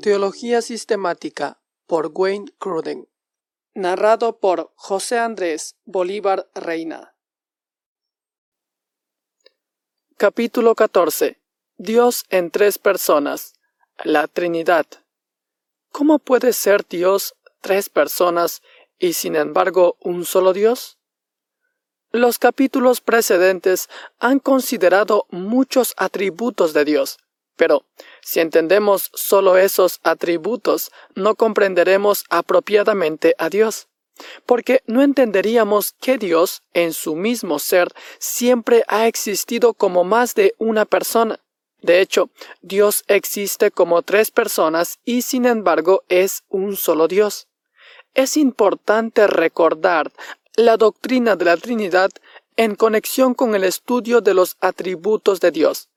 Teología Sistemática por Wayne Cruden. Narrado por José Andrés Bolívar Reina. Capítulo 14. Dios en tres personas. La Trinidad. ¿Cómo puede ser Dios tres personas y sin embargo un solo Dios? Los capítulos precedentes han considerado muchos atributos de Dios, pero si entendemos solo esos atributos, no comprenderemos apropiadamente a Dios, porque no entenderíamos que Dios, en su mismo ser, siempre ha existido como más de una persona. De hecho, Dios existe como tres personas y sin embargo es un solo Dios. Es importante recordar la doctrina de la Trinidad en conexión con el estudio de los atributos de Dios.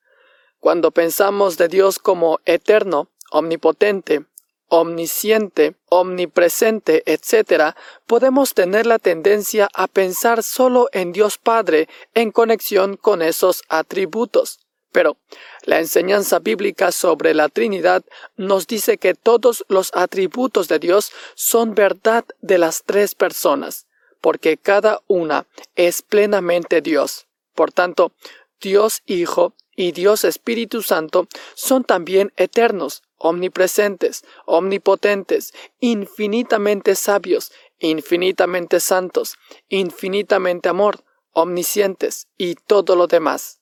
Cuando pensamos de Dios como eterno, omnipotente, omnisciente, omnipresente, etc., podemos tener la tendencia a pensar solo en Dios Padre en conexión con esos atributos. Pero la enseñanza bíblica sobre la Trinidad nos dice que todos los atributos de Dios son verdad de las tres personas, porque cada una es plenamente Dios. Por tanto, Dios Hijo y Dios Espíritu Santo son también eternos, omnipresentes, omnipotentes, infinitamente sabios, infinitamente santos, infinitamente amor, omniscientes y todo lo demás.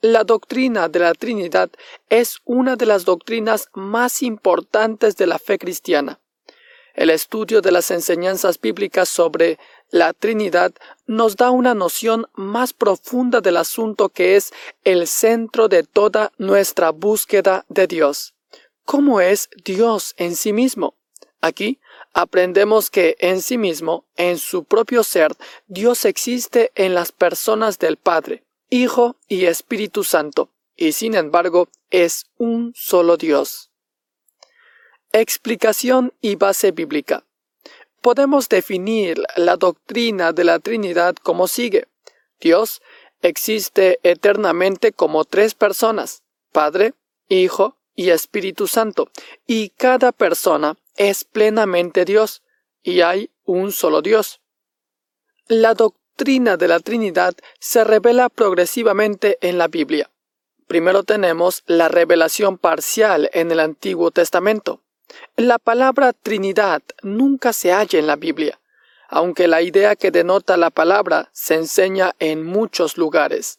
La doctrina de la Trinidad es una de las doctrinas más importantes de la fe cristiana. El estudio de las enseñanzas bíblicas sobre la Trinidad nos da una noción más profunda del asunto que es el centro de toda nuestra búsqueda de Dios. ¿Cómo es Dios en sí mismo? Aquí aprendemos que en sí mismo, en su propio ser, Dios existe en las personas del Padre, Hijo y Espíritu Santo, y sin embargo es un solo Dios. Explicación y base bíblica podemos definir la doctrina de la Trinidad como sigue. Dios existe eternamente como tres personas, Padre, Hijo y Espíritu Santo, y cada persona es plenamente Dios, y hay un solo Dios. La doctrina de la Trinidad se revela progresivamente en la Biblia. Primero tenemos la revelación parcial en el Antiguo Testamento. La palabra Trinidad nunca se halla en la Biblia, aunque la idea que denota la palabra se enseña en muchos lugares.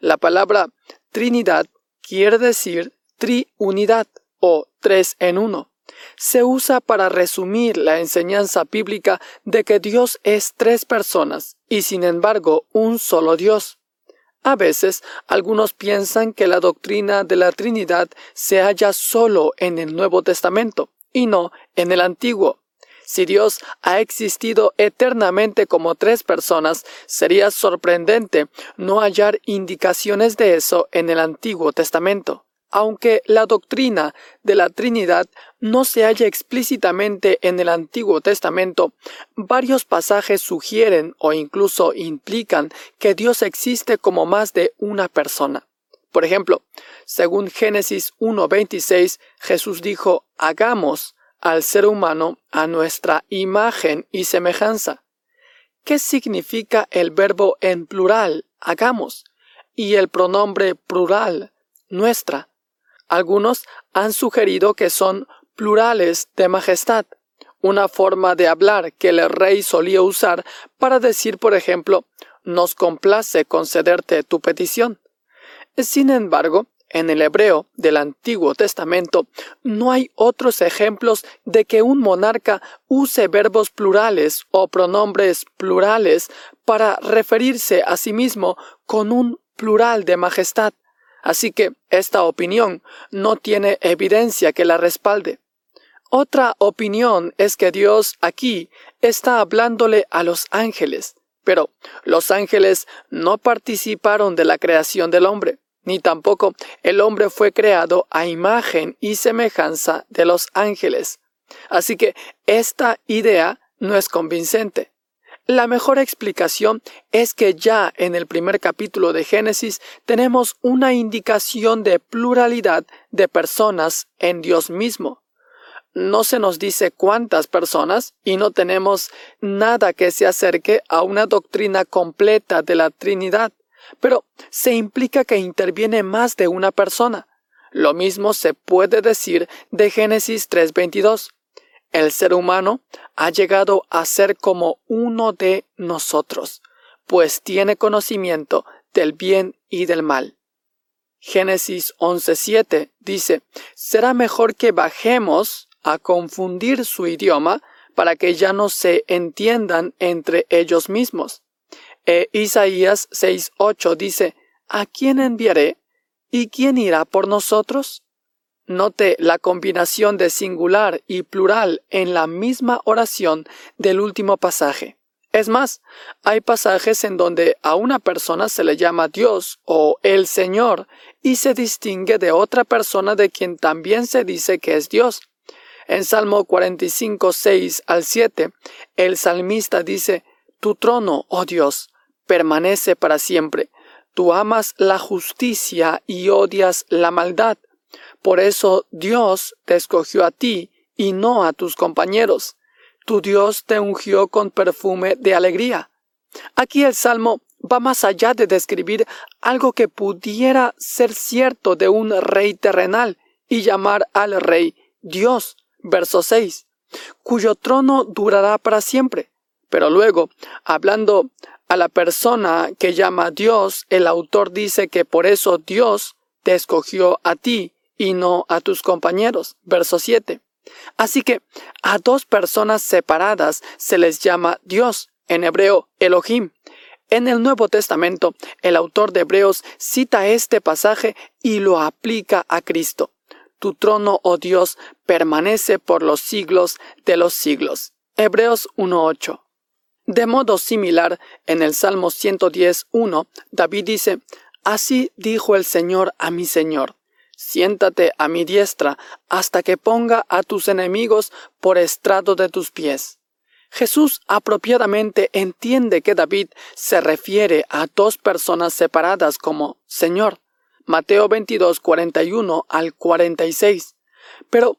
La palabra Trinidad quiere decir triunidad o tres en uno. Se usa para resumir la enseñanza bíblica de que Dios es tres personas y sin embargo un solo Dios. A veces algunos piensan que la doctrina de la Trinidad se halla solo en el Nuevo Testamento y no en el Antiguo. Si Dios ha existido eternamente como tres personas, sería sorprendente no hallar indicaciones de eso en el Antiguo Testamento. Aunque la doctrina de la Trinidad no se halla explícitamente en el Antiguo Testamento, varios pasajes sugieren o incluso implican que Dios existe como más de una persona. Por ejemplo, según Génesis 1.26, Jesús dijo, hagamos al ser humano a nuestra imagen y semejanza. ¿Qué significa el verbo en plural, hagamos, y el pronombre plural, nuestra? Algunos han sugerido que son plurales de majestad, una forma de hablar que el rey solía usar para decir, por ejemplo, nos complace concederte tu petición. Sin embargo, en el hebreo del Antiguo Testamento no hay otros ejemplos de que un monarca use verbos plurales o pronombres plurales para referirse a sí mismo con un plural de majestad. Así que esta opinión no tiene evidencia que la respalde. Otra opinión es que Dios aquí está hablándole a los ángeles, pero los ángeles no participaron de la creación del hombre, ni tampoco el hombre fue creado a imagen y semejanza de los ángeles. Así que esta idea no es convincente. La mejor explicación es que ya en el primer capítulo de Génesis tenemos una indicación de pluralidad de personas en Dios mismo. no se nos dice cuántas personas y no tenemos nada que se acerque a una doctrina completa de la Trinidad, pero se implica que interviene más de una persona. Lo mismo se puede decir de Génesis 3:22. El ser humano ha llegado a ser como uno de nosotros, pues tiene conocimiento del bien y del mal. Génesis 11:7 dice, será mejor que bajemos a confundir su idioma para que ya no se entiendan entre ellos mismos. E Isaías 6:8 dice, ¿A quién enviaré? ¿Y quién irá por nosotros? Note la combinación de singular y plural en la misma oración del último pasaje. Es más, hay pasajes en donde a una persona se le llama Dios o el Señor y se distingue de otra persona de quien también se dice que es Dios. En Salmo 45, 6 al 7, el salmista dice, Tu trono, oh Dios, permanece para siempre. Tú amas la justicia y odias la maldad. Por eso Dios te escogió a ti y no a tus compañeros. Tu Dios te ungió con perfume de alegría. Aquí el Salmo va más allá de describir algo que pudiera ser cierto de un rey terrenal y llamar al rey Dios verso 6, cuyo trono durará para siempre. Pero luego, hablando a la persona que llama Dios, el autor dice que por eso Dios te escogió a ti y no a tus compañeros. Verso 7. Así que a dos personas separadas se les llama Dios, en hebreo Elohim. En el Nuevo Testamento, el autor de Hebreos cita este pasaje y lo aplica a Cristo tu trono, oh Dios, permanece por los siglos de los siglos. Hebreos 1.8. De modo similar, en el Salmo 110.1, David dice, Así dijo el Señor a mi Señor, siéntate a mi diestra hasta que ponga a tus enemigos por estrado de tus pies. Jesús apropiadamente entiende que David se refiere a dos personas separadas como Señor. Mateo 22, 41 al 46. Pero,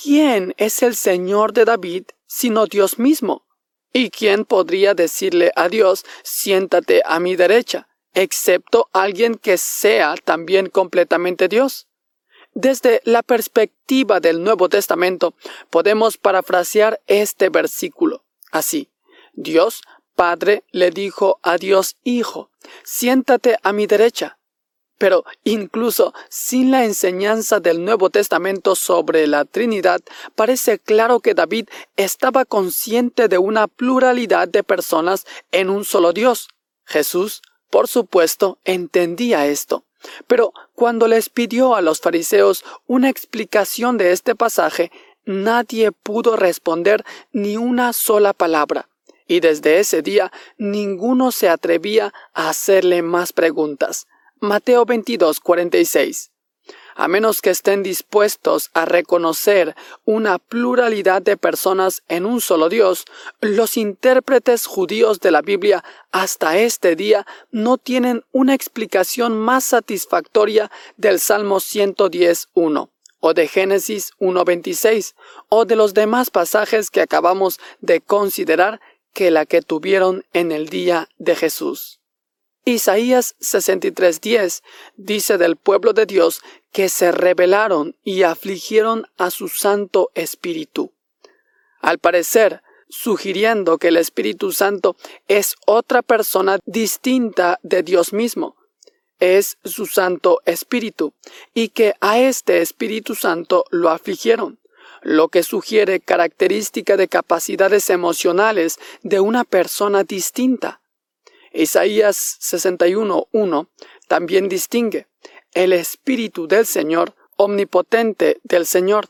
¿quién es el Señor de David sino Dios mismo? ¿Y quién podría decirle a Dios, siéntate a mi derecha, excepto alguien que sea también completamente Dios? Desde la perspectiva del Nuevo Testamento, podemos parafrasear este versículo así. Dios Padre le dijo a Dios Hijo, siéntate a mi derecha, pero incluso sin la enseñanza del Nuevo Testamento sobre la Trinidad, parece claro que David estaba consciente de una pluralidad de personas en un solo Dios. Jesús, por supuesto, entendía esto. Pero cuando les pidió a los fariseos una explicación de este pasaje, nadie pudo responder ni una sola palabra. Y desde ese día ninguno se atrevía a hacerle más preguntas. Mateo 22, 46. A menos que estén dispuestos a reconocer una pluralidad de personas en un solo Dios, los intérpretes judíos de la Biblia hasta este día no tienen una explicación más satisfactoria del Salmo 110.1 o de Génesis 1.26 o de los demás pasajes que acabamos de considerar que la que tuvieron en el día de Jesús. Isaías 63:10 dice del pueblo de Dios que se rebelaron y afligieron a su Santo Espíritu. Al parecer, sugiriendo que el Espíritu Santo es otra persona distinta de Dios mismo, es su Santo Espíritu, y que a este Espíritu Santo lo afligieron, lo que sugiere característica de capacidades emocionales de una persona distinta. Isaías 61.1 también distingue el Espíritu del Señor, omnipotente del Señor,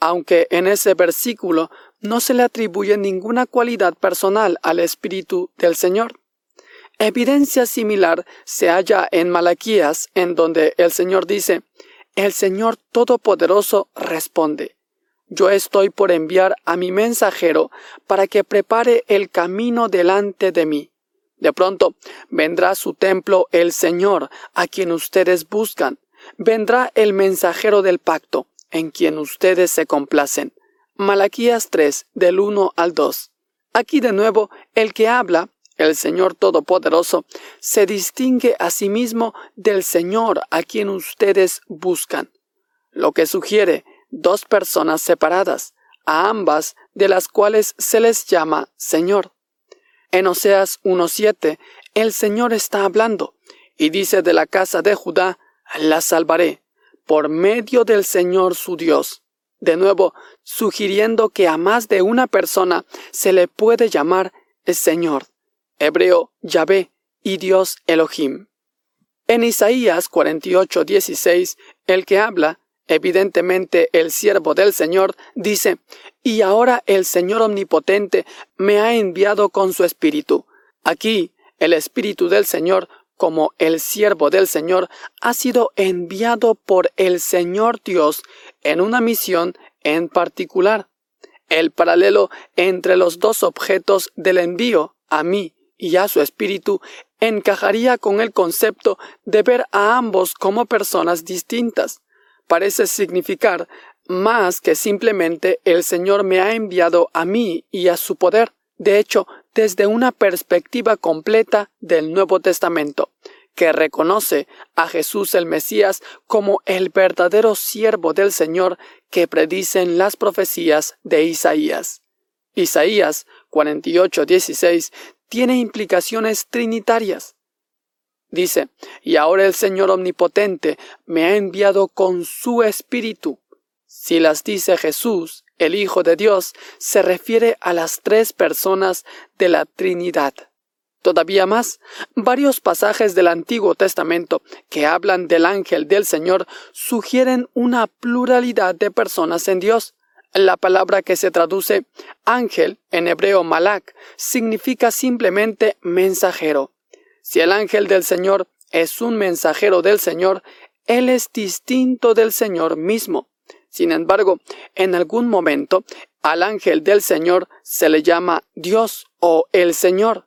aunque en ese versículo no se le atribuye ninguna cualidad personal al Espíritu del Señor. Evidencia similar se halla en Malaquías, en donde el Señor dice, El Señor Todopoderoso responde, Yo estoy por enviar a mi mensajero para que prepare el camino delante de mí. De pronto vendrá su templo el Señor, a quien ustedes buscan. Vendrá el mensajero del pacto, en quien ustedes se complacen. Malaquías 3, del 1 al 2. Aquí de nuevo, el que habla, el Señor Todopoderoso, se distingue a sí mismo del Señor a quien ustedes buscan, lo que sugiere dos personas separadas, a ambas de las cuales se les llama Señor. En Oseas 1.7, el Señor está hablando y dice de la casa de Judá, la salvaré, por medio del Señor su Dios. De nuevo, sugiriendo que a más de una persona se le puede llamar el Señor, hebreo Yahvé y Dios Elohim. En Isaías 48:16, el que habla, evidentemente el siervo del Señor, dice, Y ahora el Señor Omnipotente me ha enviado con su Espíritu. Aquí, el Espíritu del Señor, como el siervo del Señor, ha sido enviado por el Señor Dios en una misión en particular. El paralelo entre los dos objetos del envío, a mí y a su espíritu, encajaría con el concepto de ver a ambos como personas distintas. Parece significar más que simplemente el Señor me ha enviado a mí y a su poder. De hecho, desde una perspectiva completa del Nuevo Testamento, que reconoce a Jesús el Mesías como el verdadero siervo del Señor que predicen las profecías de Isaías. Isaías 48:16 tiene implicaciones trinitarias. Dice, y ahora el Señor Omnipotente me ha enviado con su Espíritu. Si las dice Jesús, el Hijo de Dios, se refiere a las tres personas de la Trinidad. Todavía más, varios pasajes del Antiguo Testamento que hablan del ángel del Señor sugieren una pluralidad de personas en Dios. La palabra que se traduce ángel en hebreo malak significa simplemente mensajero. Si el ángel del Señor es un mensajero del Señor, él es distinto del Señor mismo. Sin embargo, en algún momento al ángel del Señor se le llama Dios o el Señor.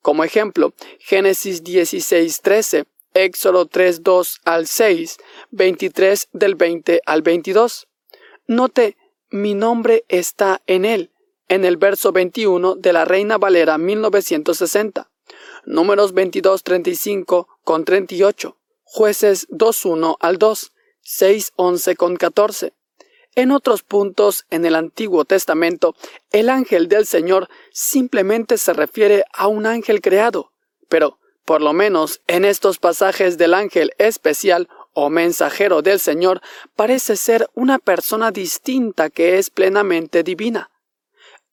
Como ejemplo, Génesis 16:13, Éxodo 3:2 al 6, 23 del 20 al 22. Note, mi nombre está en él, en el verso 21 de la Reina Valera 1960. Números 22:35 con 38. Jueces 2:1 al 2, 6:11 con 14. En otros puntos en el Antiguo Testamento, el ángel del Señor simplemente se refiere a un ángel creado, pero, por lo menos en estos pasajes del ángel especial o mensajero del Señor, parece ser una persona distinta que es plenamente divina.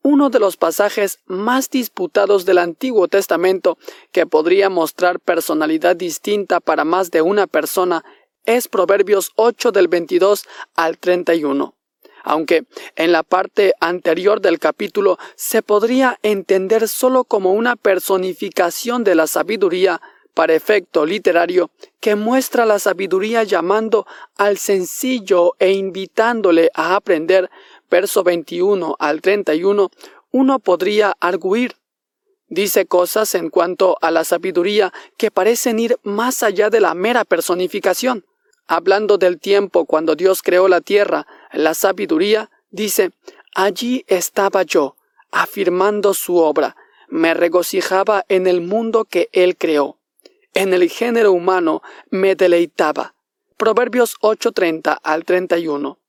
Uno de los pasajes más disputados del Antiguo Testamento que podría mostrar personalidad distinta para más de una persona es Proverbios 8 del 22 al 31. Aunque en la parte anterior del capítulo se podría entender solo como una personificación de la sabiduría para efecto literario que muestra la sabiduría llamando al sencillo e invitándole a aprender, verso 21 al 31, uno podría arguir Dice cosas en cuanto a la sabiduría que parecen ir más allá de la mera personificación. Hablando del tiempo cuando Dios creó la tierra, la sabiduría, dice, allí estaba yo, afirmando su obra, me regocijaba en el mundo que Él creó. En el género humano me deleitaba. Proverbios 8:30 al 31.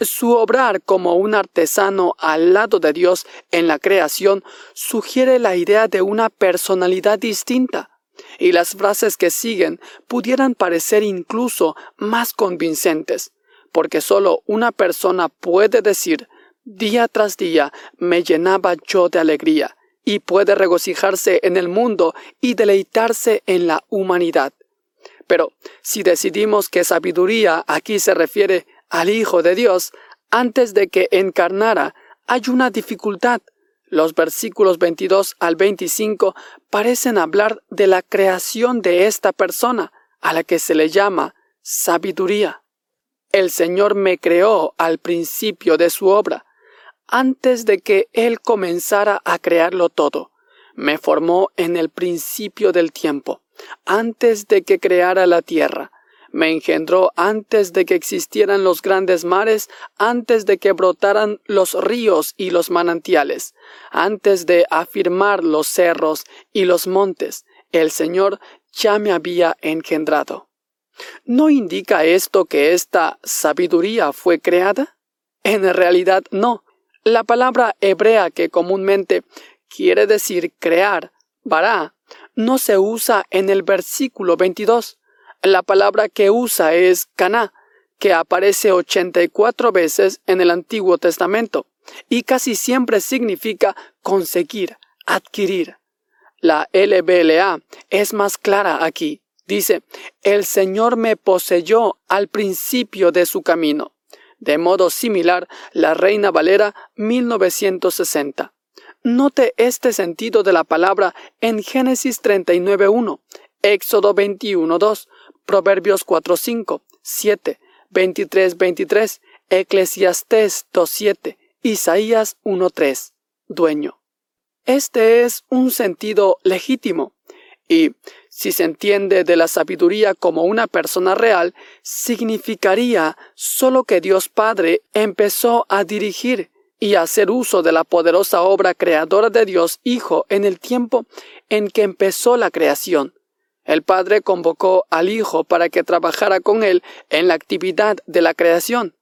Su obrar como un artesano al lado de Dios en la creación sugiere la idea de una personalidad distinta y las frases que siguen pudieran parecer incluso más convincentes, porque solo una persona puede decir día tras día me llenaba yo de alegría, y puede regocijarse en el mundo y deleitarse en la humanidad. Pero si decidimos que sabiduría aquí se refiere al Hijo de Dios, antes de que encarnara, hay una dificultad, los versículos 22 al 25 parecen hablar de la creación de esta persona, a la que se le llama sabiduría. El Señor me creó al principio de su obra, antes de que Él comenzara a crearlo todo. Me formó en el principio del tiempo, antes de que creara la tierra. Me engendró antes de que existieran los grandes mares, antes de que brotaran los ríos y los manantiales, antes de afirmar los cerros y los montes, el Señor ya me había engendrado. ¿No indica esto que esta sabiduría fue creada? En realidad no. La palabra hebrea que comúnmente quiere decir crear, vará, no se usa en el versículo 22. La palabra que usa es caná, que aparece 84 veces en el Antiguo Testamento y casi siempre significa conseguir, adquirir. La LBLA es más clara aquí. Dice, el Señor me poseyó al principio de su camino. De modo similar, la Reina Valera 1960. Note este sentido de la palabra en Génesis 39.1, Éxodo 21.2, Proverbios 4.5, 7, 23.23, Eclesiastés 2.7, Isaías 1.3, dueño. Este es un sentido legítimo y, si se entiende de la sabiduría como una persona real, significaría solo que Dios Padre empezó a dirigir y a hacer uso de la poderosa obra creadora de Dios Hijo en el tiempo en que empezó la creación. El Padre convocó al Hijo para que trabajara con él en la actividad de la creación.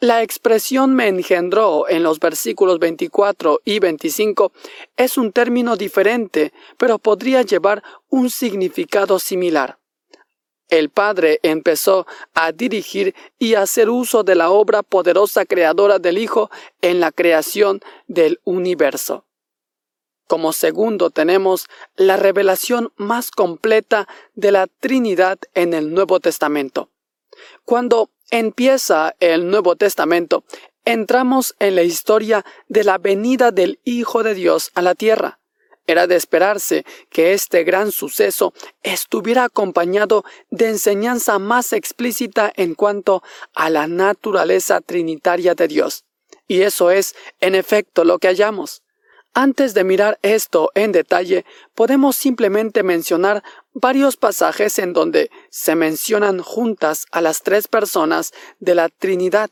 La expresión me engendró en los versículos 24 y 25 es un término diferente, pero podría llevar un significado similar. El Padre empezó a dirigir y hacer uso de la obra poderosa creadora del Hijo en la creación del universo. Como segundo tenemos la revelación más completa de la Trinidad en el Nuevo Testamento. Cuando empieza el Nuevo Testamento, entramos en la historia de la venida del Hijo de Dios a la tierra. Era de esperarse que este gran suceso estuviera acompañado de enseñanza más explícita en cuanto a la naturaleza trinitaria de Dios. Y eso es, en efecto, lo que hallamos. Antes de mirar esto en detalle, podemos simplemente mencionar varios pasajes en donde se mencionan juntas a las tres personas de la Trinidad.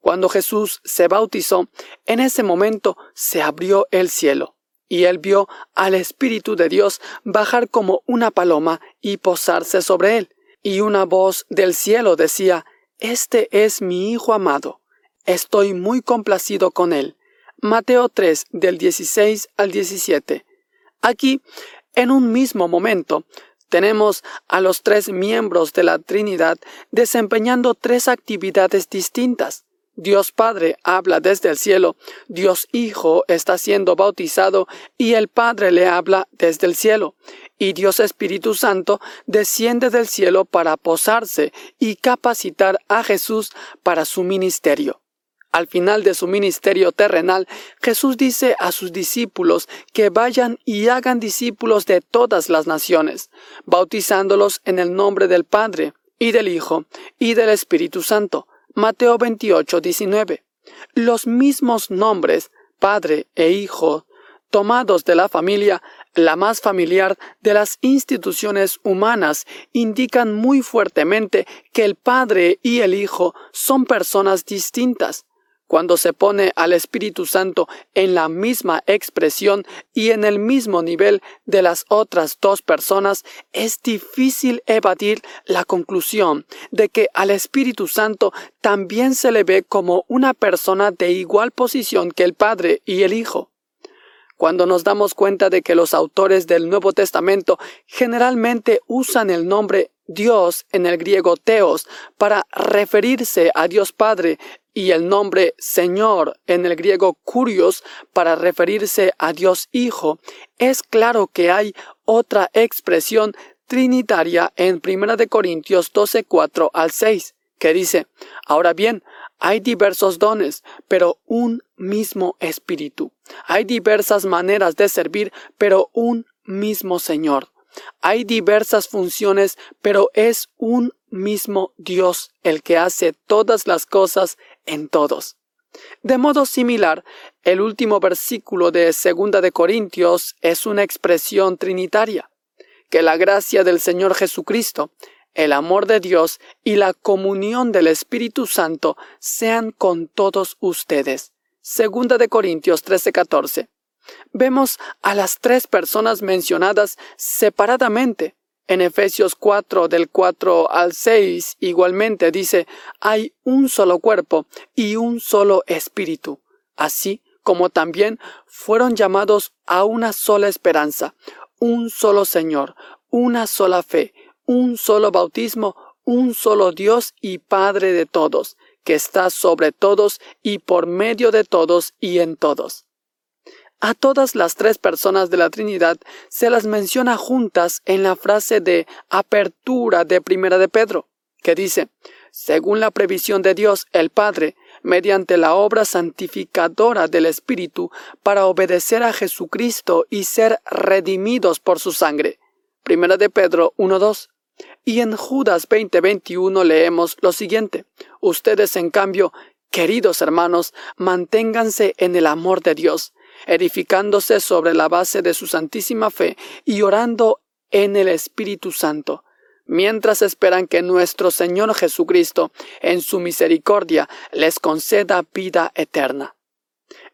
Cuando Jesús se bautizó, en ese momento se abrió el cielo, y él vio al Espíritu de Dios bajar como una paloma y posarse sobre él, y una voz del cielo decía, Este es mi Hijo amado, estoy muy complacido con él. Mateo 3 del 16 al 17. Aquí, en un mismo momento, tenemos a los tres miembros de la Trinidad desempeñando tres actividades distintas. Dios Padre habla desde el cielo, Dios Hijo está siendo bautizado y el Padre le habla desde el cielo, y Dios Espíritu Santo desciende del cielo para posarse y capacitar a Jesús para su ministerio. Al final de su ministerio terrenal, Jesús dice a sus discípulos que vayan y hagan discípulos de todas las naciones, bautizándolos en el nombre del Padre, y del Hijo, y del Espíritu Santo. Mateo 28, 19. Los mismos nombres, Padre e Hijo, tomados de la familia, la más familiar de las instituciones humanas, indican muy fuertemente que el Padre y el Hijo son personas distintas, cuando se pone al Espíritu Santo en la misma expresión y en el mismo nivel de las otras dos personas, es difícil evadir la conclusión de que al Espíritu Santo también se le ve como una persona de igual posición que el Padre y el Hijo cuando nos damos cuenta de que los autores del Nuevo Testamento generalmente usan el nombre Dios en el griego Teos para referirse a Dios Padre y el nombre Señor en el griego Curios para referirse a Dios Hijo, es claro que hay otra expresión trinitaria en 1 Corintios 12, 4 al 6, que dice, ahora bien, hay diversos dones, pero un mismo espíritu. Hay diversas maneras de servir, pero un mismo Señor. Hay diversas funciones, pero es un mismo Dios el que hace todas las cosas en todos. De modo similar, el último versículo de 2 de Corintios es una expresión trinitaria, que la gracia del Señor Jesucristo, el amor de Dios y la comunión del Espíritu Santo sean con todos ustedes. Segunda de Corintios 13:14. Vemos a las tres personas mencionadas separadamente. En Efesios 4 del 4 al 6 igualmente dice, hay un solo cuerpo y un solo espíritu, así como también fueron llamados a una sola esperanza, un solo Señor, una sola fe, un solo bautismo, un solo Dios y Padre de todos, que está sobre todos y por medio de todos y en todos. A todas las tres personas de la Trinidad se las menciona juntas en la frase de apertura de Primera de Pedro, que dice, según la previsión de Dios el Padre, mediante la obra santificadora del Espíritu, para obedecer a Jesucristo y ser redimidos por su sangre. Primera de Pedro 1.2. Y en Judas 20:21 leemos lo siguiente. Ustedes, en cambio, queridos hermanos, manténganse en el amor de Dios, edificándose sobre la base de su santísima fe y orando en el Espíritu Santo, mientras esperan que nuestro Señor Jesucristo, en su misericordia, les conceda vida eterna.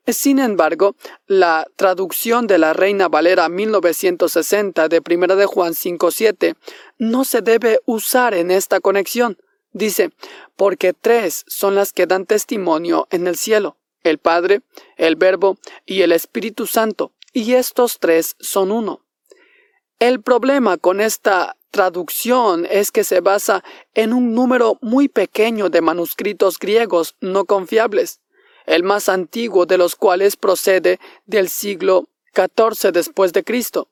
Sin embargo, la traducción de la Reina Valera 1960 de 1 de Juan 5.7 no se debe usar en esta conexión. Dice, porque tres son las que dan testimonio en el cielo, el Padre, el Verbo y el Espíritu Santo, y estos tres son uno. El problema con esta traducción es que se basa en un número muy pequeño de manuscritos griegos no confiables el más antiguo de los cuales procede del siglo XIV después de Cristo.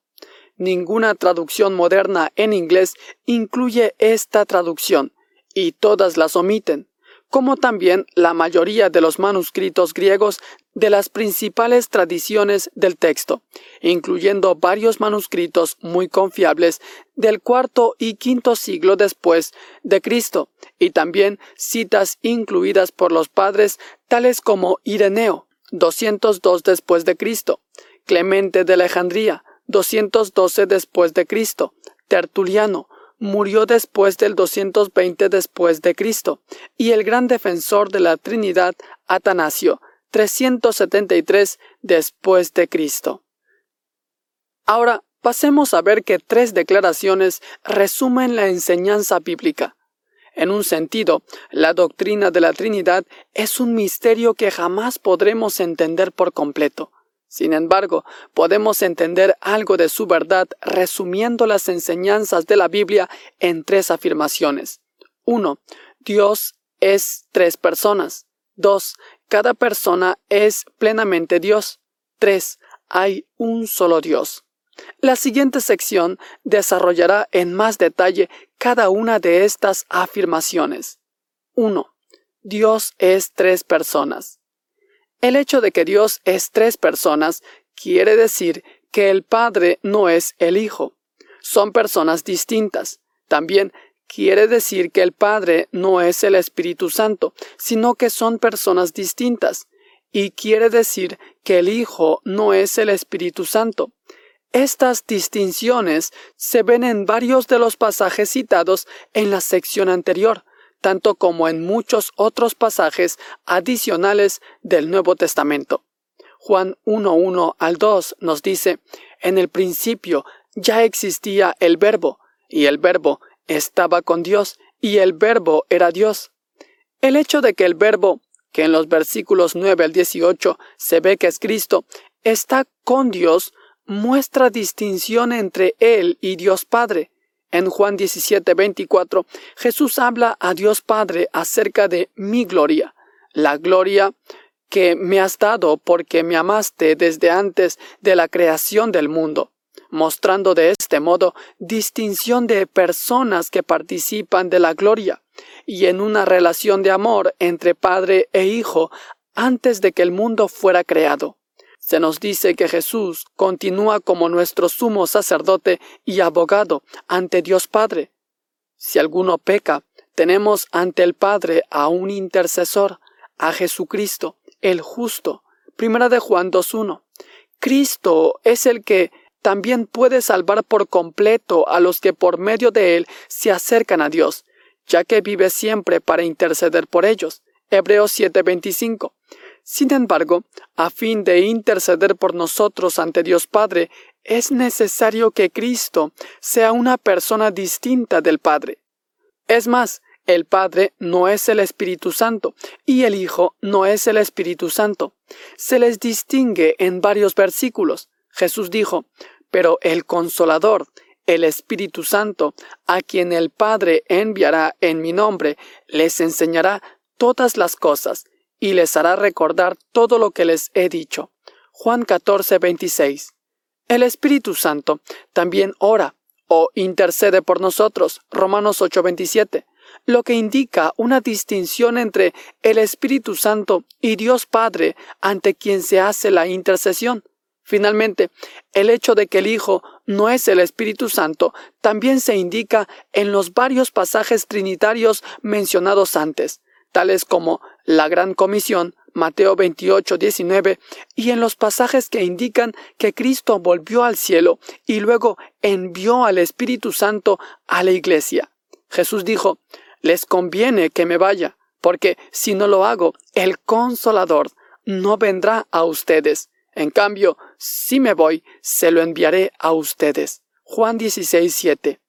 Ninguna traducción moderna en inglés incluye esta traducción, y todas las omiten como también la mayoría de los manuscritos griegos de las principales tradiciones del texto, incluyendo varios manuscritos muy confiables del cuarto y quinto siglo después de Cristo, y también citas incluidas por los padres tales como Ireneo, 202 después de Cristo, Clemente de Alejandría, 212 después de Cristo, Tertuliano, murió después del 220 después de Cristo, y el gran defensor de la Trinidad, Atanasio, 373 después de Cristo. Ahora pasemos a ver que tres declaraciones resumen la enseñanza bíblica. En un sentido, la doctrina de la Trinidad es un misterio que jamás podremos entender por completo. Sin embargo, podemos entender algo de su verdad resumiendo las enseñanzas de la Biblia en tres afirmaciones. 1. Dios es tres personas. 2. Cada persona es plenamente Dios. 3. Hay un solo Dios. La siguiente sección desarrollará en más detalle cada una de estas afirmaciones. 1. Dios es tres personas. El hecho de que Dios es tres personas quiere decir que el Padre no es el Hijo. Son personas distintas. También quiere decir que el Padre no es el Espíritu Santo, sino que son personas distintas. Y quiere decir que el Hijo no es el Espíritu Santo. Estas distinciones se ven en varios de los pasajes citados en la sección anterior, tanto como en muchos otros pasajes adicionales del Nuevo Testamento. Juan 1.1 al 2 nos dice, en el principio ya existía el verbo, y el verbo estaba con Dios, y el verbo era Dios. El hecho de que el verbo, que en los versículos 9 al 18 se ve que es Cristo, está con Dios, muestra distinción entre Él y Dios Padre, en Juan 17, 24, Jesús habla a Dios Padre acerca de mi gloria, la gloria que me has dado porque me amaste desde antes de la creación del mundo, mostrando de este modo distinción de personas que participan de la gloria y en una relación de amor entre Padre e Hijo antes de que el mundo fuera creado. Se nos dice que Jesús continúa como nuestro sumo sacerdote y abogado ante Dios Padre. Si alguno peca, tenemos ante el Padre a un intercesor, a Jesucristo, el justo. Primera de Juan 2.1. Cristo es el que también puede salvar por completo a los que por medio de Él se acercan a Dios, ya que vive siempre para interceder por ellos. Hebreos 7:25. Sin embargo, a fin de interceder por nosotros ante Dios Padre, es necesario que Cristo sea una persona distinta del Padre. Es más, el Padre no es el Espíritu Santo y el Hijo no es el Espíritu Santo. Se les distingue en varios versículos. Jesús dijo, pero el Consolador, el Espíritu Santo, a quien el Padre enviará en mi nombre, les enseñará todas las cosas y les hará recordar todo lo que les he dicho. Juan 14, 26. El Espíritu Santo también ora o intercede por nosotros. Romanos 8, 27 lo que indica una distinción entre el Espíritu Santo y Dios Padre ante quien se hace la intercesión. Finalmente, el hecho de que el Hijo no es el Espíritu Santo también se indica en los varios pasajes trinitarios mencionados antes, tales como la Gran Comisión, Mateo 28, 19, y en los pasajes que indican que Cristo volvió al cielo y luego envió al Espíritu Santo a la Iglesia. Jesús dijo, les conviene que me vaya, porque si no lo hago, el consolador no vendrá a ustedes. En cambio, si me voy, se lo enviaré a ustedes. Juan 16, 7.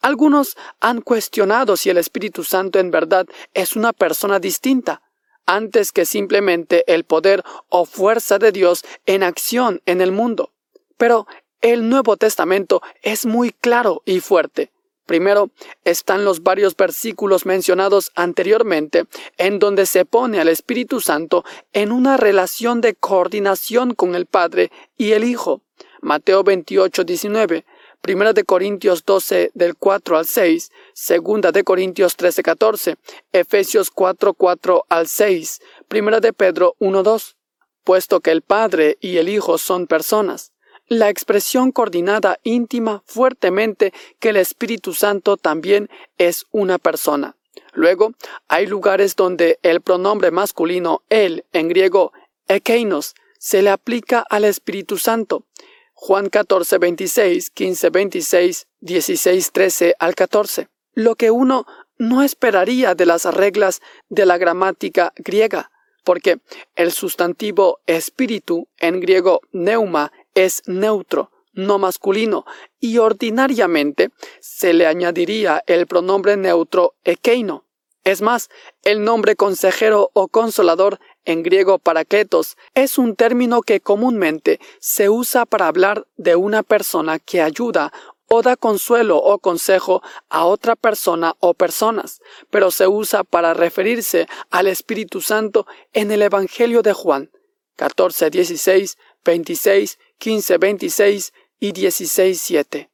Algunos han cuestionado si el Espíritu Santo en verdad es una persona distinta, antes que simplemente el poder o fuerza de Dios en acción en el mundo. Pero el Nuevo Testamento es muy claro y fuerte. Primero están los varios versículos mencionados anteriormente, en donde se pone al Espíritu Santo en una relación de coordinación con el Padre y el Hijo. Mateo 28, 19, Primera de Corintios 12 del 4 al 6, Segunda de Corintios 13, 14, Efesios 4, 4 al 6, Primera de Pedro 1, 2. Puesto que el Padre y el Hijo son personas, la expresión coordinada íntima fuertemente que el Espíritu Santo también es una persona. Luego, hay lugares donde el pronombre masculino él, en griego ekeinos, se le aplica al Espíritu Santo. Juan 14, 26, 15, 26, 16, 13 al 14. Lo que uno no esperaría de las reglas de la gramática griega, porque el sustantivo espíritu, en griego neuma, es neutro, no masculino, y ordinariamente se le añadiría el pronombre neutro ekeino. Es más, el nombre consejero o consolador en griego paraketos es un término que comúnmente se usa para hablar de una persona que ayuda o da consuelo o consejo a otra persona o personas, pero se usa para referirse al Espíritu Santo en el Evangelio de Juan 14, 16, 26 15, 26 y 16, 7.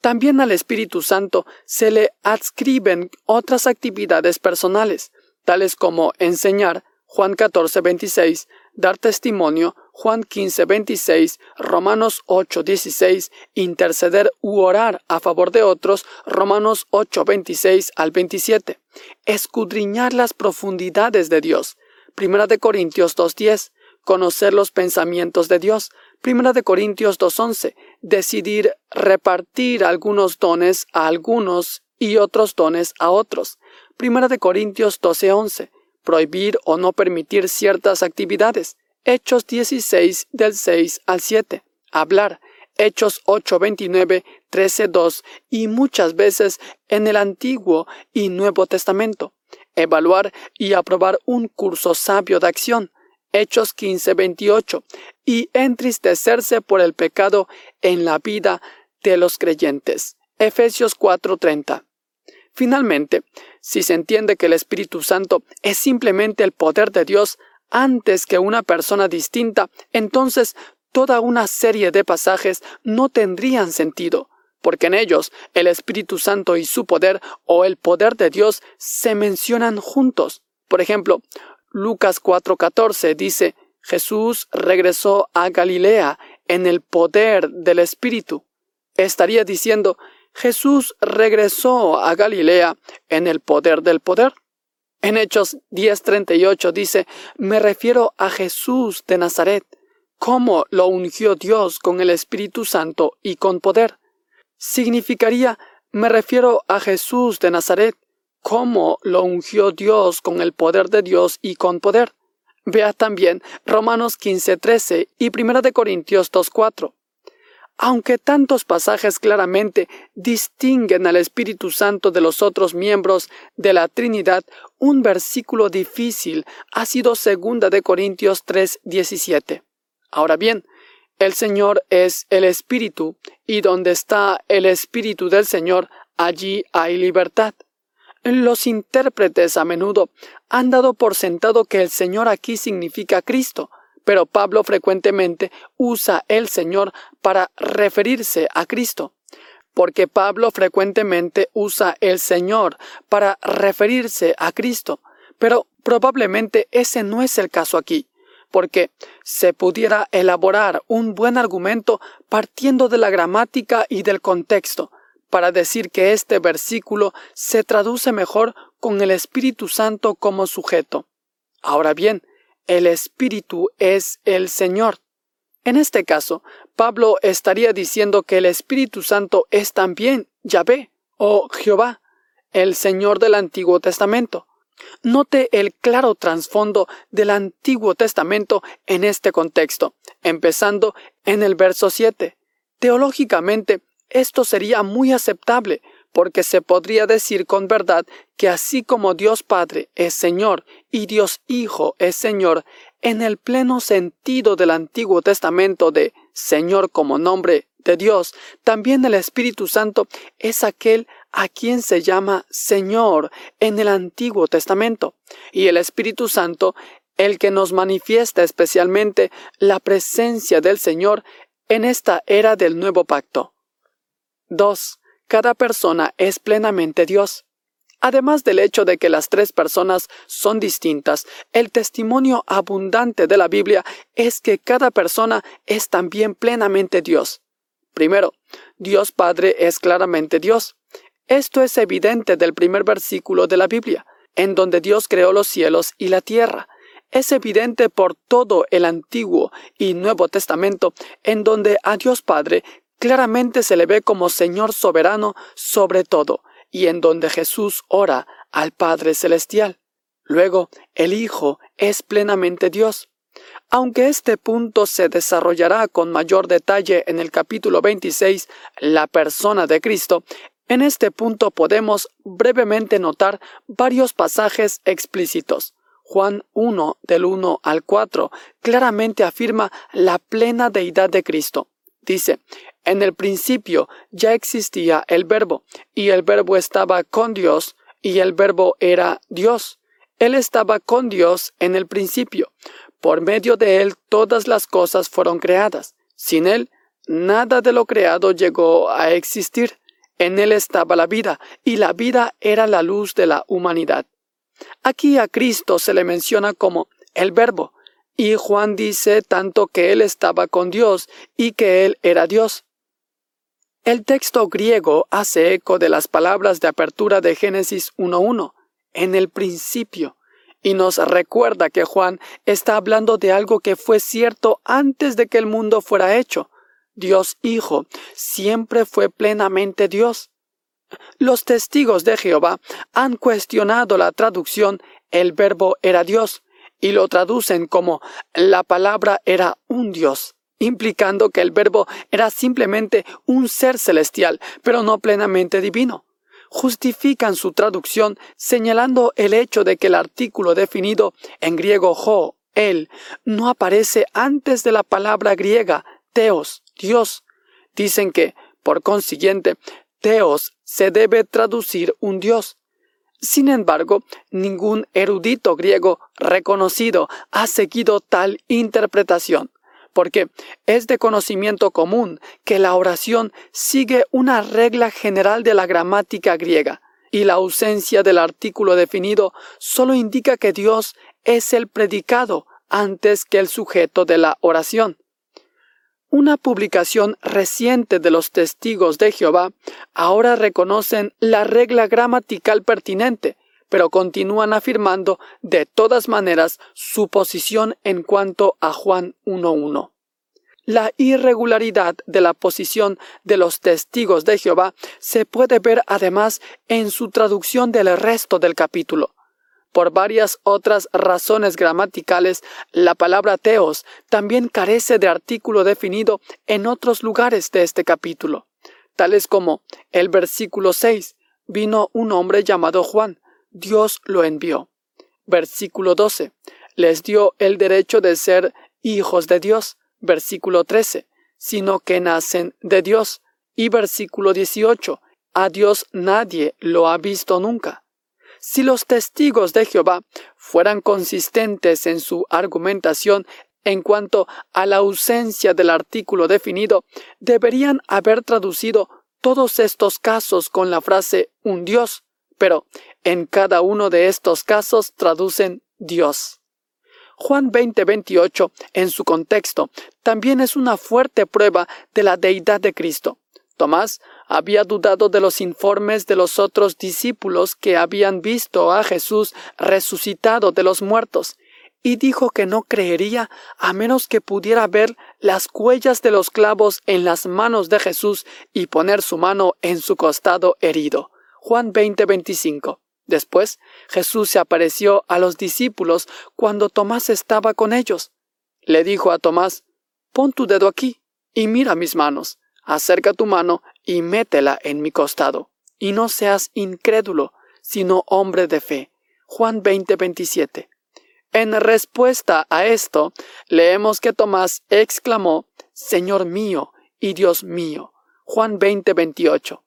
También al Espíritu Santo se le adscriben otras actividades personales, tales como enseñar, Juan 14, 26, dar testimonio, Juan 15, 26, Romanos 8, 16, interceder u orar a favor de otros, Romanos 8, 26 al 27, escudriñar las profundidades de Dios, Primera de Corintios 2, 10, conocer los pensamientos de Dios, Primera de Corintios 2.11, decidir repartir algunos dones a algunos y otros dones a otros. Primera de Corintios 12.11, prohibir o no permitir ciertas actividades. Hechos 16 del 6 al 7, hablar. Hechos 8.29, 13.2 y muchas veces en el Antiguo y Nuevo Testamento. Evaluar y aprobar un curso sabio de acción. Hechos 15:28, y entristecerse por el pecado en la vida de los creyentes. Efesios 4:30. Finalmente, si se entiende que el Espíritu Santo es simplemente el poder de Dios antes que una persona distinta, entonces toda una serie de pasajes no tendrían sentido, porque en ellos el Espíritu Santo y su poder o el poder de Dios se mencionan juntos. Por ejemplo, Lucas 4:14 dice, Jesús regresó a Galilea en el poder del Espíritu. Estaría diciendo, Jesús regresó a Galilea en el poder del poder. En Hechos 10:38 dice, me refiero a Jesús de Nazaret, cómo lo ungió Dios con el Espíritu Santo y con poder. Significaría, me refiero a Jesús de Nazaret, cómo lo ungió Dios con el poder de Dios y con poder. Vea también Romanos 15:13 y 1 de Corintios 2:4. Aunque tantos pasajes claramente distinguen al Espíritu Santo de los otros miembros de la Trinidad, un versículo difícil ha sido 2 de Corintios 3:17. Ahora bien, el Señor es el Espíritu, y donde está el Espíritu del Señor, allí hay libertad. Los intérpretes a menudo han dado por sentado que el Señor aquí significa Cristo, pero Pablo frecuentemente usa el Señor para referirse a Cristo. Porque Pablo frecuentemente usa el Señor para referirse a Cristo, pero probablemente ese no es el caso aquí porque se pudiera elaborar un buen argumento partiendo de la gramática y del contexto, para decir que este versículo se traduce mejor con el Espíritu Santo como sujeto. Ahora bien, el Espíritu es el Señor. En este caso, Pablo estaría diciendo que el Espíritu Santo es también Yahvé o Jehová, el Señor del Antiguo Testamento. Note el claro trasfondo del Antiguo Testamento en este contexto, empezando en el verso 7. Teológicamente, esto sería muy aceptable, porque se podría decir con verdad que así como Dios Padre es Señor y Dios Hijo es Señor, en el pleno sentido del Antiguo Testamento de Señor como nombre de Dios, también el Espíritu Santo es aquel a quien se llama Señor en el Antiguo Testamento, y el Espíritu Santo, el que nos manifiesta especialmente la presencia del Señor en esta era del nuevo pacto. 2. Cada persona es plenamente Dios. Además del hecho de que las tres personas son distintas, el testimonio abundante de la Biblia es que cada persona es también plenamente Dios. Primero, Dios Padre es claramente Dios. Esto es evidente del primer versículo de la Biblia, en donde Dios creó los cielos y la tierra. Es evidente por todo el Antiguo y Nuevo Testamento, en donde a Dios Padre claramente se le ve como Señor soberano sobre todo, y en donde Jesús ora al Padre Celestial. Luego, el Hijo es plenamente Dios. Aunque este punto se desarrollará con mayor detalle en el capítulo 26, la persona de Cristo, en este punto podemos brevemente notar varios pasajes explícitos. Juan 1 del 1 al 4 claramente afirma la plena deidad de Cristo. Dice, en el principio ya existía el verbo, y el verbo estaba con Dios, y el verbo era Dios. Él estaba con Dios en el principio. Por medio de él todas las cosas fueron creadas. Sin él, nada de lo creado llegó a existir. En él estaba la vida, y la vida era la luz de la humanidad. Aquí a Cristo se le menciona como el Verbo, y Juan dice tanto que él estaba con Dios y que él era Dios. El texto griego hace eco de las palabras de apertura de Génesis 1.1, en el principio, y nos recuerda que Juan está hablando de algo que fue cierto antes de que el mundo fuera hecho, Dios Hijo, siempre fue plenamente Dios. Los testigos de Jehová han cuestionado la traducción el verbo era Dios y lo traducen como la palabra era un Dios, implicando que el verbo era simplemente un ser celestial, pero no plenamente divino. Justifican su traducción señalando el hecho de que el artículo definido en griego ho, él, no aparece antes de la palabra griega teos, Dios. Dicen que, por consiguiente, Teos se debe traducir un Dios. Sin embargo, ningún erudito griego reconocido ha seguido tal interpretación, porque es de conocimiento común que la oración sigue una regla general de la gramática griega, y la ausencia del artículo definido solo indica que Dios es el predicado antes que el sujeto de la oración. Una publicación reciente de los testigos de Jehová ahora reconocen la regla gramatical pertinente, pero continúan afirmando de todas maneras su posición en cuanto a Juan 1.1. La irregularidad de la posición de los testigos de Jehová se puede ver además en su traducción del resto del capítulo. Por varias otras razones gramaticales, la palabra teos también carece de artículo definido en otros lugares de este capítulo, tales como el versículo 6, vino un hombre llamado Juan, Dios lo envió. Versículo 12, les dio el derecho de ser hijos de Dios. Versículo 13, sino que nacen de Dios. Y versículo 18, a Dios nadie lo ha visto nunca. Si los testigos de Jehová fueran consistentes en su argumentación en cuanto a la ausencia del artículo definido, deberían haber traducido todos estos casos con la frase un Dios, pero en cada uno de estos casos traducen Dios. Juan 20:28 en su contexto también es una fuerte prueba de la deidad de Cristo. Tomás había dudado de los informes de los otros discípulos que habían visto a Jesús resucitado de los muertos, y dijo que no creería a menos que pudiera ver las huellas de los clavos en las manos de Jesús y poner su mano en su costado herido. Juan 20:25. Después Jesús se apareció a los discípulos cuando Tomás estaba con ellos. Le dijo a Tomás, Pon tu dedo aquí y mira mis manos acerca tu mano y métela en mi costado. Y no seas incrédulo, sino hombre de fe. Juan 20, 27. En respuesta a esto, leemos que Tomás exclamó, Señor mío y Dios mío. Juan 20, 28.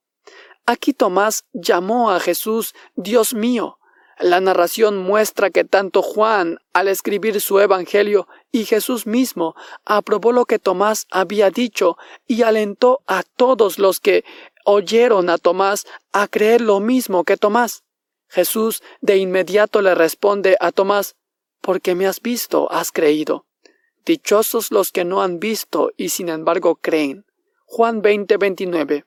Aquí Tomás llamó a Jesús Dios mío, la narración muestra que tanto Juan, al escribir su Evangelio, y Jesús mismo aprobó lo que Tomás había dicho y alentó a todos los que oyeron a Tomás a creer lo mismo que Tomás. Jesús de inmediato le responde a Tomás, porque me has visto, has creído. Dichosos los que no han visto y sin embargo creen. Juan 20, 29.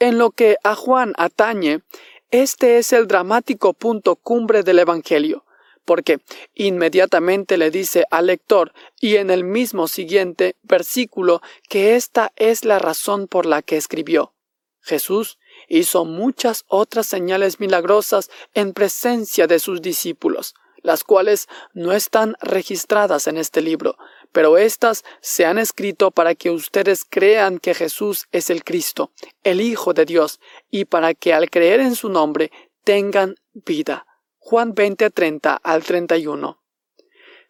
En lo que a Juan atañe, este es el dramático punto cumbre del Evangelio, porque inmediatamente le dice al lector y en el mismo siguiente versículo que esta es la razón por la que escribió. Jesús hizo muchas otras señales milagrosas en presencia de sus discípulos, las cuales no están registradas en este libro, pero éstas se han escrito para que ustedes crean que Jesús es el Cristo, el Hijo de Dios, y para que al creer en su nombre tengan vida. Juan 20, 30 al 31.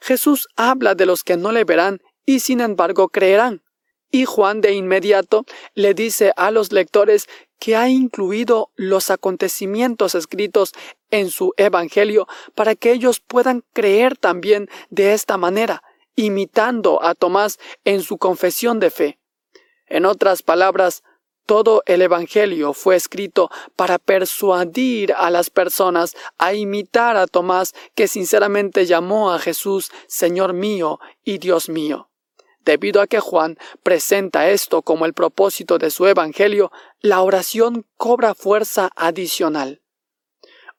Jesús habla de los que no le verán y sin embargo creerán. Y Juan de inmediato le dice a los lectores que ha incluido los acontecimientos escritos en su Evangelio para que ellos puedan creer también de esta manera, imitando a Tomás en su confesión de fe. En otras palabras, todo el Evangelio fue escrito para persuadir a las personas a imitar a Tomás, que sinceramente llamó a Jesús Señor mío y Dios mío. Debido a que Juan presenta esto como el propósito de su Evangelio, la oración cobra fuerza adicional.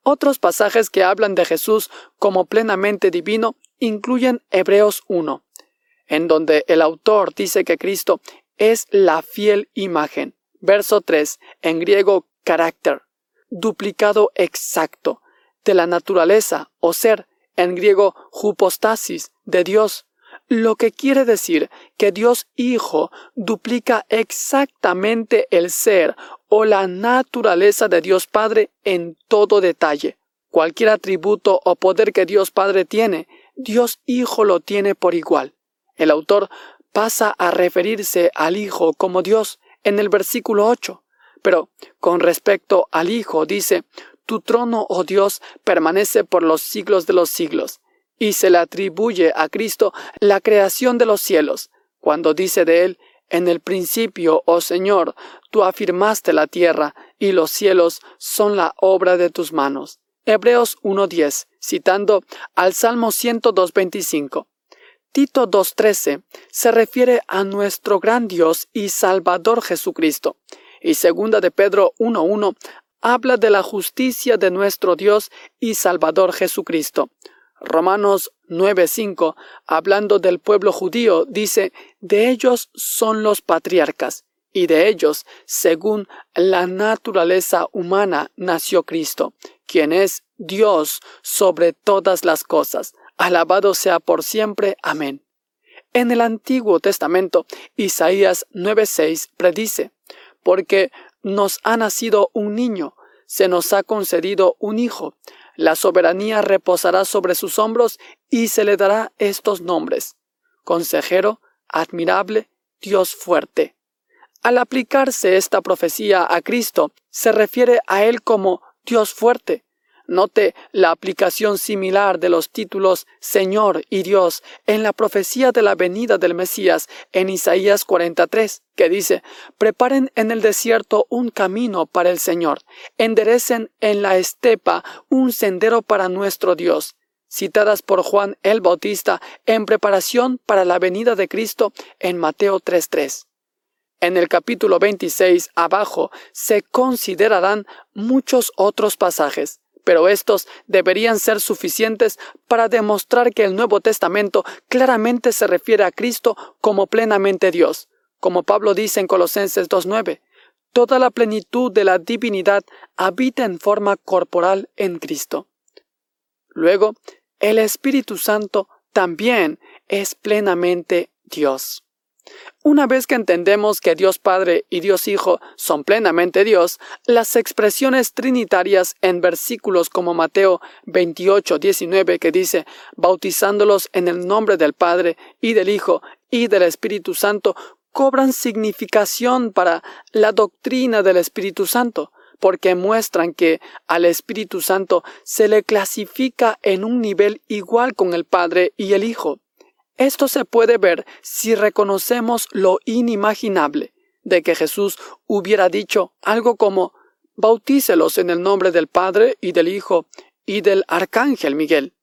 Otros pasajes que hablan de Jesús como plenamente divino incluyen Hebreos 1, en donde el autor dice que Cristo es la fiel imagen. Verso 3, en griego carácter, duplicado exacto, de la naturaleza o ser, en griego hypostasis, de Dios, lo que quiere decir que Dios Hijo duplica exactamente el ser o la naturaleza de Dios Padre en todo detalle. Cualquier atributo o poder que Dios Padre tiene, Dios Hijo lo tiene por igual. El autor pasa a referirse al Hijo como Dios en el versículo 8, pero con respecto al Hijo dice, Tu trono, oh Dios, permanece por los siglos de los siglos, y se le atribuye a Cristo la creación de los cielos, cuando dice de él, En el principio, oh Señor, tú afirmaste la tierra, y los cielos son la obra de tus manos. Hebreos 1.10, citando al Salmo 102.25. Tito 2.13 se refiere a nuestro gran Dios y Salvador Jesucristo, y segunda de Pedro 1.1 habla de la justicia de nuestro Dios y Salvador Jesucristo. Romanos 9.5, hablando del pueblo judío, dice, de ellos son los patriarcas, y de ellos, según la naturaleza humana, nació Cristo, quien es Dios sobre todas las cosas. Alabado sea por siempre. Amén. En el Antiguo Testamento, Isaías 9:6 predice, porque nos ha nacido un niño, se nos ha concedido un hijo, la soberanía reposará sobre sus hombros y se le dará estos nombres. Consejero, admirable, Dios fuerte. Al aplicarse esta profecía a Cristo, se refiere a Él como Dios fuerte. Note la aplicación similar de los títulos Señor y Dios en la profecía de la venida del Mesías en Isaías 43, que dice, Preparen en el desierto un camino para el Señor, enderecen en la estepa un sendero para nuestro Dios citadas por Juan el Bautista en preparación para la venida de Cristo en Mateo 3.3. En el capítulo 26 abajo se considerarán muchos otros pasajes, pero estos deberían ser suficientes para demostrar que el Nuevo Testamento claramente se refiere a Cristo como plenamente Dios, como Pablo dice en Colosenses 2.9. Toda la plenitud de la divinidad habita en forma corporal en Cristo. Luego, el Espíritu Santo también es plenamente Dios. Una vez que entendemos que Dios Padre y Dios Hijo son plenamente Dios, las expresiones trinitarias en versículos como Mateo 28, 19 que dice, bautizándolos en el nombre del Padre y del Hijo y del Espíritu Santo, cobran significación para la doctrina del Espíritu Santo, porque muestran que al Espíritu Santo se le clasifica en un nivel igual con el Padre y el Hijo. Esto se puede ver si reconocemos lo inimaginable de que Jesús hubiera dicho algo como Bautícelos en el nombre del Padre y del Hijo y del Arcángel Miguel.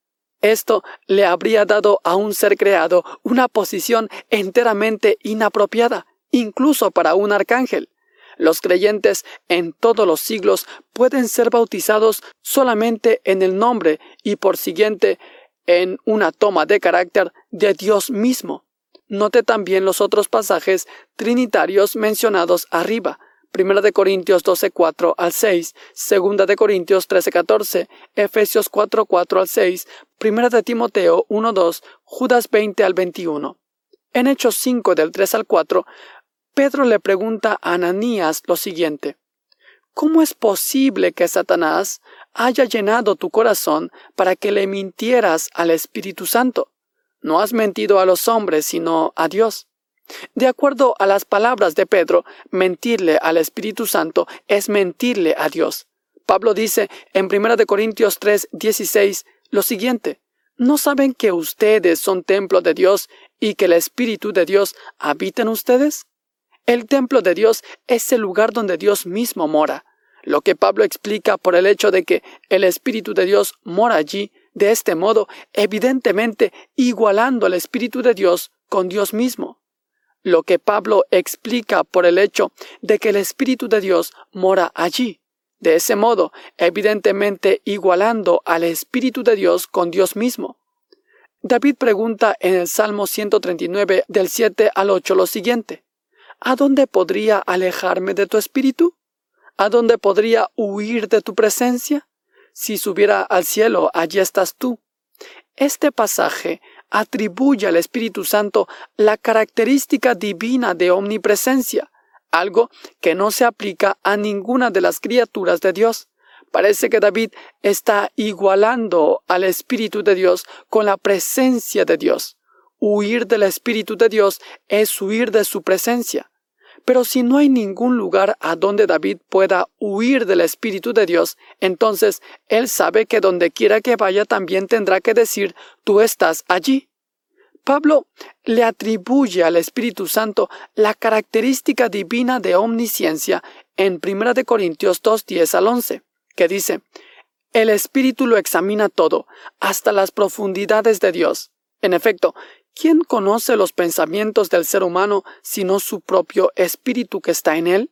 Esto le habría dado a un ser creado una posición enteramente inapropiada, incluso para un arcángel. Los creyentes en todos los siglos pueden ser bautizados solamente en el nombre y por siguiente en una toma de carácter de Dios mismo. Note también los otros pasajes trinitarios mencionados arriba. 1 de Corintios 12, 4 al 6, 2 de Corintios 13, 14, Efesios 4, 4 al 6, 1 de Timoteo 1, 2, Judas 20 al 21. En Hechos 5 del 3 al 4, Pedro le pregunta a Ananías lo siguiente. ¿Cómo es posible que Satanás haya llenado tu corazón para que le mintieras al Espíritu Santo? No has mentido a los hombres, sino a Dios. De acuerdo a las palabras de Pedro, mentirle al Espíritu Santo es mentirle a Dios. Pablo dice en 1 Corintios 3, 16 lo siguiente, ¿no saben que ustedes son templo de Dios y que el Espíritu de Dios habita en ustedes? El templo de Dios es el lugar donde Dios mismo mora lo que Pablo explica por el hecho de que el Espíritu de Dios mora allí, de este modo, evidentemente igualando al Espíritu de Dios con Dios mismo. Lo que Pablo explica por el hecho de que el Espíritu de Dios mora allí, de ese modo, evidentemente igualando al Espíritu de Dios con Dios mismo. David pregunta en el Salmo 139 del 7 al 8 lo siguiente, ¿A dónde podría alejarme de tu espíritu? ¿A dónde podría huir de tu presencia? Si subiera al cielo, allí estás tú. Este pasaje atribuye al Espíritu Santo la característica divina de omnipresencia, algo que no se aplica a ninguna de las criaturas de Dios. Parece que David está igualando al Espíritu de Dios con la presencia de Dios. Huir del Espíritu de Dios es huir de su presencia. Pero si no hay ningún lugar a donde David pueda huir del Espíritu de Dios, entonces él sabe que donde quiera que vaya también tendrá que decir, tú estás allí. Pablo le atribuye al Espíritu Santo la característica divina de omnisciencia en 1 Corintios 2, 10 al 11, que dice, el Espíritu lo examina todo, hasta las profundidades de Dios. En efecto, ¿Quién conoce los pensamientos del ser humano sino su propio espíritu que está en él?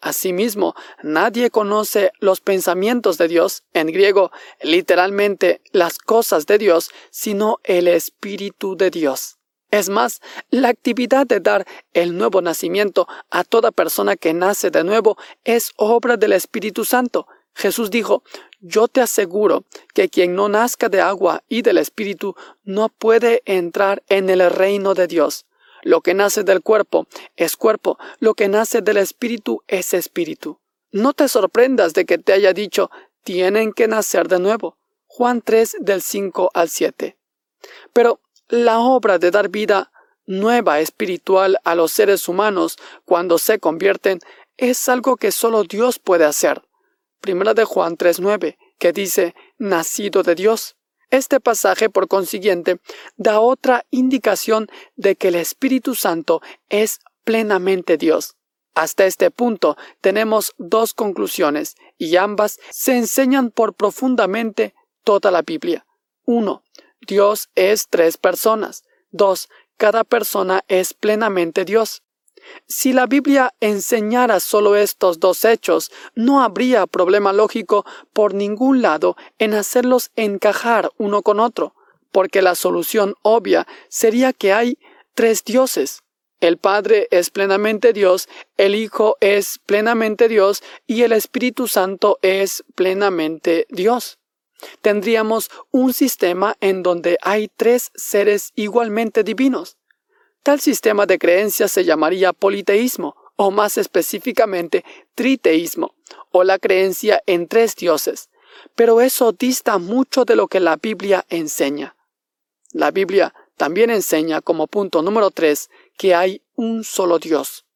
Asimismo, nadie conoce los pensamientos de Dios, en griego, literalmente las cosas de Dios, sino el Espíritu de Dios. Es más, la actividad de dar el nuevo nacimiento a toda persona que nace de nuevo es obra del Espíritu Santo. Jesús dijo, yo te aseguro que quien no nazca de agua y del Espíritu no puede entrar en el reino de Dios. Lo que nace del cuerpo es cuerpo, lo que nace del espíritu es espíritu. No te sorprendas de que te haya dicho tienen que nacer de nuevo. Juan 3 del 5 al 7. Pero la obra de dar vida nueva espiritual a los seres humanos cuando se convierten es algo que solo Dios puede hacer. Primera de Juan 3.9, que dice, nacido de Dios. Este pasaje, por consiguiente, da otra indicación de que el Espíritu Santo es plenamente Dios. Hasta este punto tenemos dos conclusiones, y ambas se enseñan por profundamente toda la Biblia. 1. Dios es tres personas. 2. Cada persona es plenamente Dios. Si la Biblia enseñara solo estos dos hechos, no habría problema lógico por ningún lado en hacerlos encajar uno con otro, porque la solución obvia sería que hay tres dioses. El Padre es plenamente Dios, el Hijo es plenamente Dios y el Espíritu Santo es plenamente Dios. Tendríamos un sistema en donde hay tres seres igualmente divinos. Tal sistema de creencias se llamaría politeísmo, o más específicamente triteísmo, o la creencia en tres dioses. Pero eso dista mucho de lo que la Biblia enseña. La Biblia también enseña como punto número tres que hay un solo Dios.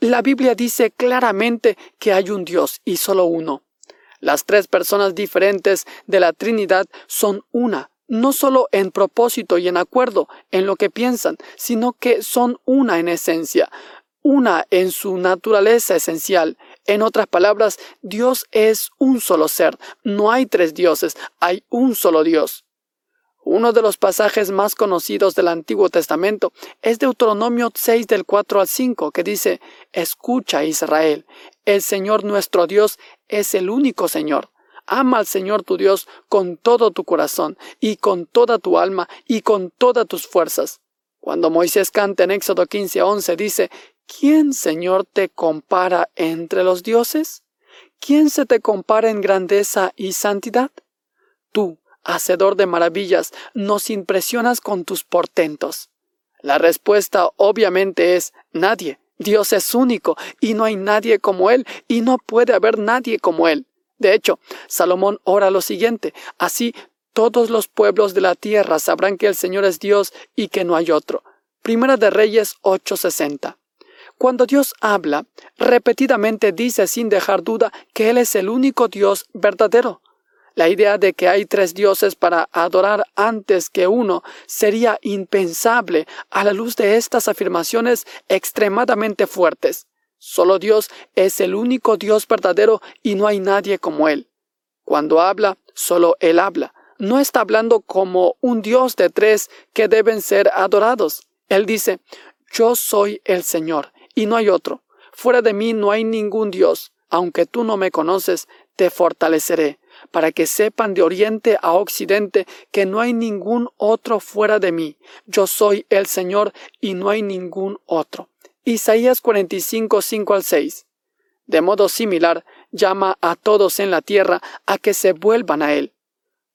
La Biblia dice claramente que hay un Dios y solo uno. Las tres personas diferentes de la Trinidad son una, no solo en propósito y en acuerdo en lo que piensan, sino que son una en esencia, una en su naturaleza esencial. En otras palabras, Dios es un solo ser, no hay tres dioses, hay un solo Dios. Uno de los pasajes más conocidos del Antiguo Testamento es Deuteronomio 6 del 4 al 5, que dice, Escucha Israel, el Señor nuestro Dios es el único Señor. Ama al Señor tu Dios con todo tu corazón y con toda tu alma y con todas tus fuerzas. Cuando Moisés canta en Éxodo 15 a 11 dice, ¿quién, Señor, te compara entre los dioses? ¿Quién se te compara en grandeza y santidad? Tú, hacedor de maravillas, nos impresionas con tus portentos. La respuesta obviamente es nadie. Dios es único y no hay nadie como Él y no puede haber nadie como Él. De hecho, Salomón ora lo siguiente, así todos los pueblos de la tierra sabrán que el Señor es Dios y que no hay otro. Primera de Reyes 8:60. Cuando Dios habla, repetidamente dice sin dejar duda que Él es el único Dios verdadero. La idea de que hay tres dioses para adorar antes que uno sería impensable a la luz de estas afirmaciones extremadamente fuertes. Solo Dios es el único Dios verdadero y no hay nadie como Él. Cuando habla, solo Él habla. No está hablando como un Dios de tres que deben ser adorados. Él dice, Yo soy el Señor, y no hay otro. Fuera de mí no hay ningún Dios. Aunque tú no me conoces, te fortaleceré, para que sepan de oriente a occidente que no hay ningún otro fuera de mí. Yo soy el Señor y no hay ningún otro. Isaías 45, 5 al 6. De modo similar, llama a todos en la tierra a que se vuelvan a Él.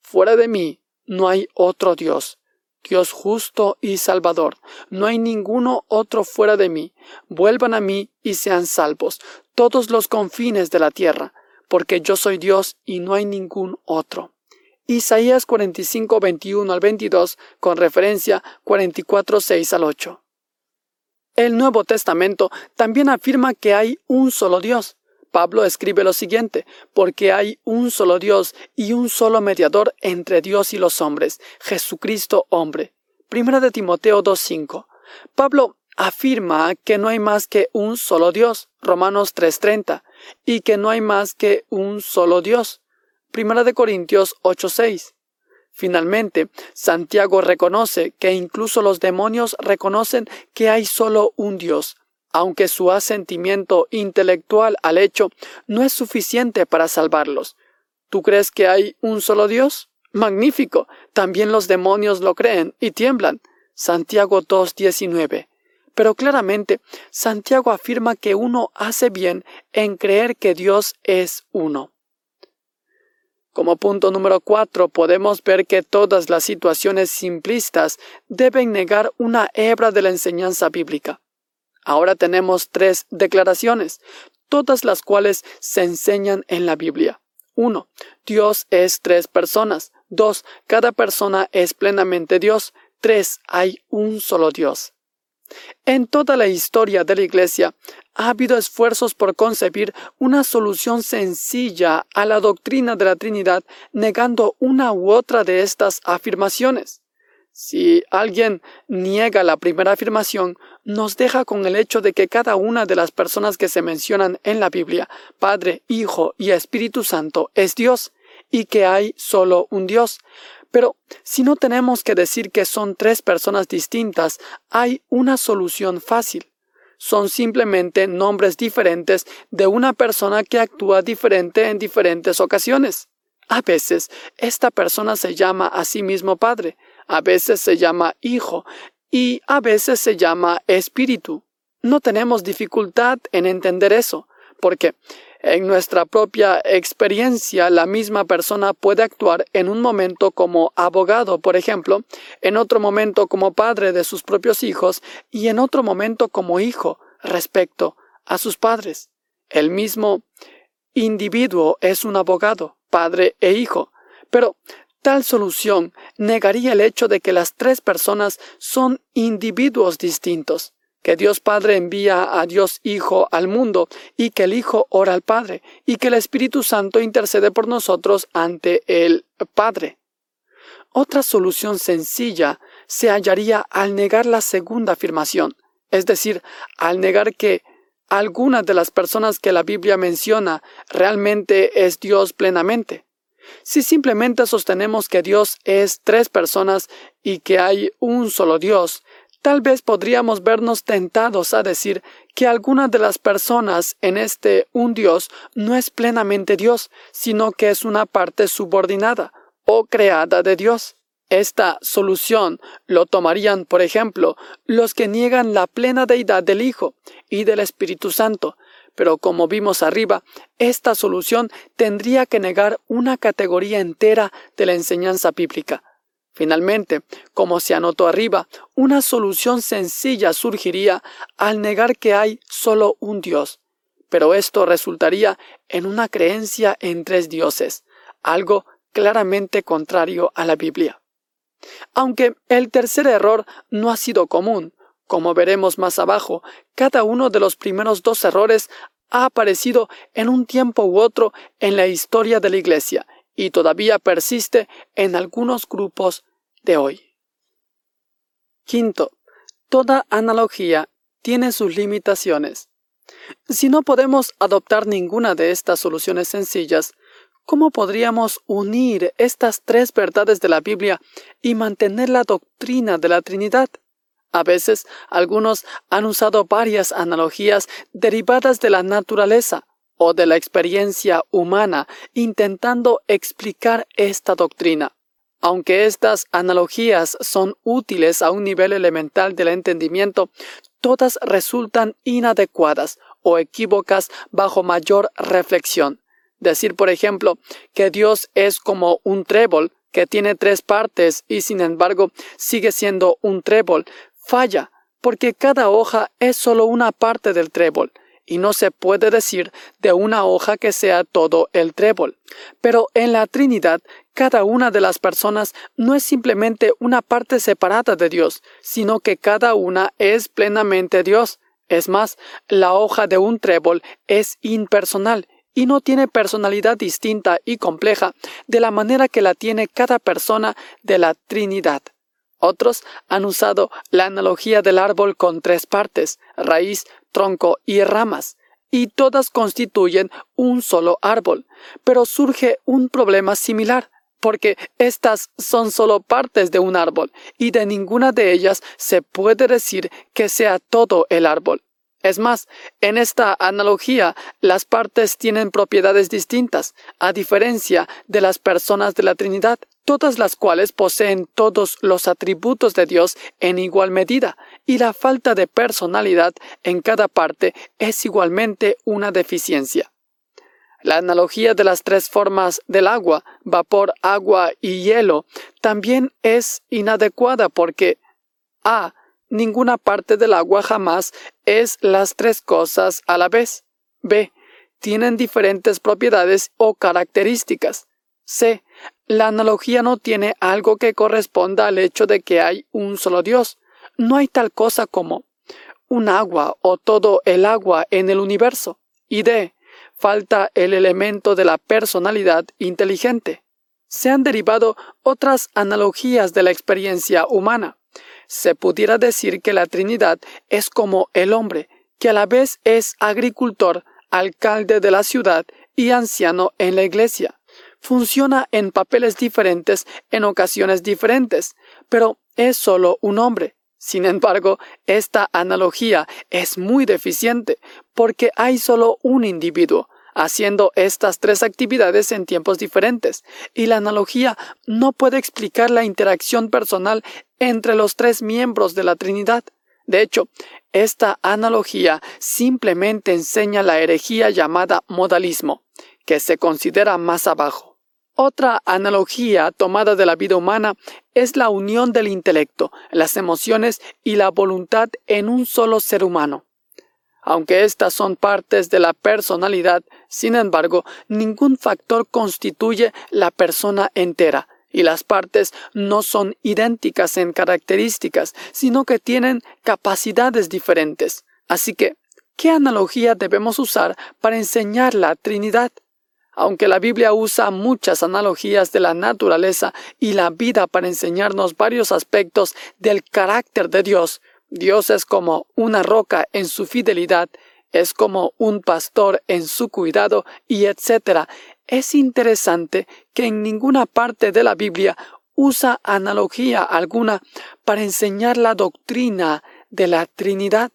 Fuera de mí no hay otro Dios, Dios justo y salvador. No hay ninguno otro fuera de mí. Vuelvan a mí y sean salvos, todos los confines de la tierra, porque yo soy Dios y no hay ningún otro. Isaías 45, 21 al 22, con referencia 44, 6 al 8. El Nuevo Testamento también afirma que hay un solo Dios. Pablo escribe lo siguiente, porque hay un solo Dios y un solo mediador entre Dios y los hombres, Jesucristo hombre. Primera de Timoteo 2.5. Pablo afirma que no hay más que un solo Dios, Romanos 3.30, y que no hay más que un solo Dios, Primera de Corintios 8.6. Finalmente, Santiago reconoce que incluso los demonios reconocen que hay solo un Dios. aunque su asentimiento intelectual al hecho no es suficiente para salvarlos. ¿Tú crees que hay un solo Dios? Magnífico. También los demonios lo creen y tiemblan. Santiago 2.19. Pero claramente, Santiago afirma que uno hace bien en creer que Dios es uno. Como punto número cuatro, podemos ver que todas las situaciones simplistas deben negar una hebra de la enseñanza bíblica. Ahora tenemos tres declaraciones, todas las cuales se enseñan en la Biblia. 1. Dios es tres personas. 2. Cada persona es plenamente Dios. 3. Hay un solo Dios. En toda la historia de la Iglesia ha habido esfuerzos por concebir una solución sencilla a la doctrina de la Trinidad negando una u otra de estas afirmaciones. Si alguien niega la primera afirmación, nos deja con el hecho de que cada una de las personas que se mencionan en la Biblia, Padre, Hijo y Espíritu Santo, es Dios, y que hay solo un Dios. Pero si no tenemos que decir que son tres personas distintas, hay una solución fácil. Son simplemente nombres diferentes de una persona que actúa diferente en diferentes ocasiones. A veces esta persona se llama a sí mismo Padre, a veces se llama Hijo y a veces se llama Espíritu. No tenemos dificultad en entender eso, porque en nuestra propia experiencia la misma persona puede actuar en un momento como abogado, por ejemplo, en otro momento como padre de sus propios hijos y en otro momento como hijo respecto a sus padres. El mismo individuo es un abogado, padre e hijo. Pero tal solución negaría el hecho de que las tres personas son individuos distintos, que Dios Padre envía a Dios Hijo al mundo y que el Hijo ora al Padre y que el Espíritu Santo intercede por nosotros ante el Padre. Otra solución sencilla se hallaría al negar la segunda afirmación, es decir, al negar que alguna de las personas que la Biblia menciona realmente es Dios plenamente. Si simplemente sostenemos que Dios es tres personas y que hay un solo Dios, tal vez podríamos vernos tentados a decir que alguna de las personas en este un Dios no es plenamente Dios, sino que es una parte subordinada o creada de Dios. Esta solución lo tomarían, por ejemplo, los que niegan la plena deidad del Hijo y del Espíritu Santo, pero como vimos arriba, esta solución tendría que negar una categoría entera de la enseñanza bíblica. Finalmente, como se anotó arriba, una solución sencilla surgiría al negar que hay solo un Dios, pero esto resultaría en una creencia en tres dioses, algo claramente contrario a la Biblia. Aunque el tercer error no ha sido común, como veremos más abajo, cada uno de los primeros dos errores ha aparecido en un tiempo u otro en la historia de la Iglesia y todavía persiste en algunos grupos de hoy. Quinto, toda analogía tiene sus limitaciones. Si no podemos adoptar ninguna de estas soluciones sencillas, ¿Cómo podríamos unir estas tres verdades de la Biblia y mantener la doctrina de la Trinidad? A veces algunos han usado varias analogías derivadas de la naturaleza o de la experiencia humana intentando explicar esta doctrina. Aunque estas analogías son útiles a un nivel elemental del entendimiento, todas resultan inadecuadas o equívocas bajo mayor reflexión. Decir, por ejemplo, que Dios es como un trébol que tiene tres partes y sin embargo sigue siendo un trébol, falla, porque cada hoja es solo una parte del trébol, y no se puede decir de una hoja que sea todo el trébol. Pero en la Trinidad, cada una de las personas no es simplemente una parte separada de Dios, sino que cada una es plenamente Dios. Es más, la hoja de un trébol es impersonal y no tiene personalidad distinta y compleja de la manera que la tiene cada persona de la Trinidad. Otros han usado la analogía del árbol con tres partes, raíz, tronco y ramas, y todas constituyen un solo árbol. Pero surge un problema similar, porque estas son solo partes de un árbol, y de ninguna de ellas se puede decir que sea todo el árbol. Es más, en esta analogía, las partes tienen propiedades distintas, a diferencia de las personas de la Trinidad, todas las cuales poseen todos los atributos de Dios en igual medida, y la falta de personalidad en cada parte es igualmente una deficiencia. La analogía de las tres formas del agua, vapor, agua y hielo, también es inadecuada porque A ninguna parte del agua jamás es las tres cosas a la vez. B. Tienen diferentes propiedades o características. C. La analogía no tiene algo que corresponda al hecho de que hay un solo Dios. No hay tal cosa como un agua o todo el agua en el universo. Y D. Falta el elemento de la personalidad inteligente. Se han derivado otras analogías de la experiencia humana se pudiera decir que la Trinidad es como el hombre, que a la vez es agricultor, alcalde de la ciudad y anciano en la iglesia. Funciona en papeles diferentes en ocasiones diferentes, pero es solo un hombre. Sin embargo, esta analogía es muy deficiente, porque hay solo un individuo, haciendo estas tres actividades en tiempos diferentes, y la analogía no puede explicar la interacción personal entre los tres miembros de la Trinidad. De hecho, esta analogía simplemente enseña la herejía llamada modalismo, que se considera más abajo. Otra analogía tomada de la vida humana es la unión del intelecto, las emociones y la voluntad en un solo ser humano. Aunque estas son partes de la personalidad, sin embargo, ningún factor constituye la persona entera, y las partes no son idénticas en características, sino que tienen capacidades diferentes. Así que, ¿qué analogía debemos usar para enseñar la Trinidad? Aunque la Biblia usa muchas analogías de la naturaleza y la vida para enseñarnos varios aspectos del carácter de Dios, Dios es como una roca en su fidelidad, es como un pastor en su cuidado y etc. Es interesante que en ninguna parte de la Biblia usa analogía alguna para enseñar la doctrina de la Trinidad.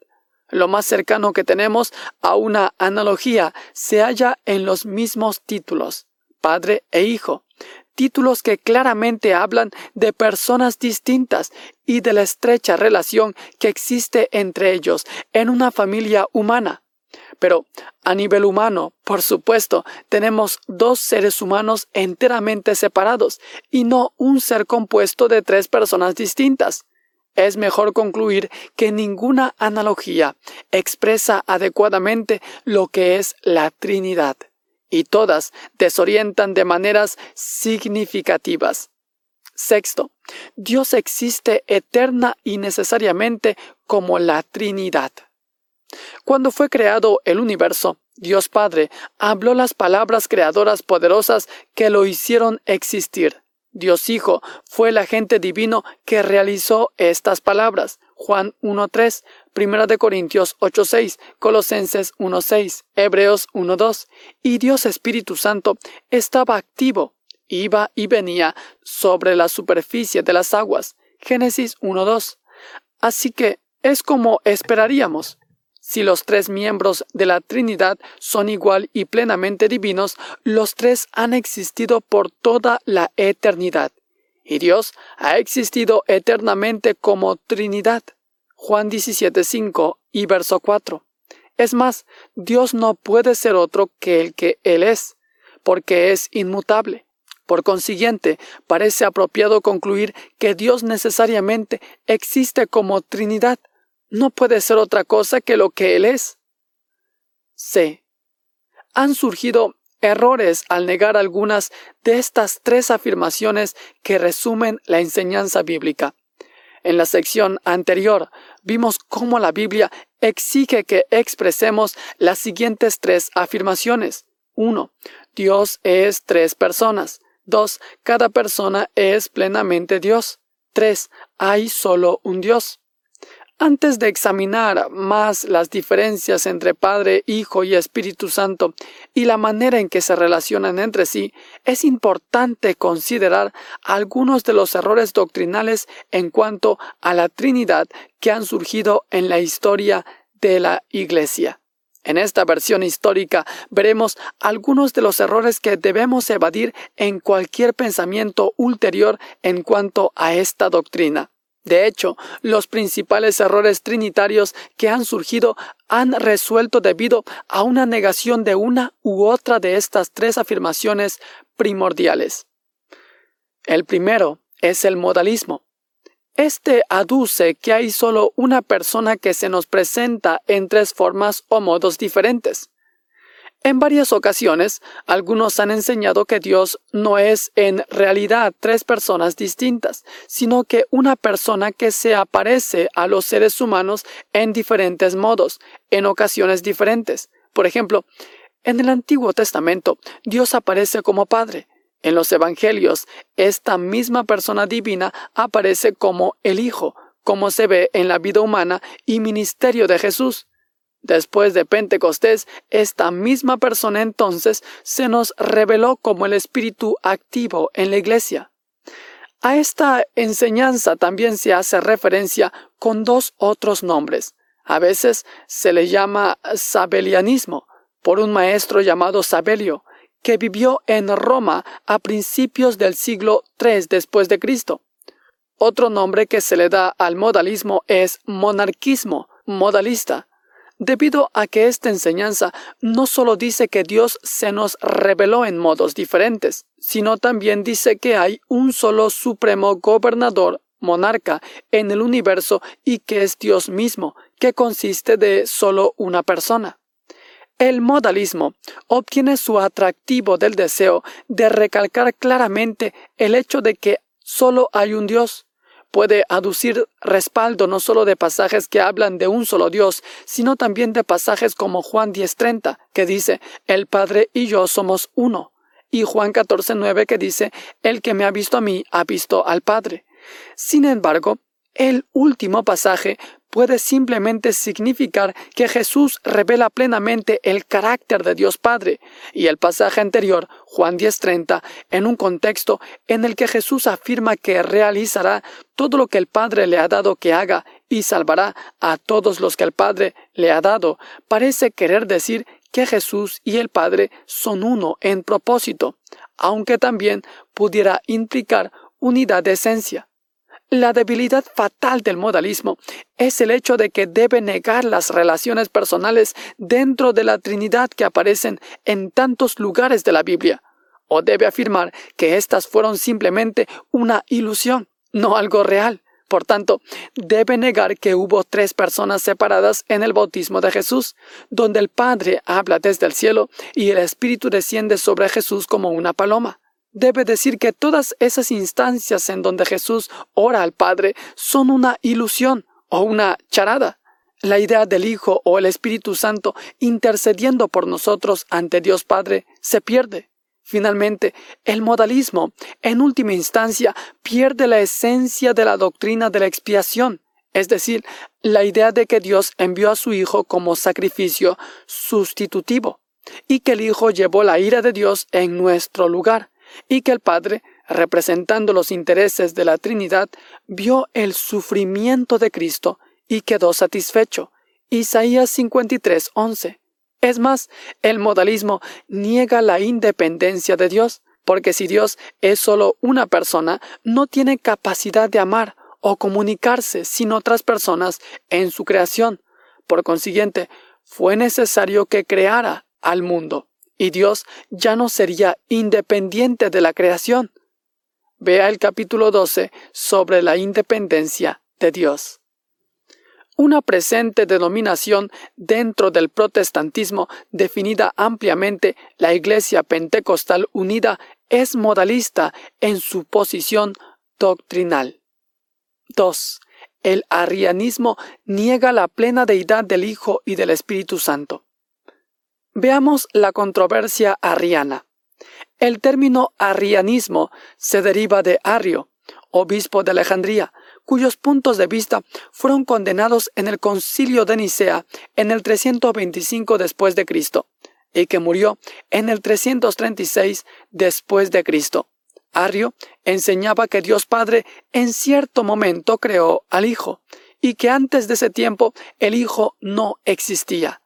Lo más cercano que tenemos a una analogía se halla en los mismos títulos, Padre e Hijo títulos que claramente hablan de personas distintas y de la estrecha relación que existe entre ellos en una familia humana. Pero a nivel humano, por supuesto, tenemos dos seres humanos enteramente separados y no un ser compuesto de tres personas distintas. Es mejor concluir que ninguna analogía expresa adecuadamente lo que es la Trinidad y todas desorientan de maneras significativas. Sexto, Dios existe eterna y necesariamente como la Trinidad. Cuando fue creado el universo, Dios Padre habló las palabras creadoras poderosas que lo hicieron existir. Dios Hijo fue el agente divino que realizó estas palabras. Juan 1.3, Primera de Corintios 8.6, Colosenses 1.6, Hebreos 1.2, y Dios Espíritu Santo estaba activo, iba y venía sobre la superficie de las aguas. Génesis 1.2. Así que es como esperaríamos. Si los tres miembros de la Trinidad son igual y plenamente divinos, los tres han existido por toda la eternidad y Dios ha existido eternamente como Trinidad. Juan 17.5 y verso 4. Es más, Dios no puede ser otro que el que Él es, porque es inmutable. Por consiguiente, parece apropiado concluir que Dios necesariamente existe como Trinidad. No puede ser otra cosa que lo que Él es. C. Han surgido errores al negar algunas de estas tres afirmaciones que resumen la enseñanza bíblica. En la sección anterior vimos cómo la Biblia exige que expresemos las siguientes tres afirmaciones. 1. Dios es tres personas. 2. Cada persona es plenamente Dios. 3. Hay solo un Dios. Antes de examinar más las diferencias entre Padre, Hijo y Espíritu Santo y la manera en que se relacionan entre sí, es importante considerar algunos de los errores doctrinales en cuanto a la Trinidad que han surgido en la historia de la Iglesia. En esta versión histórica veremos algunos de los errores que debemos evadir en cualquier pensamiento ulterior en cuanto a esta doctrina. De hecho, los principales errores trinitarios que han surgido han resuelto debido a una negación de una u otra de estas tres afirmaciones primordiales. El primero es el modalismo. Este aduce que hay solo una persona que se nos presenta en tres formas o modos diferentes. En varias ocasiones, algunos han enseñado que Dios no es en realidad tres personas distintas, sino que una persona que se aparece a los seres humanos en diferentes modos, en ocasiones diferentes. Por ejemplo, en el Antiguo Testamento, Dios aparece como Padre, en los Evangelios, esta misma persona divina aparece como el Hijo, como se ve en la vida humana y ministerio de Jesús. Después de Pentecostés, esta misma persona entonces se nos reveló como el Espíritu activo en la Iglesia. A esta enseñanza también se hace referencia con dos otros nombres. A veces se le llama sabelianismo, por un maestro llamado Sabelio, que vivió en Roma a principios del siglo III después de Cristo. Otro nombre que se le da al modalismo es monarquismo, modalista, debido a que esta enseñanza no solo dice que Dios se nos reveló en modos diferentes, sino también dice que hay un solo supremo gobernador, monarca, en el universo y que es Dios mismo, que consiste de solo una persona. El modalismo obtiene su atractivo del deseo de recalcar claramente el hecho de que solo hay un Dios. Puede aducir respaldo no solo de pasajes que hablan de un solo Dios, sino también de pasajes como Juan 10:30, que dice, El Padre y yo somos uno, y Juan 14:9 que dice, El que me ha visto a mí ha visto al Padre. Sin embargo, el último pasaje puede simplemente significar que Jesús revela plenamente el carácter de Dios Padre, y el pasaje anterior, Juan 10:30, en un contexto en el que Jesús afirma que realizará todo lo que el Padre le ha dado que haga y salvará a todos los que el Padre le ha dado, parece querer decir que Jesús y el Padre son uno en propósito, aunque también pudiera implicar unidad de esencia. La debilidad fatal del modalismo es el hecho de que debe negar las relaciones personales dentro de la Trinidad que aparecen en tantos lugares de la Biblia, o debe afirmar que éstas fueron simplemente una ilusión, no algo real. Por tanto, debe negar que hubo tres personas separadas en el bautismo de Jesús, donde el Padre habla desde el cielo y el Espíritu desciende sobre Jesús como una paloma debe decir que todas esas instancias en donde Jesús ora al Padre son una ilusión o una charada. La idea del Hijo o el Espíritu Santo intercediendo por nosotros ante Dios Padre se pierde. Finalmente, el modalismo, en última instancia, pierde la esencia de la doctrina de la expiación, es decir, la idea de que Dios envió a su Hijo como sacrificio sustitutivo, y que el Hijo llevó la ira de Dios en nuestro lugar y que el Padre, representando los intereses de la Trinidad, vio el sufrimiento de Cristo y quedó satisfecho. Isaías 53, 11. Es más, el modalismo niega la independencia de Dios, porque si Dios es solo una persona, no tiene capacidad de amar o comunicarse sin otras personas en su creación. Por consiguiente, fue necesario que creara al mundo y Dios ya no sería independiente de la creación. Vea el capítulo 12 sobre la independencia de Dios. Una presente denominación dentro del protestantismo definida ampliamente, la Iglesia Pentecostal Unida es modalista en su posición doctrinal. 2. El arrianismo niega la plena deidad del Hijo y del Espíritu Santo. Veamos la controversia arriana. El término arrianismo se deriva de Arrio, obispo de Alejandría, cuyos puntos de vista fueron condenados en el concilio de Nicea en el 325 después de Cristo y que murió en el 336 después de Cristo. Arrio enseñaba que Dios Padre en cierto momento creó al Hijo y que antes de ese tiempo el Hijo no existía,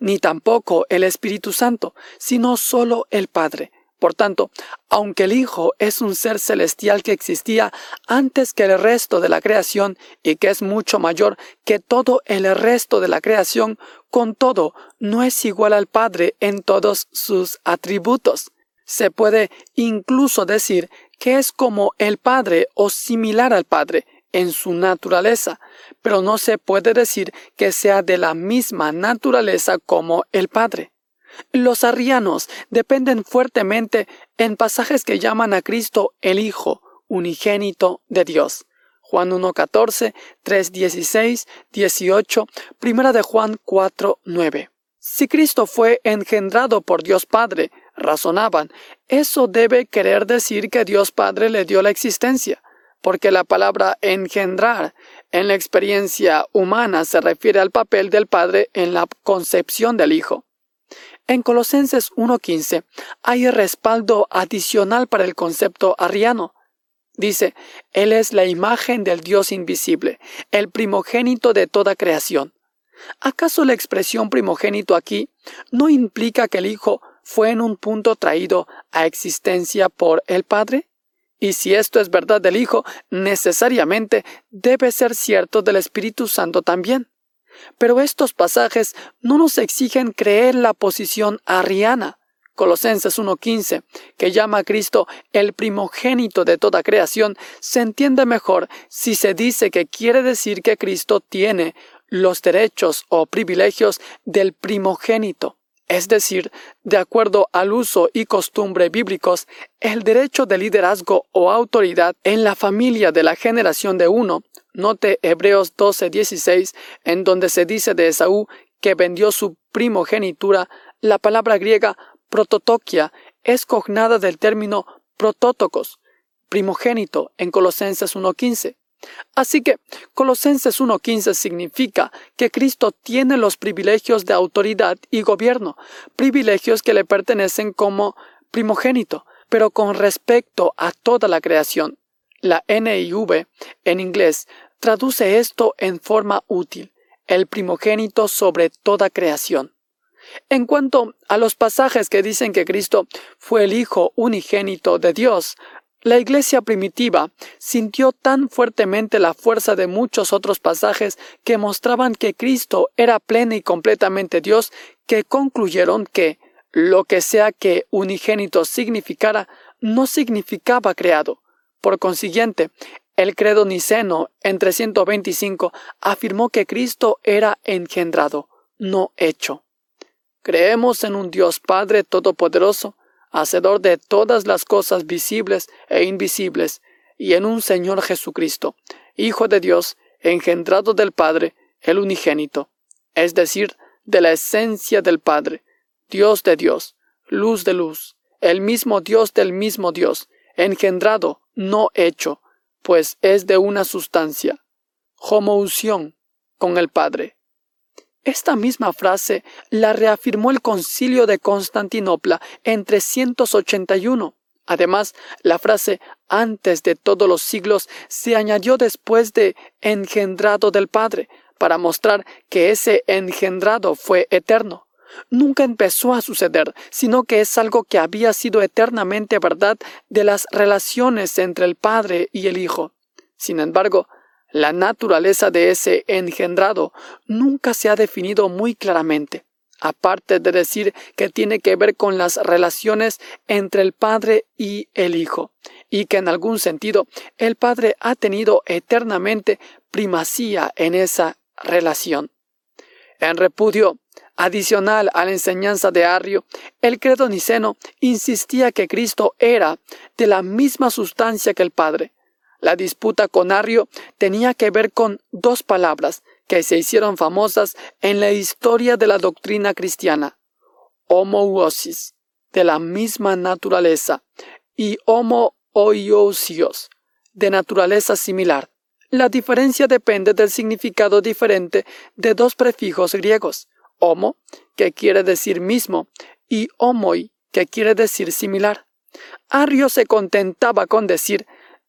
ni tampoco el Espíritu Santo, sino solo el Padre. Por tanto, aunque el Hijo es un ser celestial que existía antes que el resto de la creación y que es mucho mayor que todo el resto de la creación, con todo no es igual al Padre en todos sus atributos. Se puede incluso decir que es como el Padre o similar al Padre en su naturaleza, pero no se puede decir que sea de la misma naturaleza como el Padre. Los arrianos dependen fuertemente en pasajes que llaman a Cristo el Hijo unigénito de Dios. Juan 1.14, 3.16, 18, Primera de Juan 4.9. Si Cristo fue engendrado por Dios Padre, razonaban, eso debe querer decir que Dios Padre le dio la existencia, porque la palabra engendrar en la experiencia humana se refiere al papel del Padre en la concepción del Hijo. En Colosenses 1.15 hay respaldo adicional para el concepto arriano. Dice, Él es la imagen del Dios invisible, el primogénito de toda creación. ¿Acaso la expresión primogénito aquí no implica que el Hijo fue en un punto traído a existencia por el Padre? Y si esto es verdad del Hijo, necesariamente debe ser cierto del Espíritu Santo también. Pero estos pasajes no nos exigen creer la posición arriana. Colosenses 1.15, que llama a Cristo el primogénito de toda creación, se entiende mejor si se dice que quiere decir que Cristo tiene los derechos o privilegios del primogénito, es decir, de acuerdo al uso y costumbre bíblicos, el derecho de liderazgo o autoridad en la familia de la generación de uno Note Hebreos 12:16, en donde se dice de Esaú que vendió su primogenitura, la palabra griega prototokia es cognada del término protótocos, primogénito, en Colosenses 1:15. Así que Colosenses 1.15 significa que Cristo tiene los privilegios de autoridad y gobierno, privilegios que le pertenecen como primogénito, pero con respecto a toda la creación. La NIV en inglés traduce esto en forma útil, el primogénito sobre toda creación. En cuanto a los pasajes que dicen que Cristo fue el Hijo unigénito de Dios, la iglesia primitiva sintió tan fuertemente la fuerza de muchos otros pasajes que mostraban que Cristo era pleno y completamente Dios que concluyeron que lo que sea que unigénito significara no significaba creado. Por consiguiente, el credo niceno en 325 afirmó que Cristo era engendrado, no hecho. Creemos en un Dios Padre Todopoderoso, Hacedor de todas las cosas visibles e invisibles, y en un Señor Jesucristo, Hijo de Dios, engendrado del Padre, el unigénito, es decir, de la esencia del Padre, Dios de Dios, luz de luz, el mismo Dios del mismo Dios, engendrado, no hecho, pues es de una sustancia, homoousión, con el Padre. Esta misma frase la reafirmó el concilio de Constantinopla en 381. Además, la frase antes de todos los siglos se añadió después de engendrado del Padre, para mostrar que ese engendrado fue eterno. Nunca empezó a suceder, sino que es algo que había sido eternamente verdad de las relaciones entre el Padre y el Hijo. Sin embargo, la naturaleza de ese engendrado nunca se ha definido muy claramente, aparte de decir que tiene que ver con las relaciones entre el Padre y el Hijo, y que en algún sentido el Padre ha tenido eternamente primacía en esa relación. En repudio Adicional a la enseñanza de Arrio, el credo niceno insistía que Cristo era de la misma sustancia que el Padre. La disputa con Arrio tenía que ver con dos palabras que se hicieron famosas en la historia de la doctrina cristiana. Homouosis, de la misma naturaleza, y homo-oiosios, de naturaleza similar. La diferencia depende del significado diferente de dos prefijos griegos homo, que quiere decir mismo, y homoi, que quiere decir similar. Arrio se contentaba con decir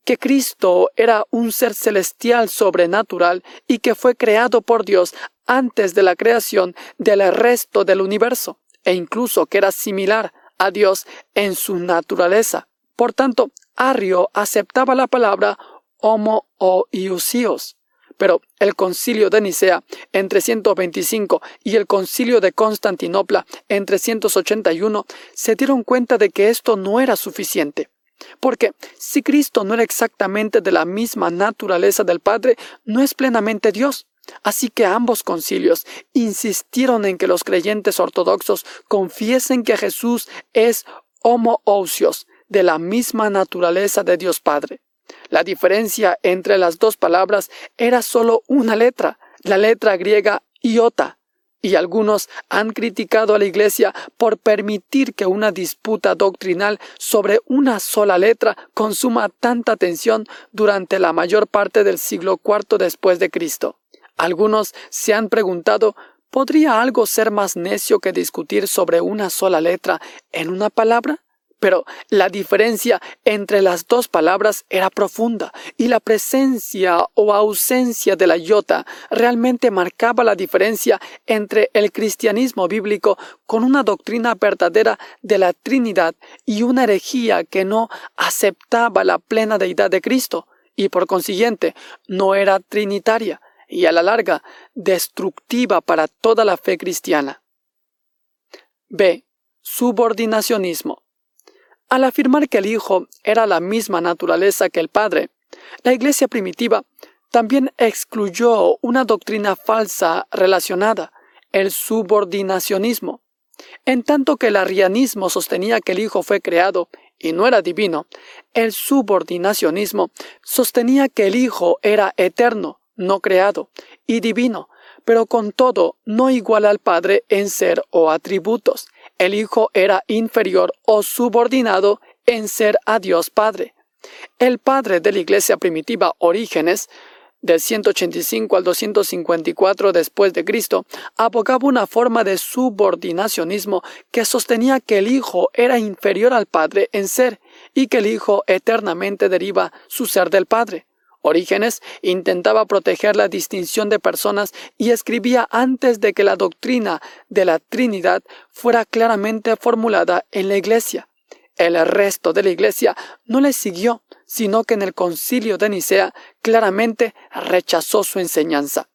que Cristo era un ser celestial sobrenatural y que fue creado por Dios antes de la creación del resto del universo, e incluso que era similar a Dios en su naturaleza. Por tanto, Arrio aceptaba la palabra homo o iusios. Pero el concilio de Nicea en 325 y el concilio de Constantinopla en 381 se dieron cuenta de que esto no era suficiente. Porque si Cristo no era exactamente de la misma naturaleza del Padre, no es plenamente Dios. Así que ambos concilios insistieron en que los creyentes ortodoxos confiesen que Jesús es homoousios, de la misma naturaleza de Dios Padre. La diferencia entre las dos palabras era solo una letra, la letra griega iota, y algunos han criticado a la Iglesia por permitir que una disputa doctrinal sobre una sola letra consuma tanta tensión durante la mayor parte del siglo IV después de Cristo. Algunos se han preguntado ¿Podría algo ser más necio que discutir sobre una sola letra en una palabra? Pero la diferencia entre las dos palabras era profunda y la presencia o ausencia de la iota realmente marcaba la diferencia entre el cristianismo bíblico con una doctrina verdadera de la Trinidad y una herejía que no aceptaba la plena deidad de Cristo y por consiguiente no era trinitaria y a la larga destructiva para toda la fe cristiana. B. Subordinacionismo. Al afirmar que el Hijo era la misma naturaleza que el Padre, la Iglesia primitiva también excluyó una doctrina falsa relacionada, el subordinacionismo. En tanto que el arrianismo sostenía que el Hijo fue creado y no era divino, el subordinacionismo sostenía que el Hijo era eterno, no creado, y divino, pero con todo no igual al Padre en ser o atributos, el Hijo era inferior o subordinado en ser a Dios Padre. El padre de la iglesia primitiva Orígenes, del 185 al 254 después de Cristo, abogaba una forma de subordinacionismo que sostenía que el Hijo era inferior al Padre en ser y que el Hijo eternamente deriva su ser del Padre. Orígenes intentaba proteger la distinción de personas y escribía antes de que la doctrina de la Trinidad fuera claramente formulada en la Iglesia. El resto de la Iglesia no le siguió, sino que en el concilio de Nicea claramente rechazó su enseñanza.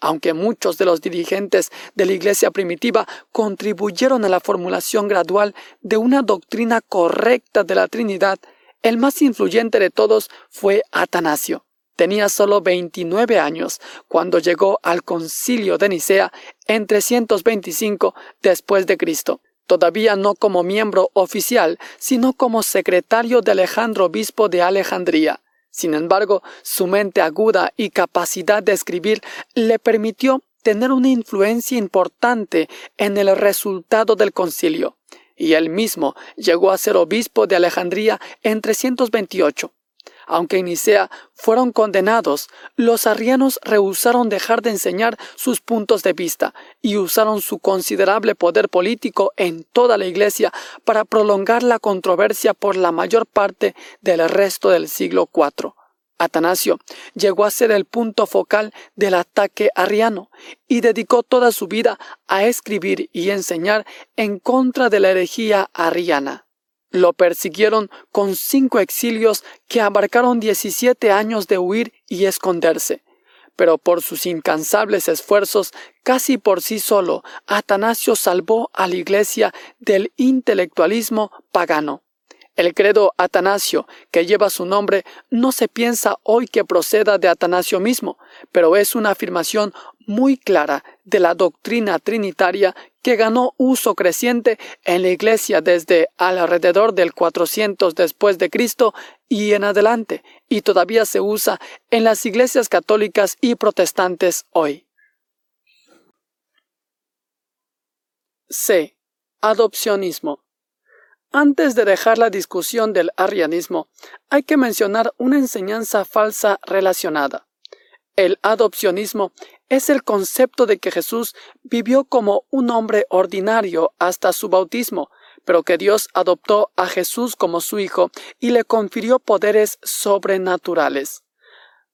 Aunque muchos de los dirigentes de la Iglesia primitiva contribuyeron a la formulación gradual de una doctrina correcta de la Trinidad, el más influyente de todos fue Atanasio. Tenía solo 29 años cuando llegó al concilio de Nicea en 325 después de Cristo, todavía no como miembro oficial, sino como secretario de Alejandro obispo de Alejandría. Sin embargo, su mente aguda y capacidad de escribir le permitió tener una influencia importante en el resultado del concilio, y él mismo llegó a ser obispo de Alejandría en 328. Aunque en Nicea fueron condenados, los arrianos rehusaron dejar de enseñar sus puntos de vista y usaron su considerable poder político en toda la Iglesia para prolongar la controversia por la mayor parte del resto del siglo IV. Atanasio llegó a ser el punto focal del ataque arriano y dedicó toda su vida a escribir y enseñar en contra de la herejía arriana. Lo persiguieron con cinco exilios que abarcaron 17 años de huir y esconderse. Pero por sus incansables esfuerzos, casi por sí solo, Atanasio salvó a la Iglesia del intelectualismo pagano. El credo Atanasio, que lleva su nombre, no se piensa hoy que proceda de Atanasio mismo, pero es una afirmación muy clara de la doctrina trinitaria que ganó uso creciente en la Iglesia desde alrededor del 400 después de Cristo y en adelante, y todavía se usa en las iglesias católicas y protestantes hoy. C. Adopcionismo. Antes de dejar la discusión del arrianismo, hay que mencionar una enseñanza falsa relacionada. El adopcionismo es el concepto de que Jesús vivió como un hombre ordinario hasta su bautismo, pero que Dios adoptó a Jesús como su Hijo y le confirió poderes sobrenaturales.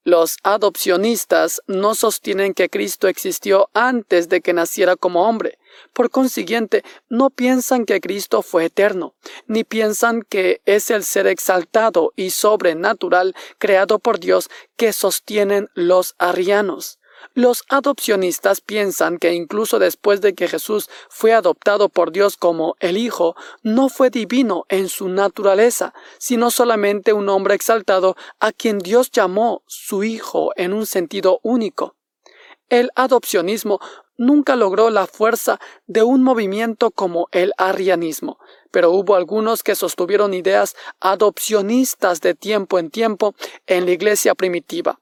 Los adopcionistas no sostienen que Cristo existió antes de que naciera como hombre. Por consiguiente, no piensan que Cristo fue eterno, ni piensan que es el ser exaltado y sobrenatural creado por Dios que sostienen los arrianos. Los adopcionistas piensan que incluso después de que Jesús fue adoptado por Dios como el Hijo, no fue divino en su naturaleza, sino solamente un hombre exaltado a quien Dios llamó su Hijo en un sentido único. El adopcionismo nunca logró la fuerza de un movimiento como el arrianismo, pero hubo algunos que sostuvieron ideas adopcionistas de tiempo en tiempo en la iglesia primitiva.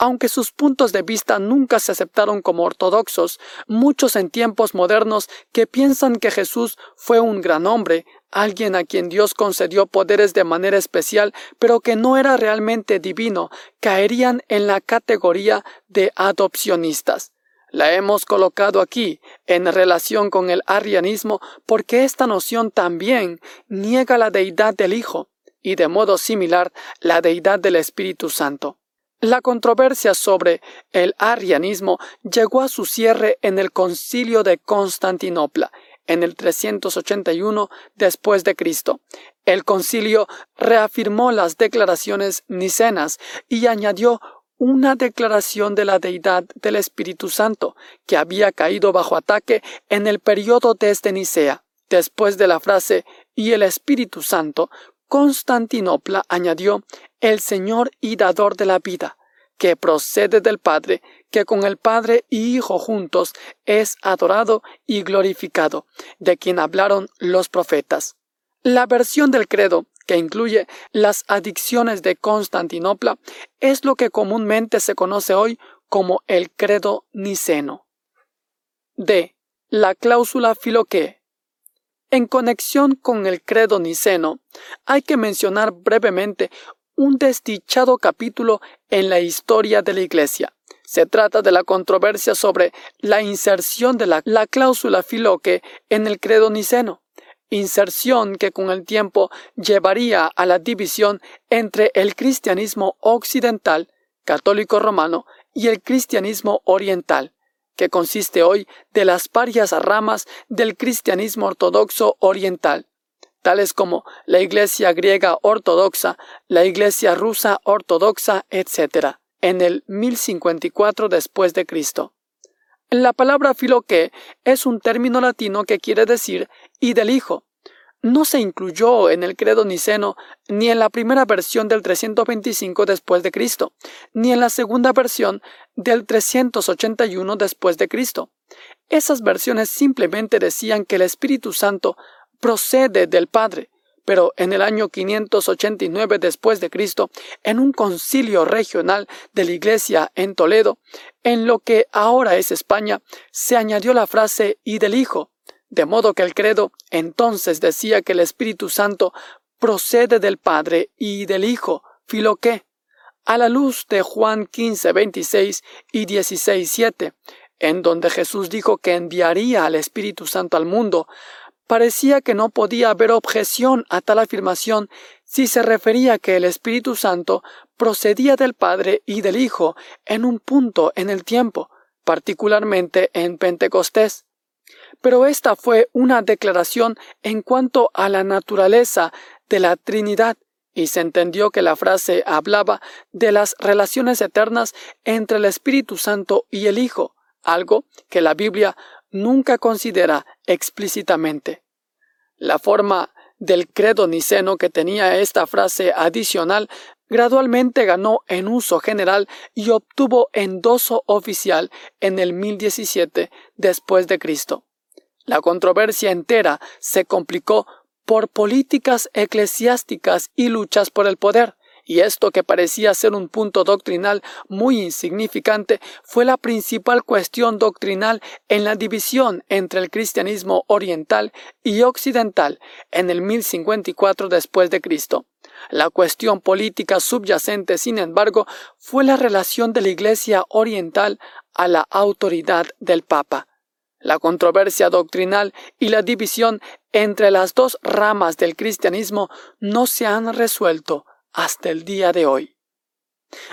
Aunque sus puntos de vista nunca se aceptaron como ortodoxos, muchos en tiempos modernos que piensan que Jesús fue un gran hombre, alguien a quien Dios concedió poderes de manera especial, pero que no era realmente divino, caerían en la categoría de adopcionistas. La hemos colocado aquí en relación con el arrianismo porque esta noción también niega la deidad del Hijo y de modo similar la deidad del Espíritu Santo. La controversia sobre el arrianismo llegó a su cierre en el Concilio de Constantinopla, en el 381 después de Cristo. El concilio reafirmó las declaraciones nicenas y añadió una declaración de la deidad del Espíritu Santo, que había caído bajo ataque en el periodo desde Nicea. Después de la frase y el Espíritu Santo, Constantinopla añadió el Señor y dador de la vida, que procede del Padre, que con el Padre y Hijo juntos es adorado y glorificado, de quien hablaron los profetas. La versión del credo, que incluye las adicciones de Constantinopla, es lo que comúnmente se conoce hoy como el credo niceno. D. La cláusula filoque. En conexión con el credo niceno, hay que mencionar brevemente un desdichado capítulo en la historia de la Iglesia. Se trata de la controversia sobre la inserción de la, cláusula filoque en el credo niceno, inserción que con el tiempo llevaría a la división entre el cristianismo occidental, católico romano, y el cristianismo oriental, que consiste hoy de las varias ramas del cristianismo ortodoxo oriental, tales como la Iglesia griega ortodoxa, la Iglesia rusa ortodoxa, etc., en el 1054 después de Cristo. La palabra filoque es un término latino que quiere decir y del Hijo. No se incluyó en el credo niceno ni en la primera versión del 325 después de Cristo, ni en la segunda versión del 381 después de Cristo. Esas versiones simplemente decían que el Espíritu Santo procede del Padre, pero en el año 589 después de Cristo, en un concilio regional de la Iglesia en Toledo, en lo que ahora es España, se añadió la frase y del Hijo, de modo que el credo entonces decía que el Espíritu Santo procede del Padre y del Hijo, filoque, a la luz de Juan 15, 26 y 16, 7, en donde Jesús dijo que enviaría al Espíritu Santo al mundo. Parecía que no podía haber objeción a tal afirmación si se refería que el Espíritu Santo procedía del Padre y del Hijo en un punto en el tiempo, particularmente en Pentecostés. Pero esta fue una declaración en cuanto a la naturaleza de la Trinidad, y se entendió que la frase hablaba de las relaciones eternas entre el Espíritu Santo y el Hijo, algo que la Biblia nunca considera explícitamente. La forma del credo niceno que tenía esta frase adicional gradualmente ganó en uso general y obtuvo endoso oficial en el 1017 después de Cristo. La controversia entera se complicó por políticas eclesiásticas y luchas por el poder y esto que parecía ser un punto doctrinal muy insignificante fue la principal cuestión doctrinal en la división entre el cristianismo oriental y occidental en el 1054 después de Cristo. La cuestión política subyacente, sin embargo, fue la relación de la Iglesia oriental a la autoridad del Papa. La controversia doctrinal y la división entre las dos ramas del cristianismo no se han resuelto hasta el día de hoy.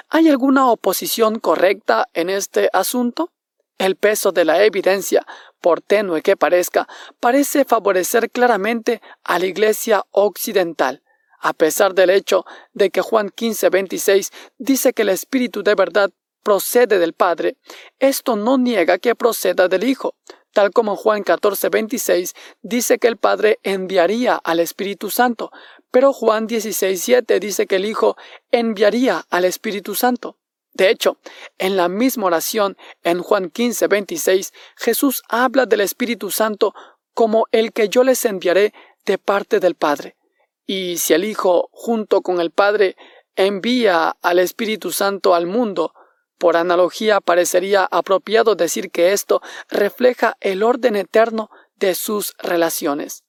¿Hay alguna oposición correcta en este asunto? El peso de la evidencia, por tenue que parezca, parece favorecer claramente a la Iglesia occidental, a pesar del hecho de que Juan 15:26 dice que el Espíritu de verdad procede del Padre, esto no niega que proceda del Hijo, tal como Juan 14:26 dice que el Padre enviaría al Espíritu Santo, pero Juan 16:7 dice que el Hijo enviaría al Espíritu Santo. De hecho, en la misma oración, en Juan 15:26, Jesús habla del Espíritu Santo como el que yo les enviaré de parte del Padre. Y si el Hijo, junto con el Padre, envía al Espíritu Santo al mundo, por analogía, parecería apropiado decir que esto refleja el orden eterno de sus relaciones.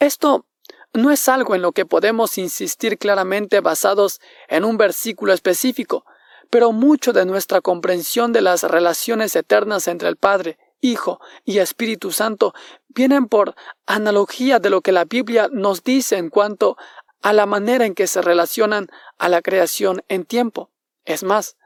Esto no es algo en lo que podemos insistir claramente basados en un versículo específico, pero mucho de nuestra comprensión de las relaciones eternas entre el Padre, Hijo y Espíritu Santo vienen por analogía de lo que la Biblia nos dice en cuanto a la manera en que se relacionan a la creación en tiempo. Es más,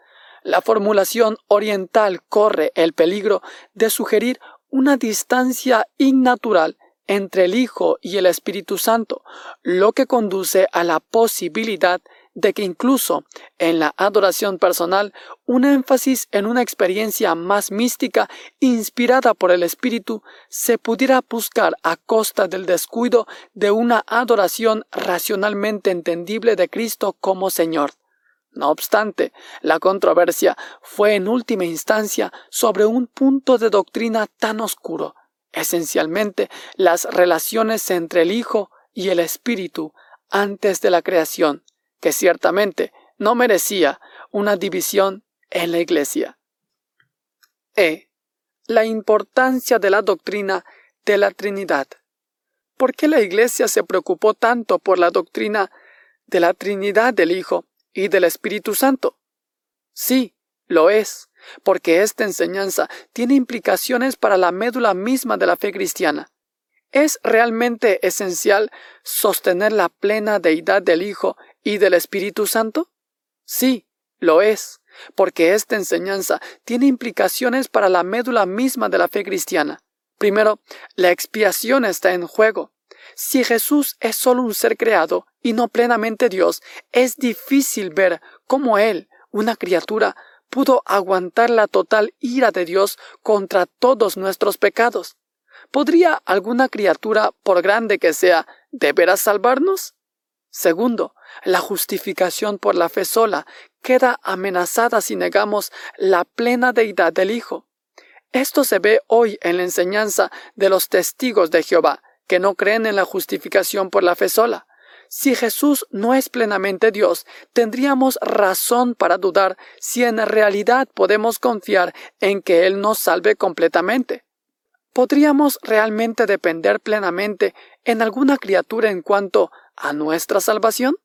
la formulación oriental corre el peligro de sugerir una distancia innatural entre el Hijo y el Espíritu Santo, lo que conduce a la posibilidad de que incluso en la adoración personal un énfasis en una experiencia más mística inspirada por el Espíritu se pudiera buscar a costa del descuido de una adoración racionalmente entendible de Cristo como Señor. No obstante, la controversia fue en última instancia sobre un punto de doctrina tan oscuro, esencialmente las relaciones entre el Hijo y el Espíritu antes de la creación, que ciertamente no merecía una división en la Iglesia. E. La importancia de la doctrina de la Trinidad. ¿Por qué la Iglesia se preocupó tanto por la doctrina de la Trinidad del Hijo y del Espíritu Santo. Sí, lo es, porque esta enseñanza tiene implicaciones para la médula misma de la fe cristiana. ¿Es realmente esencial sostener la plena deidad del Hijo y del Espíritu Santo? Sí, lo es, porque esta enseñanza tiene implicaciones para la médula misma de la fe cristiana. Primero, la expiación está en juego. Si Jesús es solo un ser creado y no plenamente Dios, es difícil ver cómo Él, una criatura, pudo aguantar la total ira de Dios contra todos nuestros pecados. ¿Podría alguna criatura, por grande que sea, deberá salvarnos? Segundo, la justificación por la fe sola queda amenazada si negamos la plena deidad del Hijo. Esto se ve hoy en la enseñanza de los testigos de Jehová, que no creen en la justificación por la fe sola. Si Jesús no es plenamente Dios, tendríamos razón para dudar si en realidad podemos confiar en que Él nos salve completamente. ¿Podríamos realmente depender plenamente en alguna criatura en cuanto a nuestra salvación?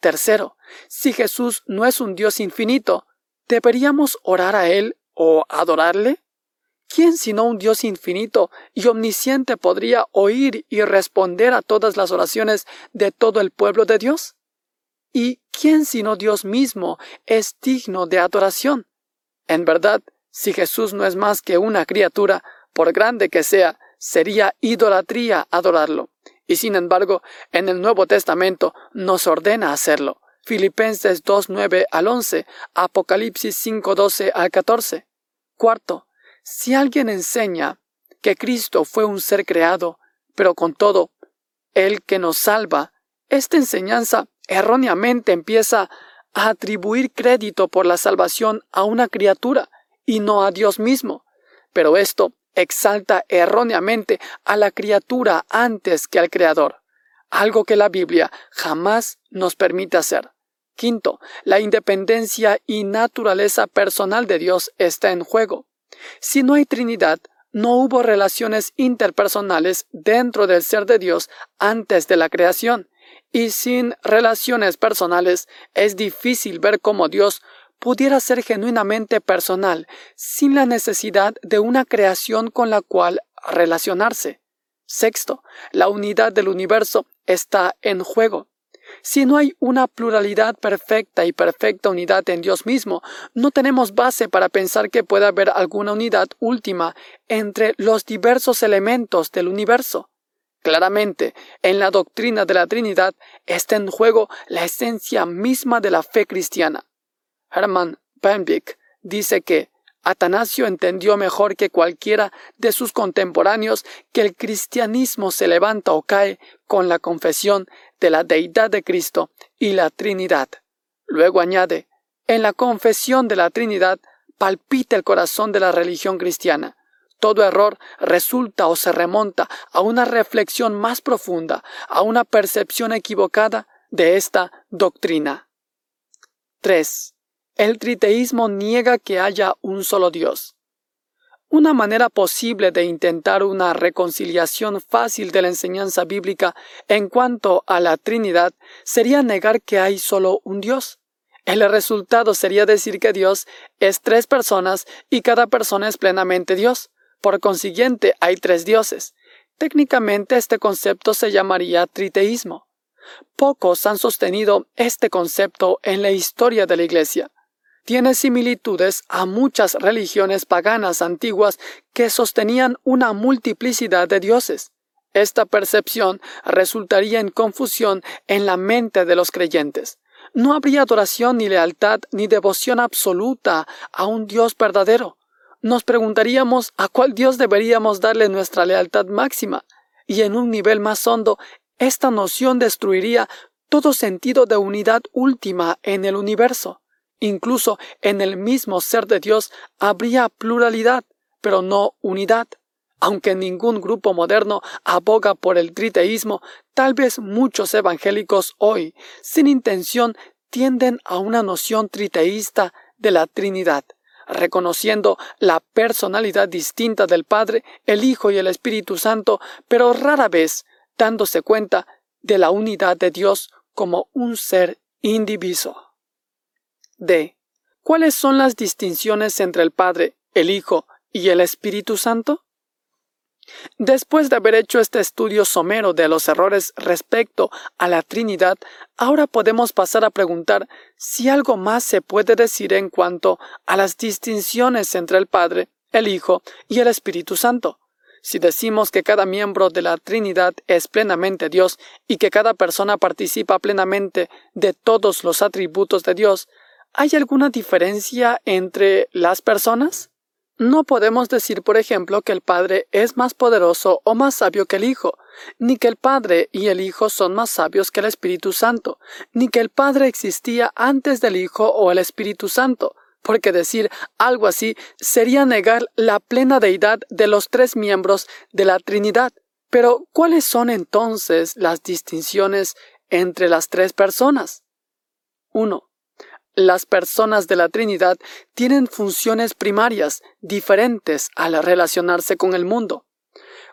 Tercero, si Jesús no es un Dios infinito, ¿deberíamos orar a Él o adorarle? ¿Quién sino un Dios infinito y omnisciente podría oír y responder a todas las oraciones de todo el pueblo de Dios? ¿Y quién sino Dios mismo es digno de adoración? En verdad, si Jesús no es más que una criatura, por grande que sea, sería idolatría adorarlo. Y sin embargo, en el Nuevo Testamento nos ordena hacerlo. Filipenses 2.9 al 11, Apocalipsis 5.12 al 14. Cuarto, si alguien enseña que Cristo fue un ser creado, pero con todo, el que nos salva, esta enseñanza erróneamente empieza a atribuir crédito por la salvación a una criatura y no a Dios mismo. Pero esto exalta erróneamente a la criatura antes que al Creador, algo que la Biblia jamás nos permite hacer. Quinto, la independencia y naturaleza personal de Dios está en juego. Si no hay Trinidad, no hubo relaciones interpersonales dentro del ser de Dios antes de la creación, y sin relaciones personales es difícil ver cómo Dios pudiera ser genuinamente personal, sin la necesidad de una creación con la cual relacionarse. Sexto, la unidad del universo está en juego. Si no hay una pluralidad perfecta y perfecta unidad en Dios mismo, no tenemos base para pensar que pueda haber alguna unidad última entre los diversos elementos del universo. Claramente, en la doctrina de la Trinidad está en juego la esencia misma de la fe cristiana. Hermann Benwick dice que Atanasio entendió mejor que cualquiera de sus contemporáneos que el cristianismo se levanta o cae con la confesión de la deidad de Cristo y la Trinidad. Luego añade, en la confesión de la Trinidad palpita el corazón de la religión cristiana. Todo error resulta o se remonta a una reflexión más profunda, a una percepción equivocada de esta doctrina. 3. El triteísmo niega que haya un solo Dios. Una manera posible de intentar una reconciliación fácil de la enseñanza bíblica en cuanto a la Trinidad sería negar que hay solo un Dios. El resultado sería decir que Dios es tres personas y cada persona es plenamente Dios. Por consiguiente, hay tres dioses. Técnicamente este concepto se llamaría triteísmo. Pocos han sostenido este concepto en la historia de la Iglesia. Tiene similitudes a muchas religiones paganas antiguas que sostenían una multiplicidad de dioses. Esta percepción resultaría en confusión en la mente de los creyentes. No habría adoración ni lealtad ni devoción absoluta a un Dios verdadero nos preguntaríamos a cuál Dios deberíamos darle nuestra lealtad máxima, y en un nivel más hondo, esta noción destruiría todo sentido de unidad última en el universo. Incluso en el mismo ser de Dios habría pluralidad, pero no unidad. Aunque ningún grupo moderno aboga por el triteísmo, tal vez muchos evangélicos hoy, sin intención, tienden a una noción triteísta de la Trinidad reconociendo la personalidad distinta del Padre, el Hijo y el Espíritu Santo, pero rara vez dándose cuenta de la unidad de Dios como un ser indiviso. D. ¿Cuáles son las distinciones entre el Padre, el Hijo y el Espíritu Santo? Después de haber hecho este estudio somero de los errores respecto a la Trinidad, ahora podemos pasar a preguntar si algo más se puede decir en cuanto a las distinciones entre el Padre, el Hijo y el Espíritu Santo. Si decimos que cada miembro de la Trinidad es plenamente Dios y que cada persona participa plenamente de todos los atributos de Dios, ¿hay alguna diferencia entre las personas? No podemos decir, por ejemplo, que el Padre es más poderoso o más sabio que el Hijo, ni que el Padre y el Hijo son más sabios que el Espíritu Santo, ni que el Padre existía antes del Hijo o el Espíritu Santo, porque decir algo así sería negar la plena deidad de los tres miembros de la Trinidad. Pero, ¿cuáles son entonces las distinciones entre las tres personas? 1. Las personas de la Trinidad tienen funciones primarias diferentes al relacionarse con el mundo.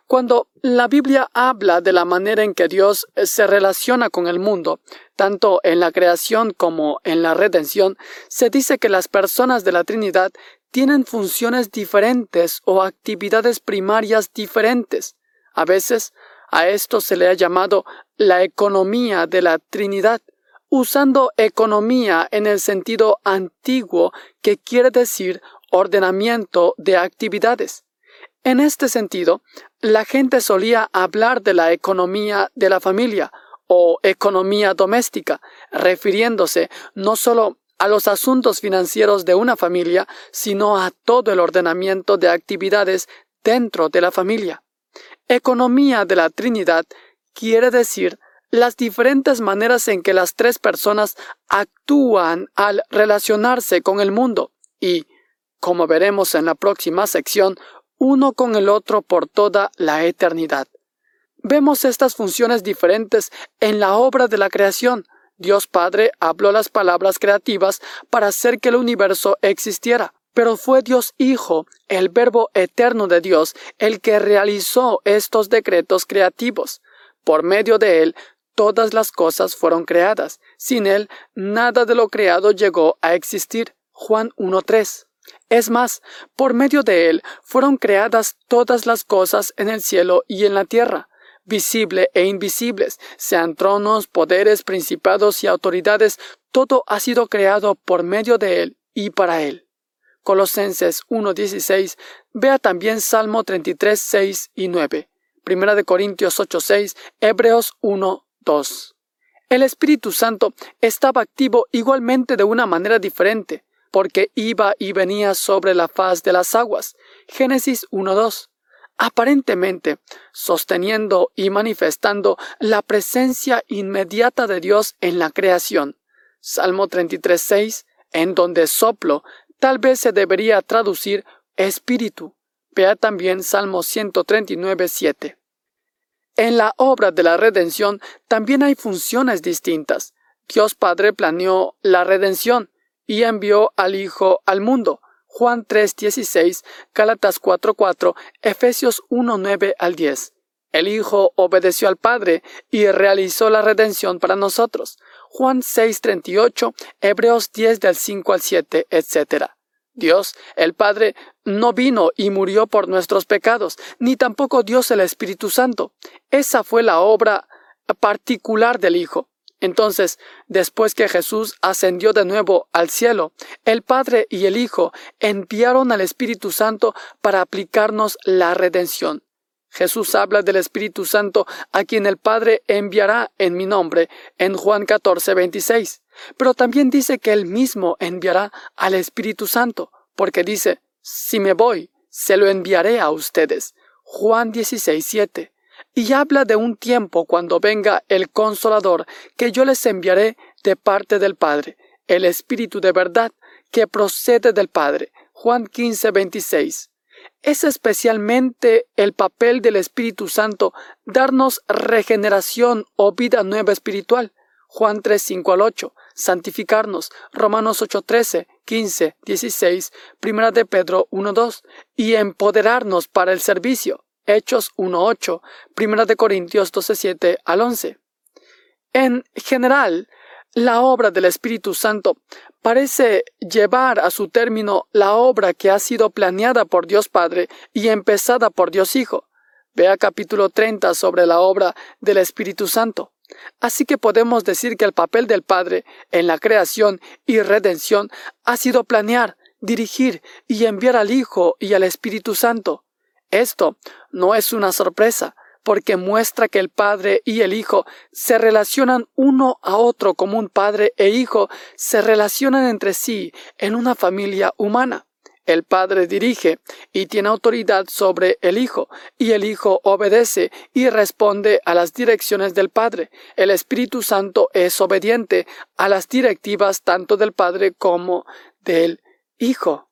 Cuando la Biblia habla de la manera en que Dios se relaciona con el mundo, tanto en la creación como en la redención, se dice que las personas de la Trinidad tienen funciones diferentes o actividades primarias diferentes. A veces a esto se le ha llamado la economía de la Trinidad, usando economía en el sentido antiguo que quiere decir ordenamiento de actividades. En este sentido, la gente solía hablar de la economía de la familia o economía doméstica, refiriéndose no solo a los asuntos financieros de una familia, sino a todo el ordenamiento de actividades dentro de la familia. Economía de la Trinidad quiere decir las diferentes maneras en que las tres personas actúan al relacionarse con el mundo y, como veremos en la próxima sección, uno con el otro por toda la eternidad. Vemos estas funciones diferentes en la obra de la creación. Dios Padre habló las palabras creativas para hacer que el universo existiera, pero fue Dios Hijo, el Verbo eterno de Dios, el que realizó estos decretos creativos. Por medio de él, todas las cosas fueron creadas. Sin Él, nada de lo creado llegó a existir. Juan 1.3. Es más, por medio de él fueron creadas todas las cosas en el cielo y en la tierra, visible e invisibles, sean tronos, poderes, principados y autoridades, todo ha sido creado por medio de él y para él. Colosenses 1.16, vea también Salmo 33, 6 y 9, Primera de Corintios 8, 6, Hebreos 1, 2. El Espíritu Santo estaba activo igualmente de una manera diferente, porque iba y venía sobre la faz de las aguas. Génesis 1.2. Aparentemente, sosteniendo y manifestando la presencia inmediata de Dios en la creación. Salmo 33.6, en donde soplo tal vez se debería traducir espíritu. Vea también Salmo 139.7. En la obra de la redención también hay funciones distintas. Dios Padre planeó la redención y envió al Hijo al mundo. Juan 3:16, Gálatas 4:4, Efesios 1:9 al 10. El Hijo obedeció al Padre y realizó la redención para nosotros. Juan 6:38, Hebreos 10 del 5 al 7, etc. Dios, el Padre, no vino y murió por nuestros pecados, ni tampoco Dios el Espíritu Santo. Esa fue la obra particular del Hijo. Entonces, después que Jesús ascendió de nuevo al cielo, el Padre y el Hijo enviaron al Espíritu Santo para aplicarnos la redención. Jesús habla del Espíritu Santo a quien el Padre enviará en mi nombre en Juan 14, 26. Pero también dice que él mismo enviará al Espíritu Santo, porque dice, si me voy, se lo enviaré a ustedes. Juan 16, 7. Y habla de un tiempo cuando venga el Consolador que yo les enviaré de parte del Padre, el Espíritu de verdad que procede del Padre. Juan 15, 26. Es especialmente el papel del Espíritu Santo darnos regeneración o vida nueva espiritual. Juan 3, 5 al 8, santificarnos, Romanos 8, 13, 15, 16, Primera de Pedro 1, 2, y empoderarnos para el servicio, Hechos 1, 8, Primera de Corintios 12, 7 al 11. En general, la obra del Espíritu Santo parece llevar a su término la obra que ha sido planeada por Dios Padre y empezada por Dios Hijo. Vea capítulo 30 sobre la obra del Espíritu Santo. Así que podemos decir que el papel del Padre en la creación y redención ha sido planear, dirigir y enviar al Hijo y al Espíritu Santo. Esto no es una sorpresa, porque muestra que el Padre y el Hijo se relacionan uno a otro como un Padre e Hijo se relacionan entre sí en una familia humana. El Padre dirige y tiene autoridad sobre el Hijo, y el Hijo obedece y responde a las direcciones del Padre. El Espíritu Santo es obediente a las directivas tanto del Padre como del Hijo.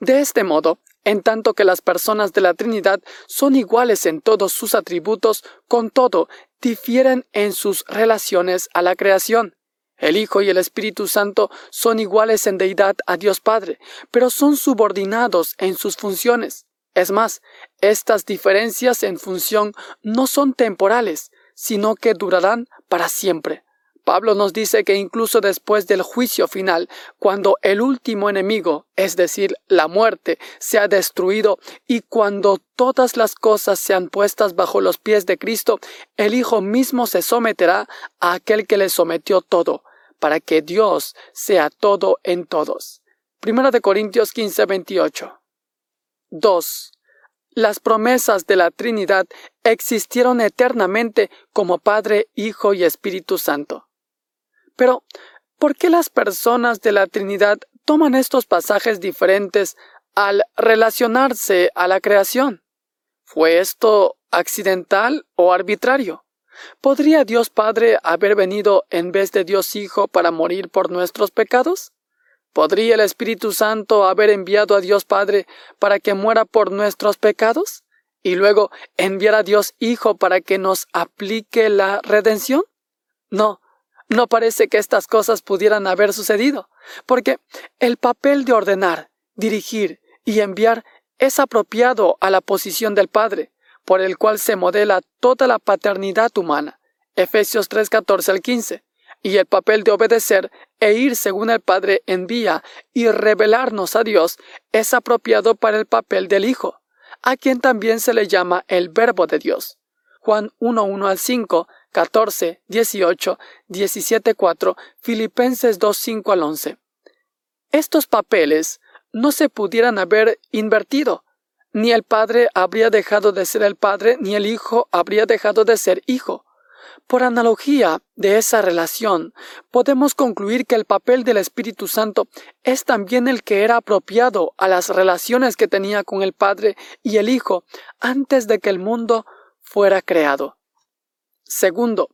De este modo, en tanto que las personas de la Trinidad son iguales en todos sus atributos, con todo, difieren en sus relaciones a la creación. El Hijo y el Espíritu Santo son iguales en deidad a Dios Padre, pero son subordinados en sus funciones. Es más, estas diferencias en función no son temporales, sino que durarán para siempre. Pablo nos dice que incluso después del juicio final, cuando el último enemigo, es decir, la muerte, se ha destruido y cuando todas las cosas sean puestas bajo los pies de Cristo, el Hijo mismo se someterá a aquel que le sometió todo, para que Dios sea todo en todos. Primera de Corintios 15, 28. 2. Las promesas de la Trinidad existieron eternamente como Padre, Hijo y Espíritu Santo. Pero, ¿por qué las personas de la Trinidad toman estos pasajes diferentes al relacionarse a la creación? ¿Fue esto accidental o arbitrario? ¿Podría Dios Padre haber venido en vez de Dios Hijo para morir por nuestros pecados? ¿Podría el Espíritu Santo haber enviado a Dios Padre para que muera por nuestros pecados? ¿Y luego enviar a Dios Hijo para que nos aplique la redención? No, no parece que estas cosas pudieran haber sucedido, porque el papel de ordenar, dirigir y enviar es apropiado a la posición del Padre, por el cual se modela toda la paternidad humana. Efesios 3, 14 al 15. y el papel de obedecer e ir según el Padre envía y revelarnos a Dios es apropiado para el papel del Hijo, a quien también se le llama el Verbo de Dios. Juan 1, 1 al 5, 14, 18, 17, 4, Filipenses 2, 5 al 11. Estos papeles no se pudieran haber invertido. Ni el Padre habría dejado de ser el Padre, ni el Hijo habría dejado de ser Hijo. Por analogía de esa relación, podemos concluir que el papel del Espíritu Santo es también el que era apropiado a las relaciones que tenía con el Padre y el Hijo antes de que el mundo fuera creado. Segundo,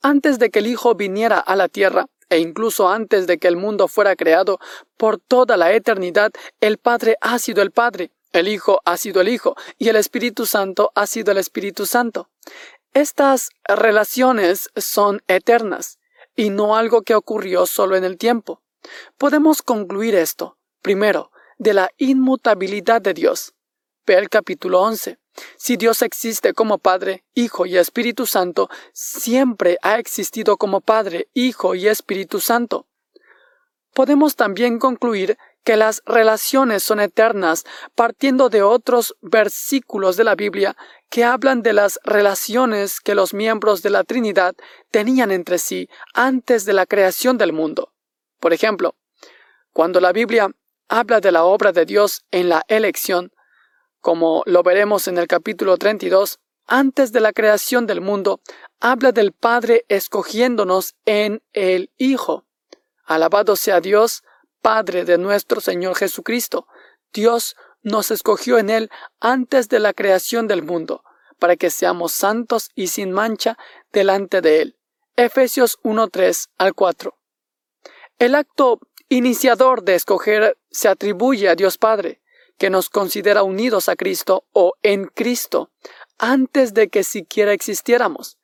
antes de que el Hijo viniera a la tierra, e incluso antes de que el mundo fuera creado, por toda la eternidad, el Padre ha sido el Padre, el Hijo ha sido el Hijo, y el Espíritu Santo ha sido el Espíritu Santo. Estas relaciones son eternas y no algo que ocurrió solo en el tiempo. Podemos concluir esto, primero, de la inmutabilidad de Dios. Ve el capítulo 11. Si Dios existe como Padre, Hijo y Espíritu Santo, siempre ha existido como Padre, Hijo y Espíritu Santo. Podemos también concluir que las relaciones son eternas partiendo de otros versículos de la Biblia que hablan de las relaciones que los miembros de la Trinidad tenían entre sí antes de la creación del mundo. Por ejemplo, cuando la Biblia habla de la obra de Dios en la elección, como lo veremos en el capítulo 32, antes de la creación del mundo, habla del Padre escogiéndonos en el Hijo. Alabado sea Dios, Padre de nuestro Señor Jesucristo. Dios nos escogió en Él antes de la creación del mundo, para que seamos santos y sin mancha delante de Él. Efesios 1.3 al 4. El acto iniciador de escoger se atribuye a Dios Padre, que nos considera unidos a Cristo o en Cristo, antes de que siquiera existiéramos.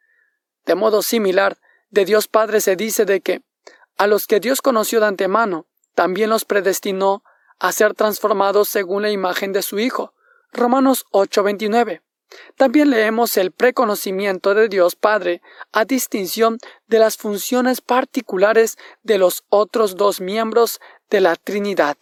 De modo similar, de Dios Padre se dice de que a los que Dios conoció de antemano, también los predestinó a ser transformados según la imagen de su Hijo. Romanos 8:29. También leemos el preconocimiento de Dios Padre a distinción de las funciones particulares de los otros dos miembros de la Trinidad.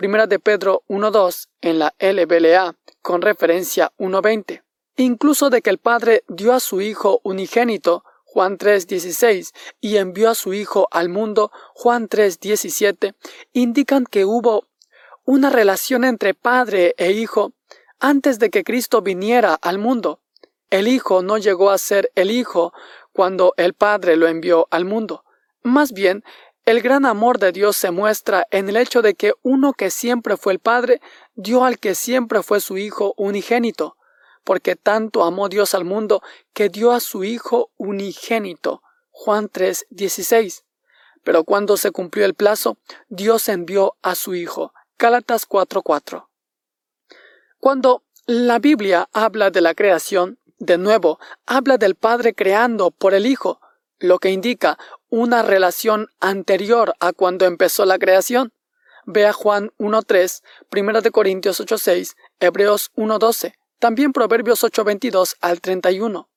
Primera de Pedro 1.2 en la LBLA con referencia 1.20. Incluso de que el Padre dio a su Hijo unigénito Juan 3:16 y envió a su Hijo al mundo Juan 3:17 indican que hubo una relación entre Padre e Hijo antes de que Cristo viniera al mundo. El Hijo no llegó a ser el Hijo cuando el Padre lo envió al mundo. Más bien, el gran amor de Dios se muestra en el hecho de que uno que siempre fue el Padre dio al que siempre fue su Hijo unigénito porque tanto amó Dios al mundo que dio a su Hijo unigénito. Juan 3, 16. Pero cuando se cumplió el plazo, Dios envió a su Hijo. Gálatas 4, 4. Cuando la Biblia habla de la creación, de nuevo, habla del Padre creando por el Hijo, lo que indica una relación anterior a cuando empezó la creación. Ve a Juan 1.3, 1 de Corintios 8.6, Hebreos 1.12 también Proverbios 8:22 al 31.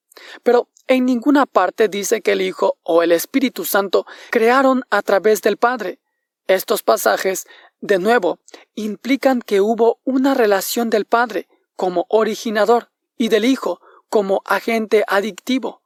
Pero en ninguna parte dice que el Hijo o el Espíritu Santo crearon a través del Padre. Estos pasajes, de nuevo, implican que hubo una relación del Padre como originador y del Hijo como agente adictivo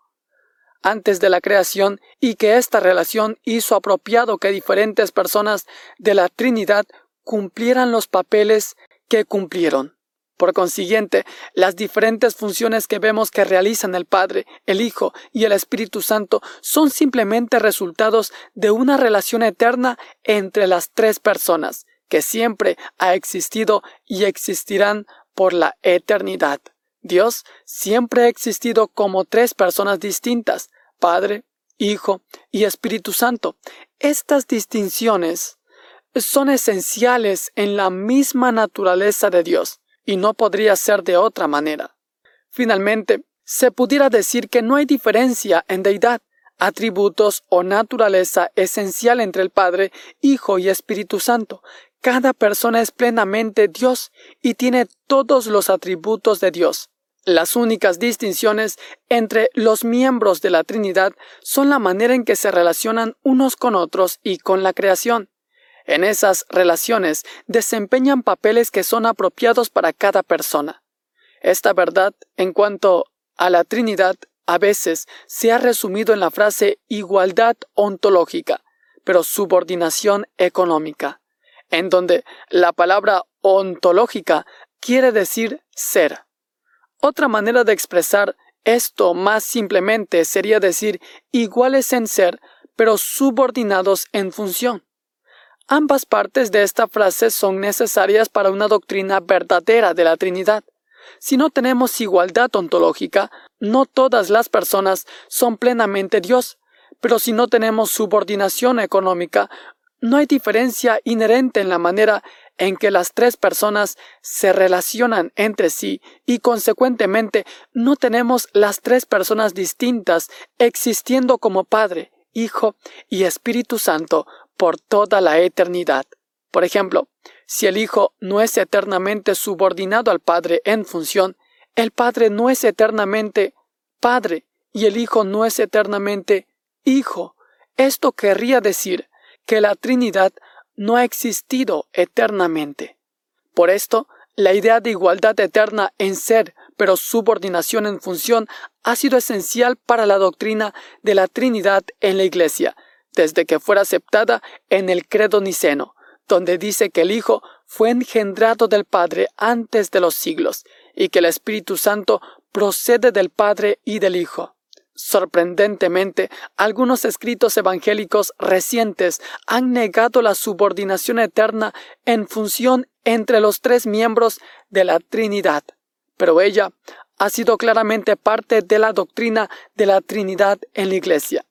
antes de la creación y que esta relación hizo apropiado que diferentes personas de la Trinidad cumplieran los papeles que cumplieron. Por consiguiente, las diferentes funciones que vemos que realizan el Padre, el Hijo y el Espíritu Santo son simplemente resultados de una relación eterna entre las tres personas, que siempre ha existido y existirán por la eternidad. Dios siempre ha existido como tres personas distintas, Padre, Hijo y Espíritu Santo. Estas distinciones son esenciales en la misma naturaleza de Dios y no podría ser de otra manera. Finalmente, se pudiera decir que no hay diferencia en deidad, atributos o naturaleza esencial entre el Padre, Hijo y Espíritu Santo. Cada persona es plenamente Dios y tiene todos los atributos de Dios. Las únicas distinciones entre los miembros de la Trinidad son la manera en que se relacionan unos con otros y con la creación. En esas relaciones desempeñan papeles que son apropiados para cada persona. Esta verdad, en cuanto a la Trinidad, a veces se ha resumido en la frase igualdad ontológica, pero subordinación económica, en donde la palabra ontológica quiere decir ser. Otra manera de expresar esto más simplemente sería decir iguales en ser, pero subordinados en función. Ambas partes de esta frase son necesarias para una doctrina verdadera de la Trinidad. Si no tenemos igualdad ontológica, no todas las personas son plenamente Dios, pero si no tenemos subordinación económica, no hay diferencia inherente en la manera en que las tres personas se relacionan entre sí y consecuentemente no tenemos las tres personas distintas existiendo como Padre, Hijo y Espíritu Santo por toda la eternidad. Por ejemplo, si el Hijo no es eternamente subordinado al Padre en función, el Padre no es eternamente Padre y el Hijo no es eternamente Hijo. Esto querría decir que la Trinidad no ha existido eternamente. Por esto, la idea de igualdad eterna en ser, pero subordinación en función, ha sido esencial para la doctrina de la Trinidad en la Iglesia, desde que fuera aceptada en el credo niceno, donde dice que el Hijo fue engendrado del Padre antes de los siglos, y que el Espíritu Santo procede del Padre y del Hijo. Sorprendentemente, algunos escritos evangélicos recientes han negado la subordinación eterna en función entre los tres miembros de la Trinidad, pero ella ha sido claramente parte de la doctrina de la Trinidad en la Iglesia.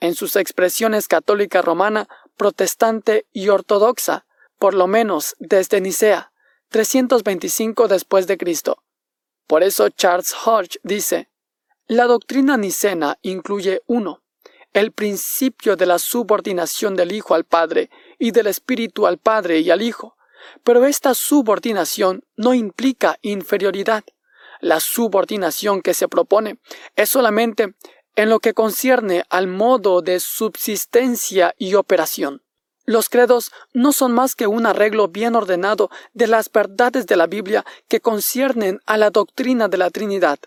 En sus expresiones católica romana, protestante y ortodoxa, por lo menos desde Nicea, 325 después de Cristo. Por eso Charles Hodge dice, la doctrina nicena incluye uno, el principio de la subordinación del Hijo al Padre y del Espíritu al Padre y al Hijo, pero esta subordinación no implica inferioridad. La subordinación que se propone es solamente en lo que concierne al modo de subsistencia y operación. Los credos no son más que un arreglo bien ordenado de las verdades de la Biblia que conciernen a la doctrina de la Trinidad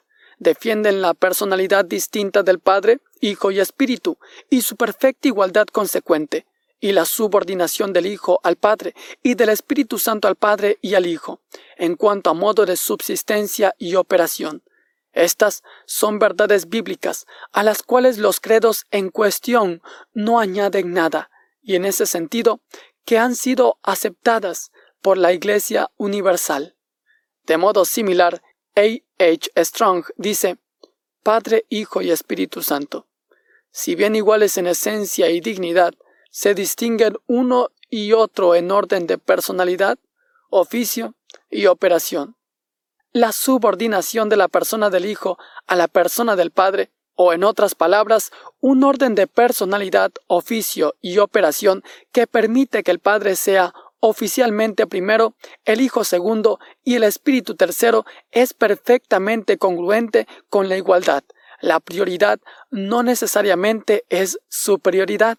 defienden la personalidad distinta del Padre, Hijo y Espíritu, y su perfecta igualdad consecuente, y la subordinación del Hijo al Padre y del Espíritu Santo al Padre y al Hijo, en cuanto a modo de subsistencia y operación. Estas son verdades bíblicas a las cuales los credos en cuestión no añaden nada, y en ese sentido que han sido aceptadas por la Iglesia Universal. De modo similar, a. H. Strong dice, Padre, Hijo y Espíritu Santo. Si bien iguales en esencia y dignidad, se distinguen uno y otro en orden de personalidad, oficio y operación. La subordinación de la persona del Hijo a la persona del Padre, o en otras palabras, un orden de personalidad, oficio y operación que permite que el Padre sea oficialmente primero, el Hijo segundo y el Espíritu tercero es perfectamente congruente con la igualdad. La prioridad no necesariamente es superioridad.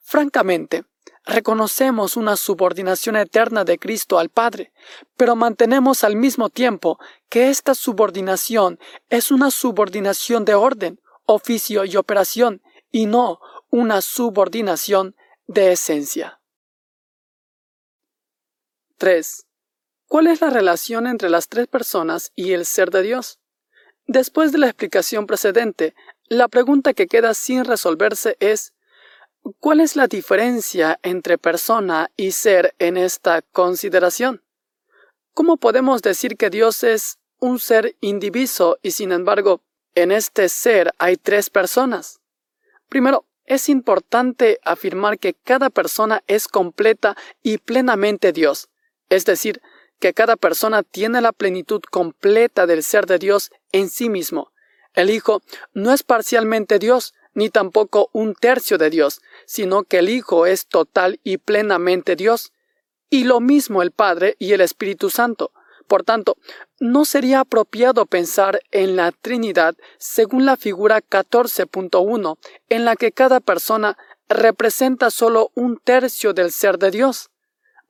Francamente, reconocemos una subordinación eterna de Cristo al Padre, pero mantenemos al mismo tiempo que esta subordinación es una subordinación de orden, oficio y operación, y no una subordinación de esencia. 3. ¿Cuál es la relación entre las tres personas y el ser de Dios? Después de la explicación precedente, la pregunta que queda sin resolverse es ¿cuál es la diferencia entre persona y ser en esta consideración? ¿Cómo podemos decir que Dios es un ser indiviso y sin embargo en este ser hay tres personas? Primero, es importante afirmar que cada persona es completa y plenamente Dios, es decir, que cada persona tiene la plenitud completa del ser de Dios en sí mismo. El Hijo no es parcialmente Dios, ni tampoco un tercio de Dios, sino que el Hijo es total y plenamente Dios. Y lo mismo el Padre y el Espíritu Santo, Por tanto, no sería apropiado pensar en la Trinidad según la figura 14.1, en la que cada persona representa solo un tercio del ser de Dios.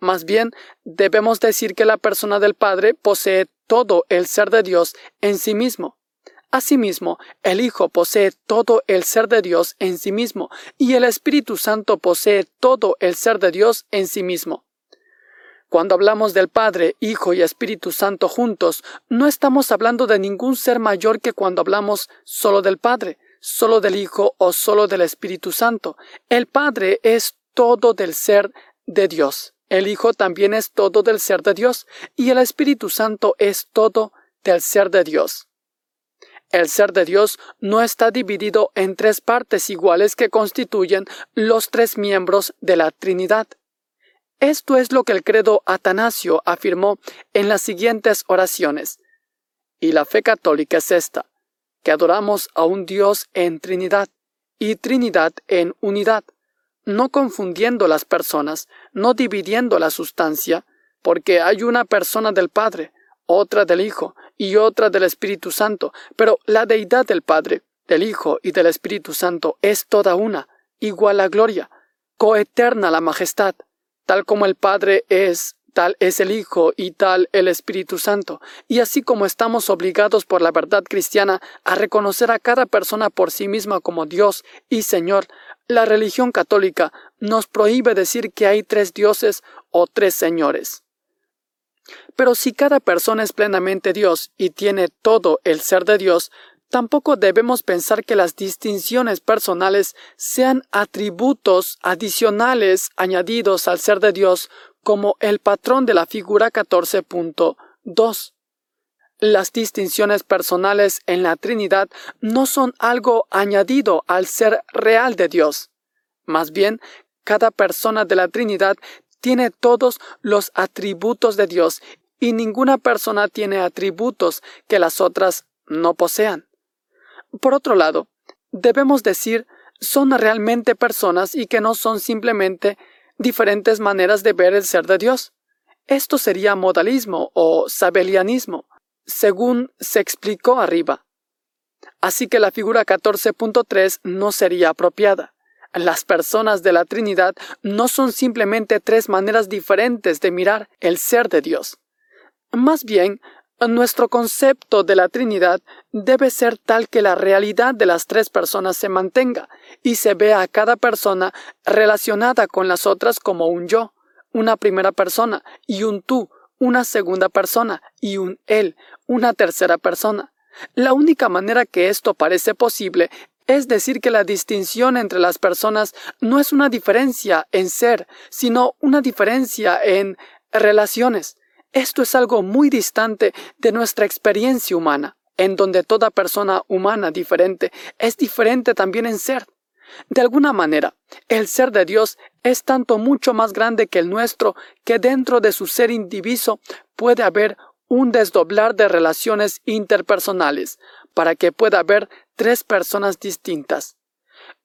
Más bien, debemos decir que la persona del Padre posee todo el ser de Dios en sí mismo. Asimismo, el Hijo posee todo el ser de Dios en sí mismo, y el Espíritu Santo posee todo el ser de Dios en sí mismo. Cuando hablamos del Padre, Hijo y Espíritu Santo juntos, no estamos hablando de ningún ser mayor que cuando hablamos solo del Padre, solo del Hijo o solo del Espíritu Santo. El Padre es todo del ser de Dios. El Hijo también es todo del ser de Dios y el Espíritu Santo es todo del ser de Dios. El ser de Dios no está dividido en tres partes iguales que constituyen los tres miembros de la Trinidad. Esto es lo que el credo Atanasio afirmó en las siguientes oraciones. Y la fe católica es esta, que adoramos a un Dios en Trinidad y Trinidad en unidad, no confundiendo las personas, no dividiendo la sustancia, porque hay una persona del Padre, otra del Hijo y otra del Espíritu Santo, pero la deidad del Padre, del Hijo y del Espíritu Santo es toda una, igual a gloria, coeterna la majestad, Tal como el Padre es, tal es el Hijo y tal el Espíritu Santo. Y así como estamos obligados por la verdad cristiana a reconocer a cada persona por sí misma como Dios y Señor, la religión católica nos prohíbe decir que hay tres dioses o tres señores. Pero si cada persona es plenamente Dios y tiene todo el ser de Dios, Tampoco debemos pensar que las distinciones personales sean atributos adicionales añadidos al ser de Dios como el patrón de la figura 14.2. Las distinciones personales en la Trinidad no son algo añadido al ser real de Dios. Más bien, cada persona de la Trinidad tiene todos los atributos de Dios y ninguna persona tiene atributos que las otras no posean. Por otro lado, debemos decir son realmente personas y que no son simplemente diferentes maneras de ver el ser de Dios. Esto sería modalismo o sabelianismo, según se explicó arriba. Así que la figura 14.3 no sería apropiada. Las personas de la Trinidad no son simplemente tres maneras diferentes de mirar el ser de Dios. Más bien, nuestro concepto de la Trinidad debe ser tal que la realidad de las tres personas se mantenga y se vea a cada persona relacionada con las otras como un yo, una primera persona, y un tú, una segunda persona, y un él, una tercera persona. La única manera que esto parece posible es decir que la distinción entre las personas no es una diferencia en ser, sino una diferencia en relaciones. Esto es algo muy distante de nuestra experiencia humana, en donde toda persona humana diferente es diferente también en ser. De alguna manera, el ser de Dios es tanto mucho más grande que el nuestro que dentro de su ser indiviso puede haber un desdoblar de relaciones interpersonales para que pueda haber tres personas distintas.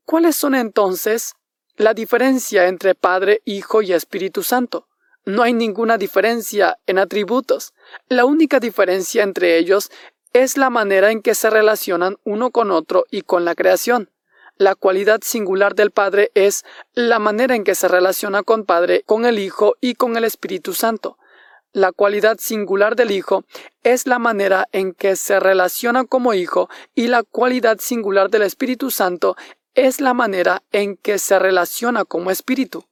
¿Cuáles son entonces la diferencia entre Padre, Hijo y Espíritu Santo? No hay ninguna diferencia en atributos. La única diferencia entre ellos es la manera en que se relacionan uno con otro y con la creación. La cualidad singular del Padre es la manera en que se relaciona con Padre, con el Hijo y con el Espíritu Santo. La cualidad singular del Hijo es la manera en que se relaciona como Hijo y la cualidad singular del Espíritu Santo es la manera en que se relaciona como Espíritu.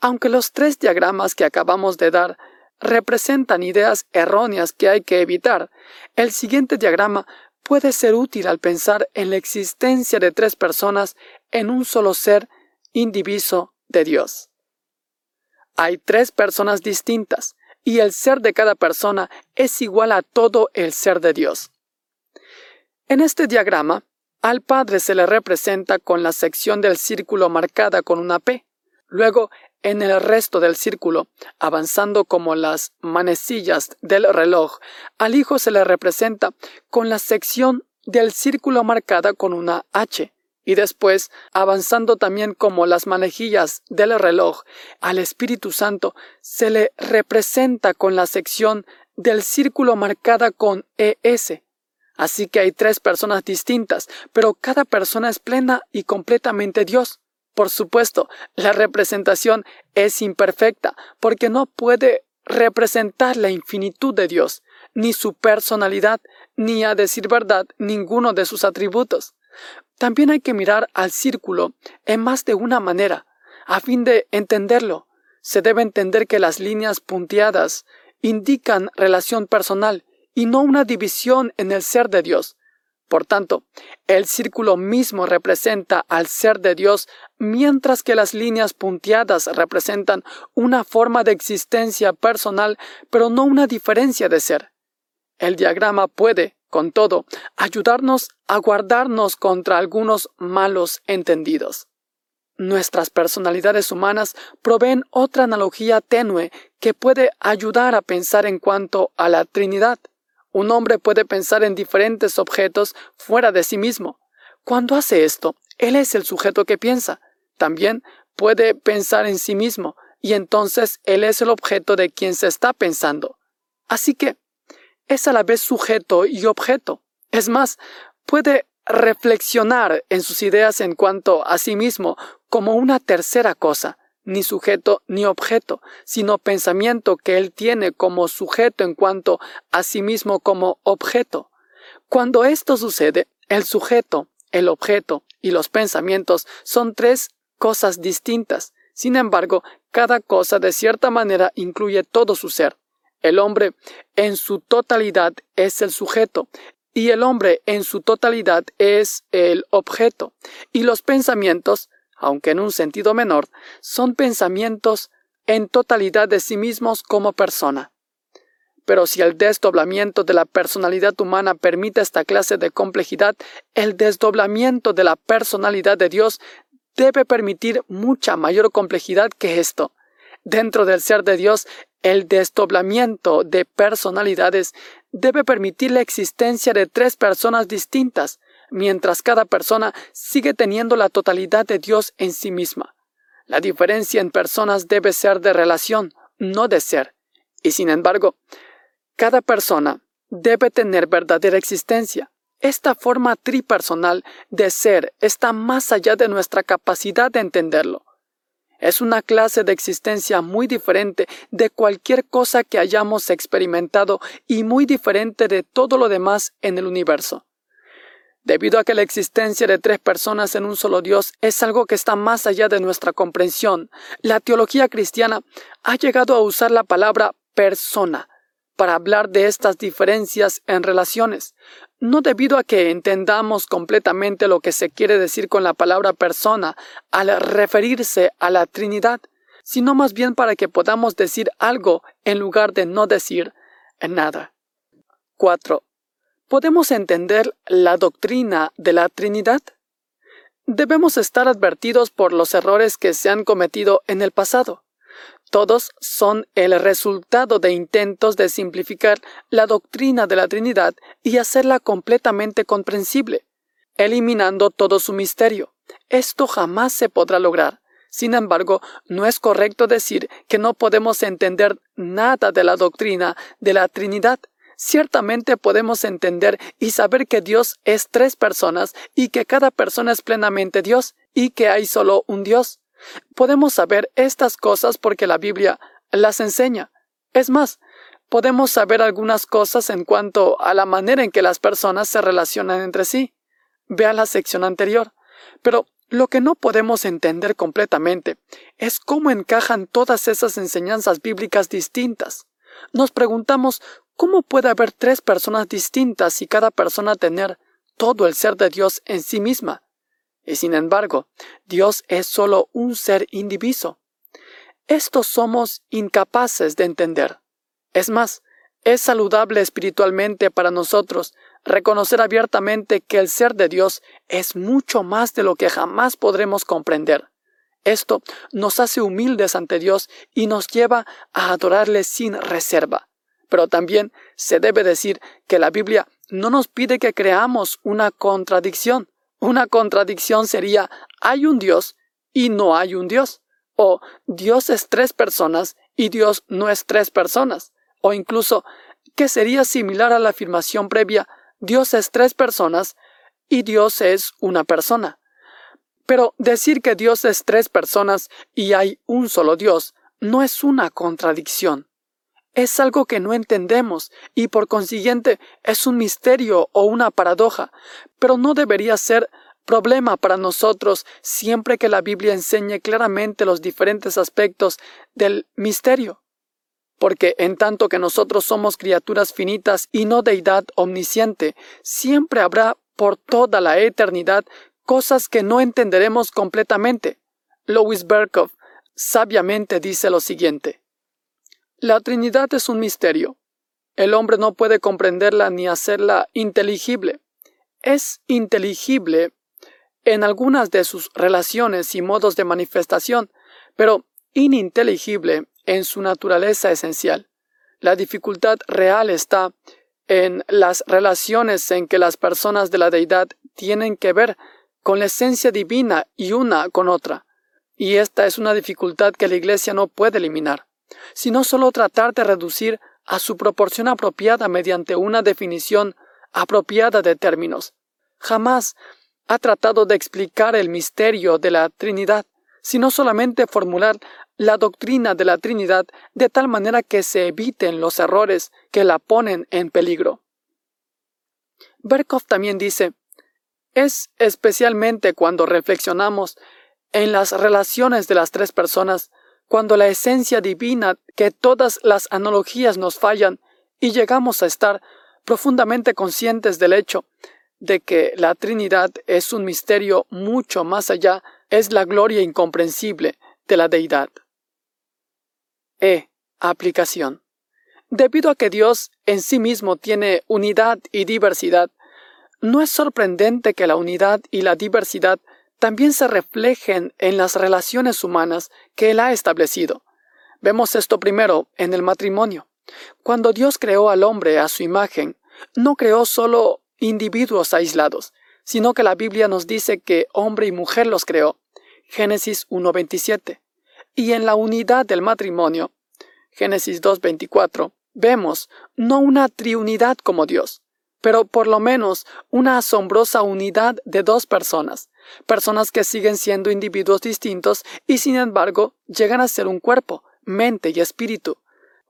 Aunque los tres diagramas que acabamos de dar representan ideas erróneas que hay que evitar, el siguiente diagrama puede ser útil al pensar en la existencia de tres personas en un solo ser indiviso de Dios. Hay tres personas distintas, y el ser de cada persona es igual a todo el ser de Dios. En este diagrama, al Padre se le representa con la sección del círculo marcada con una P. Luego, en el resto del círculo, avanzando como las manecillas del reloj, al Hijo se le representa con la sección del círculo marcada con una H, y después, avanzando también como las manejillas del reloj, al Espíritu Santo se le representa con la sección del círculo marcada con ES. Así que hay tres personas distintas, pero cada persona es plena y completamente Dios. Por supuesto, la representación es imperfecta, porque no puede representar la infinitud de Dios, ni su personalidad, ni a decir verdad ninguno de sus atributos. También hay que mirar al círculo en más de una manera, a fin de entenderlo. Se debe entender que las líneas punteadas indican relación personal y no una división en el ser de Dios. Por tanto, el círculo mismo representa al ser de Dios, mientras que las líneas punteadas representan una forma de existencia personal, pero no una diferencia de ser. El diagrama puede, con todo, ayudarnos a guardarnos contra algunos malos entendidos. Nuestras personalidades humanas proveen otra analogía tenue que puede ayudar a pensar en cuanto a la Trinidad. Un hombre puede pensar en diferentes objetos fuera de sí mismo. Cuando hace esto, él es el sujeto que piensa. También puede pensar en sí mismo, y entonces él es el objeto de quien se está pensando. Así que, es a la vez sujeto y objeto. Es más, puede reflexionar en sus ideas en cuanto a sí mismo como una tercera cosa, ni sujeto ni objeto, sino pensamiento que él tiene como sujeto en cuanto a sí mismo como objeto. Cuando esto sucede, el sujeto, el objeto y los pensamientos son tres cosas distintas. Sin embargo, cada cosa de cierta manera incluye todo su ser. El hombre en su totalidad es el sujeto y el hombre en su totalidad es el objeto. Y los pensamientos, aunque en un sentido menor, son pensamientos en totalidad de sí mismos como persona. Pero si el desdoblamiento de la personalidad humana permite esta clase de complejidad, el desdoblamiento de la personalidad de Dios debe permitir mucha mayor complejidad que esto. Dentro del ser de Dios, el desdoblamiento de personalidades debe permitir la existencia de tres personas distintas, mientras cada persona sigue teniendo la totalidad de Dios en sí misma. La diferencia en personas debe ser de relación, no de ser. Y sin embargo, cada persona debe tener verdadera existencia. Esta forma tripersonal de ser está más allá de nuestra capacidad de entenderlo. Es una clase de existencia muy diferente de cualquier cosa que hayamos experimentado y muy diferente de todo lo demás en el universo. Debido a que la existencia de tres personas en un solo Dios es algo que está más allá de nuestra comprensión, la teología cristiana ha llegado a usar la palabra persona para hablar de estas diferencias en relaciones, no debido a que entendamos completamente lo que se quiere decir con la palabra persona al referirse a la Trinidad, sino más bien para que podamos decir algo en lugar de no decir nada. 4. ¿Podemos entender la doctrina de la Trinidad? Debemos estar advertidos por los errores que se han cometido en el pasado. Todos son el resultado de intentos de simplificar la doctrina de la Trinidad y hacerla completamente comprensible, eliminando todo su misterio. Esto jamás se podrá lograr. Sin embargo, no es correcto decir que no podemos entender nada de la doctrina de la Trinidad. Ciertamente podemos entender y saber que Dios es tres personas y que cada persona es plenamente Dios y que hay solo un Dios. Podemos saber estas cosas porque la Biblia las enseña. Es más, podemos saber algunas cosas en cuanto a la manera en que las personas se relacionan entre sí. Vea la sección anterior. Pero lo que no podemos entender completamente es cómo encajan todas esas enseñanzas bíblicas distintas. Nos preguntamos cómo puede haber tres personas distintas y cada persona tener todo el ser de Dios en sí misma. Y sin embargo, Dios es solo un ser indiviso. Esto somos incapaces de entender. Es más, es saludable espiritualmente para nosotros reconocer abiertamente que el ser de Dios es mucho más de lo que jamás podremos comprender. Esto nos hace humildes ante Dios y nos lleva a adorarle sin reserva. Pero también se debe decir que la Biblia no nos pide que creamos una contradicción, una contradicción sería hay un Dios y no hay un Dios. O Dios es tres personas y Dios no es tres personas. O incluso que sería similar a la afirmación previa Dios es tres personas y Dios es una persona. Pero decir que Dios es tres personas y hay un solo Dios no es una contradicción. Es algo que no entendemos y por consiguiente es un misterio o una paradoja, pero no debería ser problema para nosotros siempre que la Biblia enseñe claramente los diferentes aspectos del misterio. Porque en tanto que nosotros somos criaturas finitas y no deidad omnisciente, siempre habrá por toda la eternidad cosas que no entenderemos completamente. Louis Berkhoff sabiamente dice lo siguiente. La Trinidad es un misterio. El hombre no puede comprenderla ni hacerla inteligible. Es inteligible en algunas de sus relaciones y modos de manifestación, pero ininteligible en su naturaleza esencial. La dificultad real está en las relaciones en que las personas de la deidad tienen que ver con la esencia divina y una con otra. Y esta es una dificultad que la Iglesia no puede eliminar, sino solo tratar de reducir a su proporción apropiada mediante una definición apropiada de términos. Jamás ha tratado de explicar el misterio de la Trinidad, sino solamente formular la doctrina de la Trinidad de tal manera que se eviten los errores que la ponen en peligro. Berkhoff también dice, es especialmente cuando reflexionamos en las relaciones de las tres personas, cuando la esencia divina que todas las analogías nos fallan y llegamos a estar profundamente conscientes del hecho de que la Trinidad es un misterio mucho más allá, es la gloria incomprensible de la deidad. E. Aplicación. Debido a que Dios en sí mismo tiene unidad y diversidad, no es sorprendente que la unidad y la diversidad también se reflejen en las relaciones humanas que Él ha establecido. Vemos esto primero en el matrimonio. Cuando Dios creó al hombre a su imagen, no creó solo individuos aislados, sino que la Biblia nos dice que hombre y mujer los creó. Génesis 1.27. Y en la unidad del matrimonio, Génesis 2.24, vemos no una triunidad como Dios, pero por lo menos una asombrosa unidad de dos personas, personas que siguen siendo individuos distintos y sin embargo llegan a ser un cuerpo, mente y espíritu.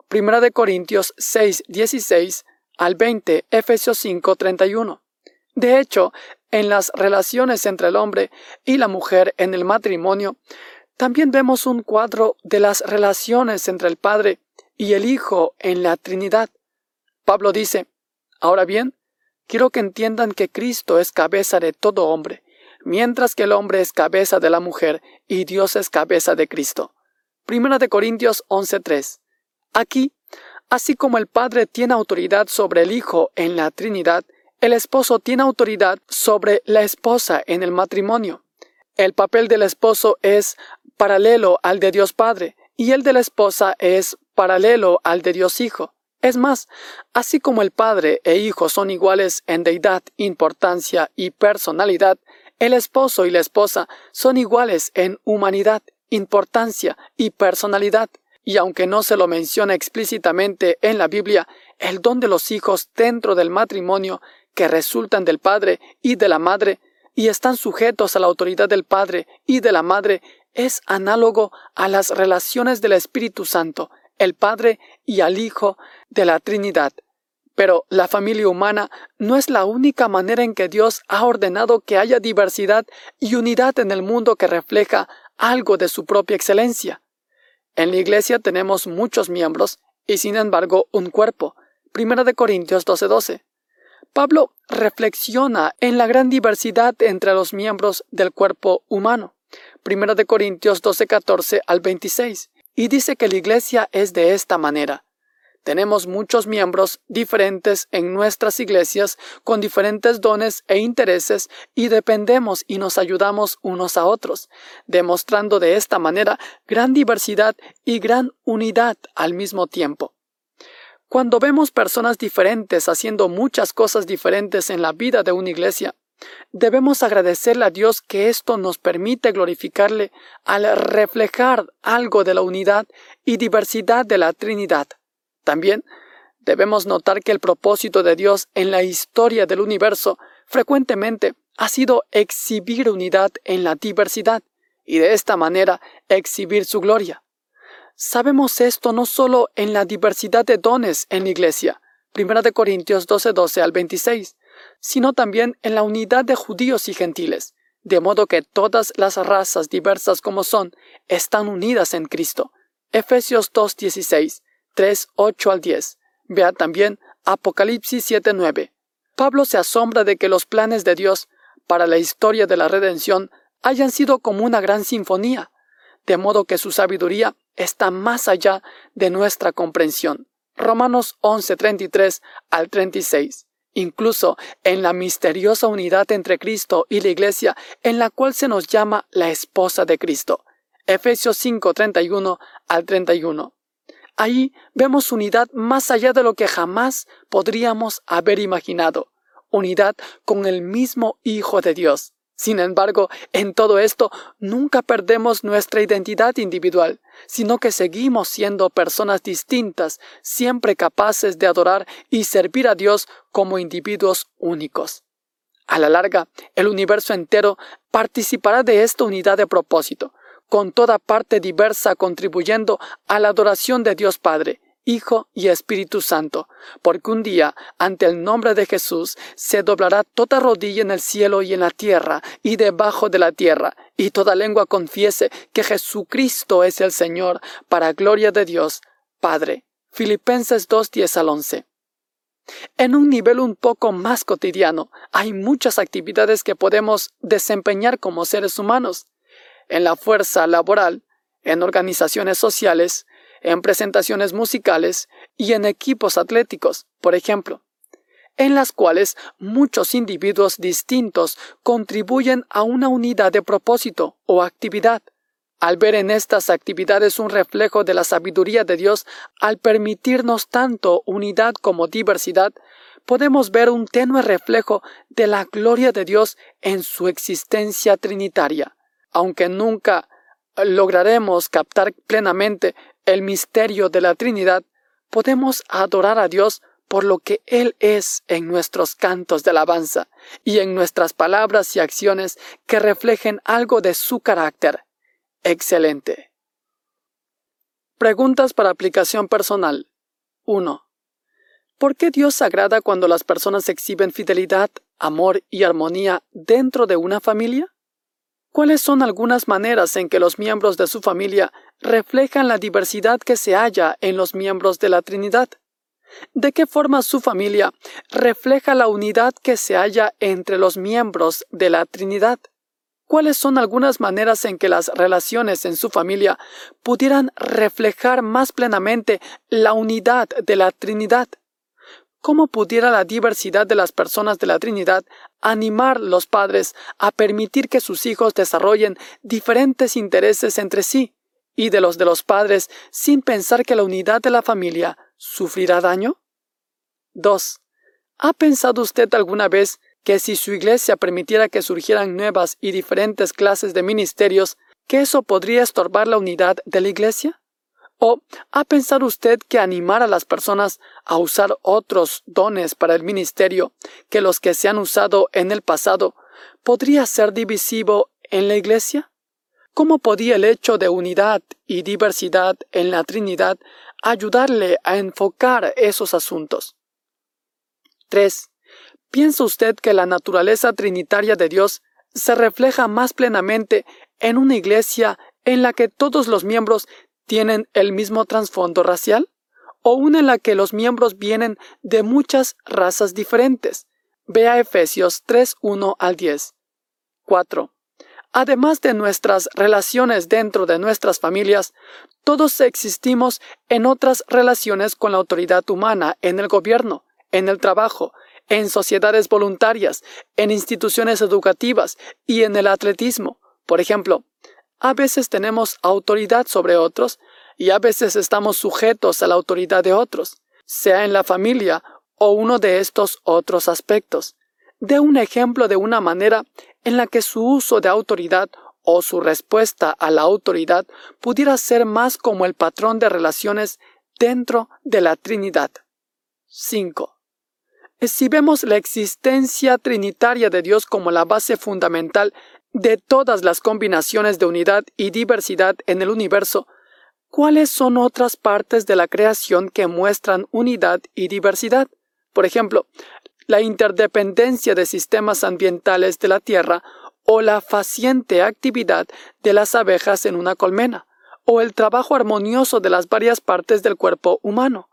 Primera de Corintios 6, 16 al 20, Efesios 5, 31. De hecho, en las relaciones entre el hombre y la mujer en el matrimonio, también vemos un cuadro de las relaciones entre el Padre y el Hijo en la Trinidad. Pablo dice, Ahora bien, quiero que entiendan que Cristo es cabeza de todo hombre, mientras que el hombre es cabeza de la mujer y Dios es cabeza de Cristo. Primera de Corintios 11:3. Aquí, así como el Padre tiene autoridad sobre el Hijo en la Trinidad, el esposo tiene autoridad sobre la esposa en el matrimonio. El papel del esposo es paralelo al de Dios Padre y el de la esposa es paralelo al de Dios Hijo. Es más, así como el Padre e Hijo son iguales en deidad, importancia y personalidad, el esposo y la esposa son iguales en humanidad, importancia y personalidad. Y aunque no se lo menciona explícitamente en la Biblia, el don de los hijos dentro del matrimonio que resultan del padre y de la madre y están sujetos a la autoridad del padre y de la madre es análogo a las relaciones del Espíritu Santo el Padre y al Hijo de la Trinidad. Pero la familia humana no es la única manera en que Dios ha ordenado que haya diversidad y unidad en el mundo que refleja algo de su propia excelencia. En la Iglesia tenemos muchos miembros y sin embargo un cuerpo. Primera de Corintios 12:12. Pablo reflexiona en la gran diversidad entre los miembros del cuerpo humano. Primera de Corintios 12:14 al 26 y dice que la iglesia es de esta manera. Tenemos muchos miembros diferentes en nuestras iglesias con diferentes dones e intereses y dependemos y nos ayudamos unos a otros, demostrando de esta manera gran diversidad y gran unidad al mismo tiempo. Cuando vemos personas diferentes haciendo muchas cosas diferentes en la vida de una iglesia, Debemos agradecerle a Dios que esto nos permite glorificarle al reflejar algo de la unidad y diversidad de la Trinidad. También Debemos notar que el propósito de Dios en la historia del universo frecuentemente ha sido exhibir unidad en la diversidad y de esta manera exhibir su gloria. Sabemos esto no solo en la diversidad de dones en la Iglesia, 1 Corintios 12, 12 al 26, sino también en la unidad de judíos y gentiles, de modo que todas las razas diversas como son, están unidas en Cristo. Efesios 2, 16, 3, 8 al 10. Vea también Apocalipsis 7, 9. Pablo se asombra de que los planes de Dios para la historia de la redención hayan sido como una gran sinfonía, de modo que su sabiduría está más allá de nuestra comprensión. Romanos 11, 33 al 36. Incluso en la misteriosa unidad entre Cristo y la Iglesia, en la cual se nos llama la esposa de Cristo. Efesios 5, 31 al 31. Ahí vemos unidad más allá de lo que jamás podríamos haber imaginado, unidad con el mismo Hijo de Dios. Sin embargo, en todo esto nunca perdemos nuestra identidad individual, sino que seguimos siendo personas distintas, siempre capaces de adorar y servir a Dios como individuos únicos. A la larga, el universo entero participará de esta unidad de propósito, con toda parte diversa contribuyendo a la adoración de Dios Padre, Hijo y Espíritu Santo, porque un día, ante el nombre de Jesús, se doblará toda rodilla en el cielo y en la tierra y debajo de la tierra, y toda lengua confiese que Jesucristo es el Señor, para gloria de Dios, Padre. Filipenses 2, 10 al 11. En un nivel un poco más cotidiano, hay muchas actividades que podemos desempeñar como seres humanos en la fuerza laboral, en organizaciones sociales, en presentaciones musicales y en equipos atléticos, por ejemplo, en las cuales muchos individuos distintos contribuyen a una unidad de propósito o actividad. Al ver en estas actividades un reflejo de la sabiduría de Dios, al permitirnos tanto unidad como diversidad, podemos ver un tenue reflejo de la gloria de Dios en su existencia trinitaria aunque nunca lograremos captar plenamente el misterio de la Trinidad, podemos adorar a Dios por lo que Él es en nuestros cantos de alabanza y en nuestras palabras y acciones que reflejen algo de su carácter. Excelente. Preguntas para aplicación personal. 1. ¿Por qué Dios agrada cuando las personas exhiben fidelidad, amor y armonía dentro de una familia? ¿Cuáles son algunas maneras en que los miembros de su familia reflejan la diversidad que se halla en los miembros de la Trinidad? ¿De qué forma su familia refleja la unidad que se halla entre los miembros de la Trinidad? ¿Cuáles son algunas maneras en que las relaciones en su familia pudieran reflejar más plenamente la unidad de la Trinidad? ¿Cómo pudiera la diversidad de las personas de la Trinidad animar los padres a permitir que sus hijos desarrollen diferentes intereses entre sí y de los de los padres sin pensar que la unidad de la familia sufrirá daño? 2. ¿Ha pensado usted alguna vez que si su iglesia permitiera que surgieran nuevas y diferentes clases de ministerios, que eso podría estorbar la unidad de la iglesia? ¿O ha pensado usted que animar a las personas a usar otros dones para el ministerio que los que se han usado en el pasado podría ser divisivo en la Iglesia? ¿Cómo podía el hecho de unidad y diversidad en la Trinidad ayudarle a enfocar esos asuntos? 3. ¿Piensa usted que la naturaleza trinitaria de Dios se refleja más plenamente en una iglesia en la que todos los miembros tienen el mismo trasfondo racial? ¿O una en la que los miembros vienen de muchas razas diferentes? Vea Efesios 3, 1 al 10. 4. Además de nuestras relaciones dentro de nuestras familias, todos existimos en otras relaciones con la autoridad humana, en el gobierno, en el trabajo, en sociedades voluntarias, en instituciones educativas y en el atletismo. Por ejemplo, a veces tenemos autoridad sobre otros y a veces estamos sujetos a la autoridad de otros, sea en la familia o uno de estos otros aspectos. De un ejemplo de una manera en la que su uso de autoridad o su respuesta a la autoridad pudiera ser más como el patrón de relaciones dentro de la Trinidad. 5. Si vemos la existencia trinitaria de Dios como la base fundamental de todas las combinaciones de unidad y diversidad en el universo, ¿cuáles son otras partes de la creación que muestran unidad y diversidad? Por ejemplo, la interdependencia de sistemas ambientales de la Tierra o la faciente actividad de las abejas en una colmena, o el trabajo armonioso de las varias partes del cuerpo humano.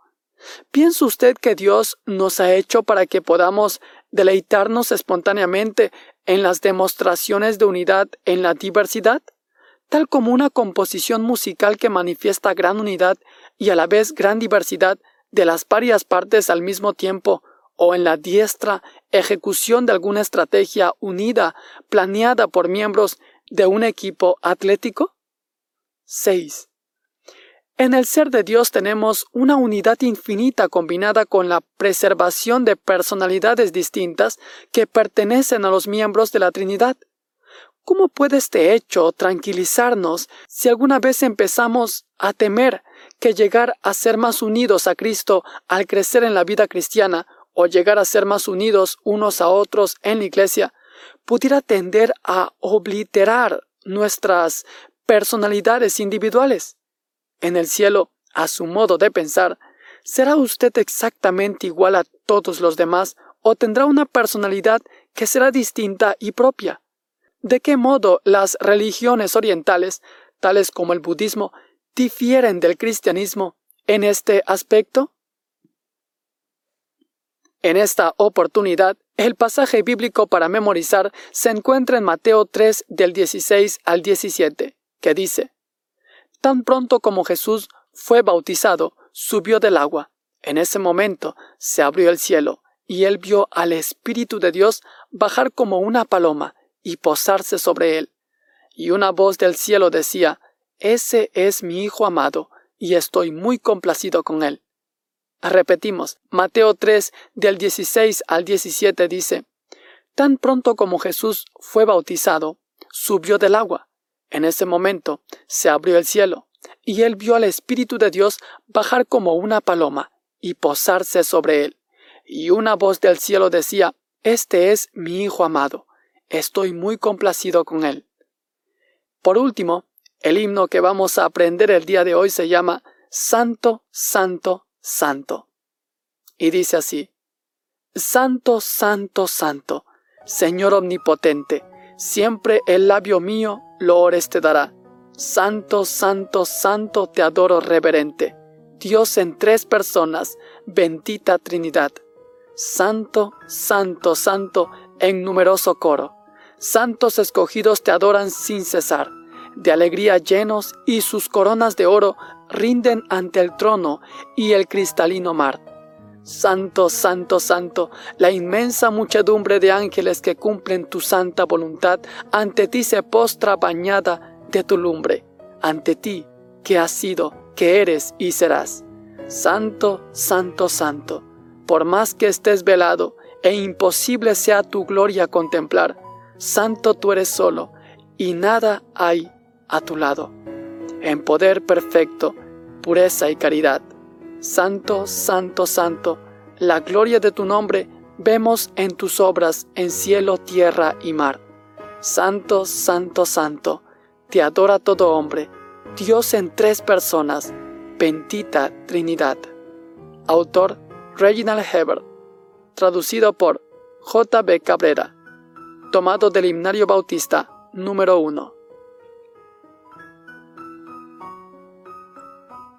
¿Piensa usted que Dios nos ha hecho para que podamos deleitarnos espontáneamente en las demostraciones de unidad en la diversidad? Tal como una composición musical que manifiesta gran unidad y a la vez gran diversidad de las varias partes al mismo tiempo, o en la diestra ejecución de alguna estrategia unida planeada por miembros de un equipo atlético? 6. En el ser de Dios tenemos una unidad infinita combinada con la preservación de personalidades distintas que pertenecen a los miembros de la Trinidad. ¿Cómo puede este hecho tranquilizarnos si alguna vez empezamos a temer que llegar a ser más unidos a Cristo al crecer en la vida cristiana o llegar a ser más unidos unos a otros en la iglesia pudiera tender a obliterar nuestras personalidades individuales. En el cielo, a su modo de pensar, ¿será usted exactamente igual a todos los demás o tendrá una personalidad que será distinta y propia? ¿De qué modo las religiones orientales, tales como el budismo, difieren del cristianismo en este aspecto? En esta oportunidad, el pasaje bíblico para memorizar se encuentra en Mateo 3 del 16 al 17, que dice, Tan pronto como Jesús fue bautizado, subió del agua. En ese momento se abrió el cielo, y él vio al Espíritu de Dios bajar como una paloma y posarse sobre él. Y una voz del cielo decía, Ese es mi Hijo amado, y estoy muy complacido con él. Repetimos, Mateo 3 del 16 al 17 dice, Tan pronto como Jesús fue bautizado, subió del agua. En ese momento se abrió el cielo, y él vio al Espíritu de Dios bajar como una paloma y posarse sobre él. Y una voz del cielo decía, Este es mi Hijo amado, estoy muy complacido con él. Por último, el himno que vamos a aprender el día de hoy se llama Santo, Santo, santo. Y dice así, Santo, santo, santo, Señor omnipotente, siempre el labio mío loores te dará. Santo, santo, santo, te adoro reverente. Dios en tres personas, bendita Trinidad. Santo, santo, santo, en numeroso coro. Santos escogidos te adoran sin cesar de alegría llenos y sus coronas de oro rinden ante el trono y el cristalino mar. Santo, santo, santo, la inmensa muchedumbre de ángeles que cumplen tu santa voluntad, ante ti se postra bañada de tu lumbre, ante ti que has sido, que eres y serás. Santo, santo, santo, por más que estés velado e imposible sea tu gloria contemplar, santo tú eres solo, y nada hay a tu lado, en poder perfecto, pureza y caridad. Santo, santo, santo, la gloria de tu nombre vemos en tus obras en cielo, tierra y mar. Santo, santo, santo, te adora todo hombre, Dios en tres personas, bendita Trinidad. Autor Reginald Hebert, traducido por J. Cabrera, tomado del Himnario Bautista número 1.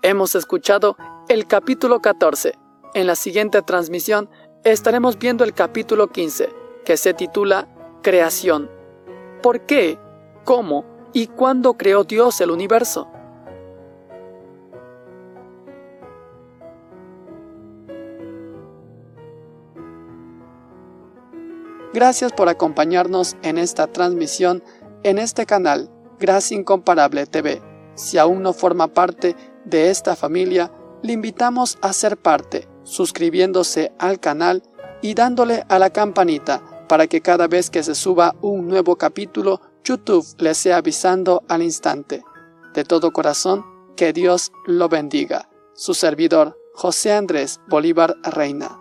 Hemos escuchado el capítulo 14. En la siguiente transmisión estaremos viendo el capítulo 15, que se titula Creación. ¿Por qué, cómo y cuándo creó Dios el universo? Gracias por acompañarnos en esta transmisión en este canal Gracia Incomparable TV. Si aún no forma parte de esta familia, le invitamos a ser parte, suscribiéndose al canal y dándole a la campanita para que cada vez que se suba un nuevo capítulo, YouTube le sea avisando al instante. De todo corazón, que Dios lo bendiga. Su servidor, José Andrés Bolívar Reina.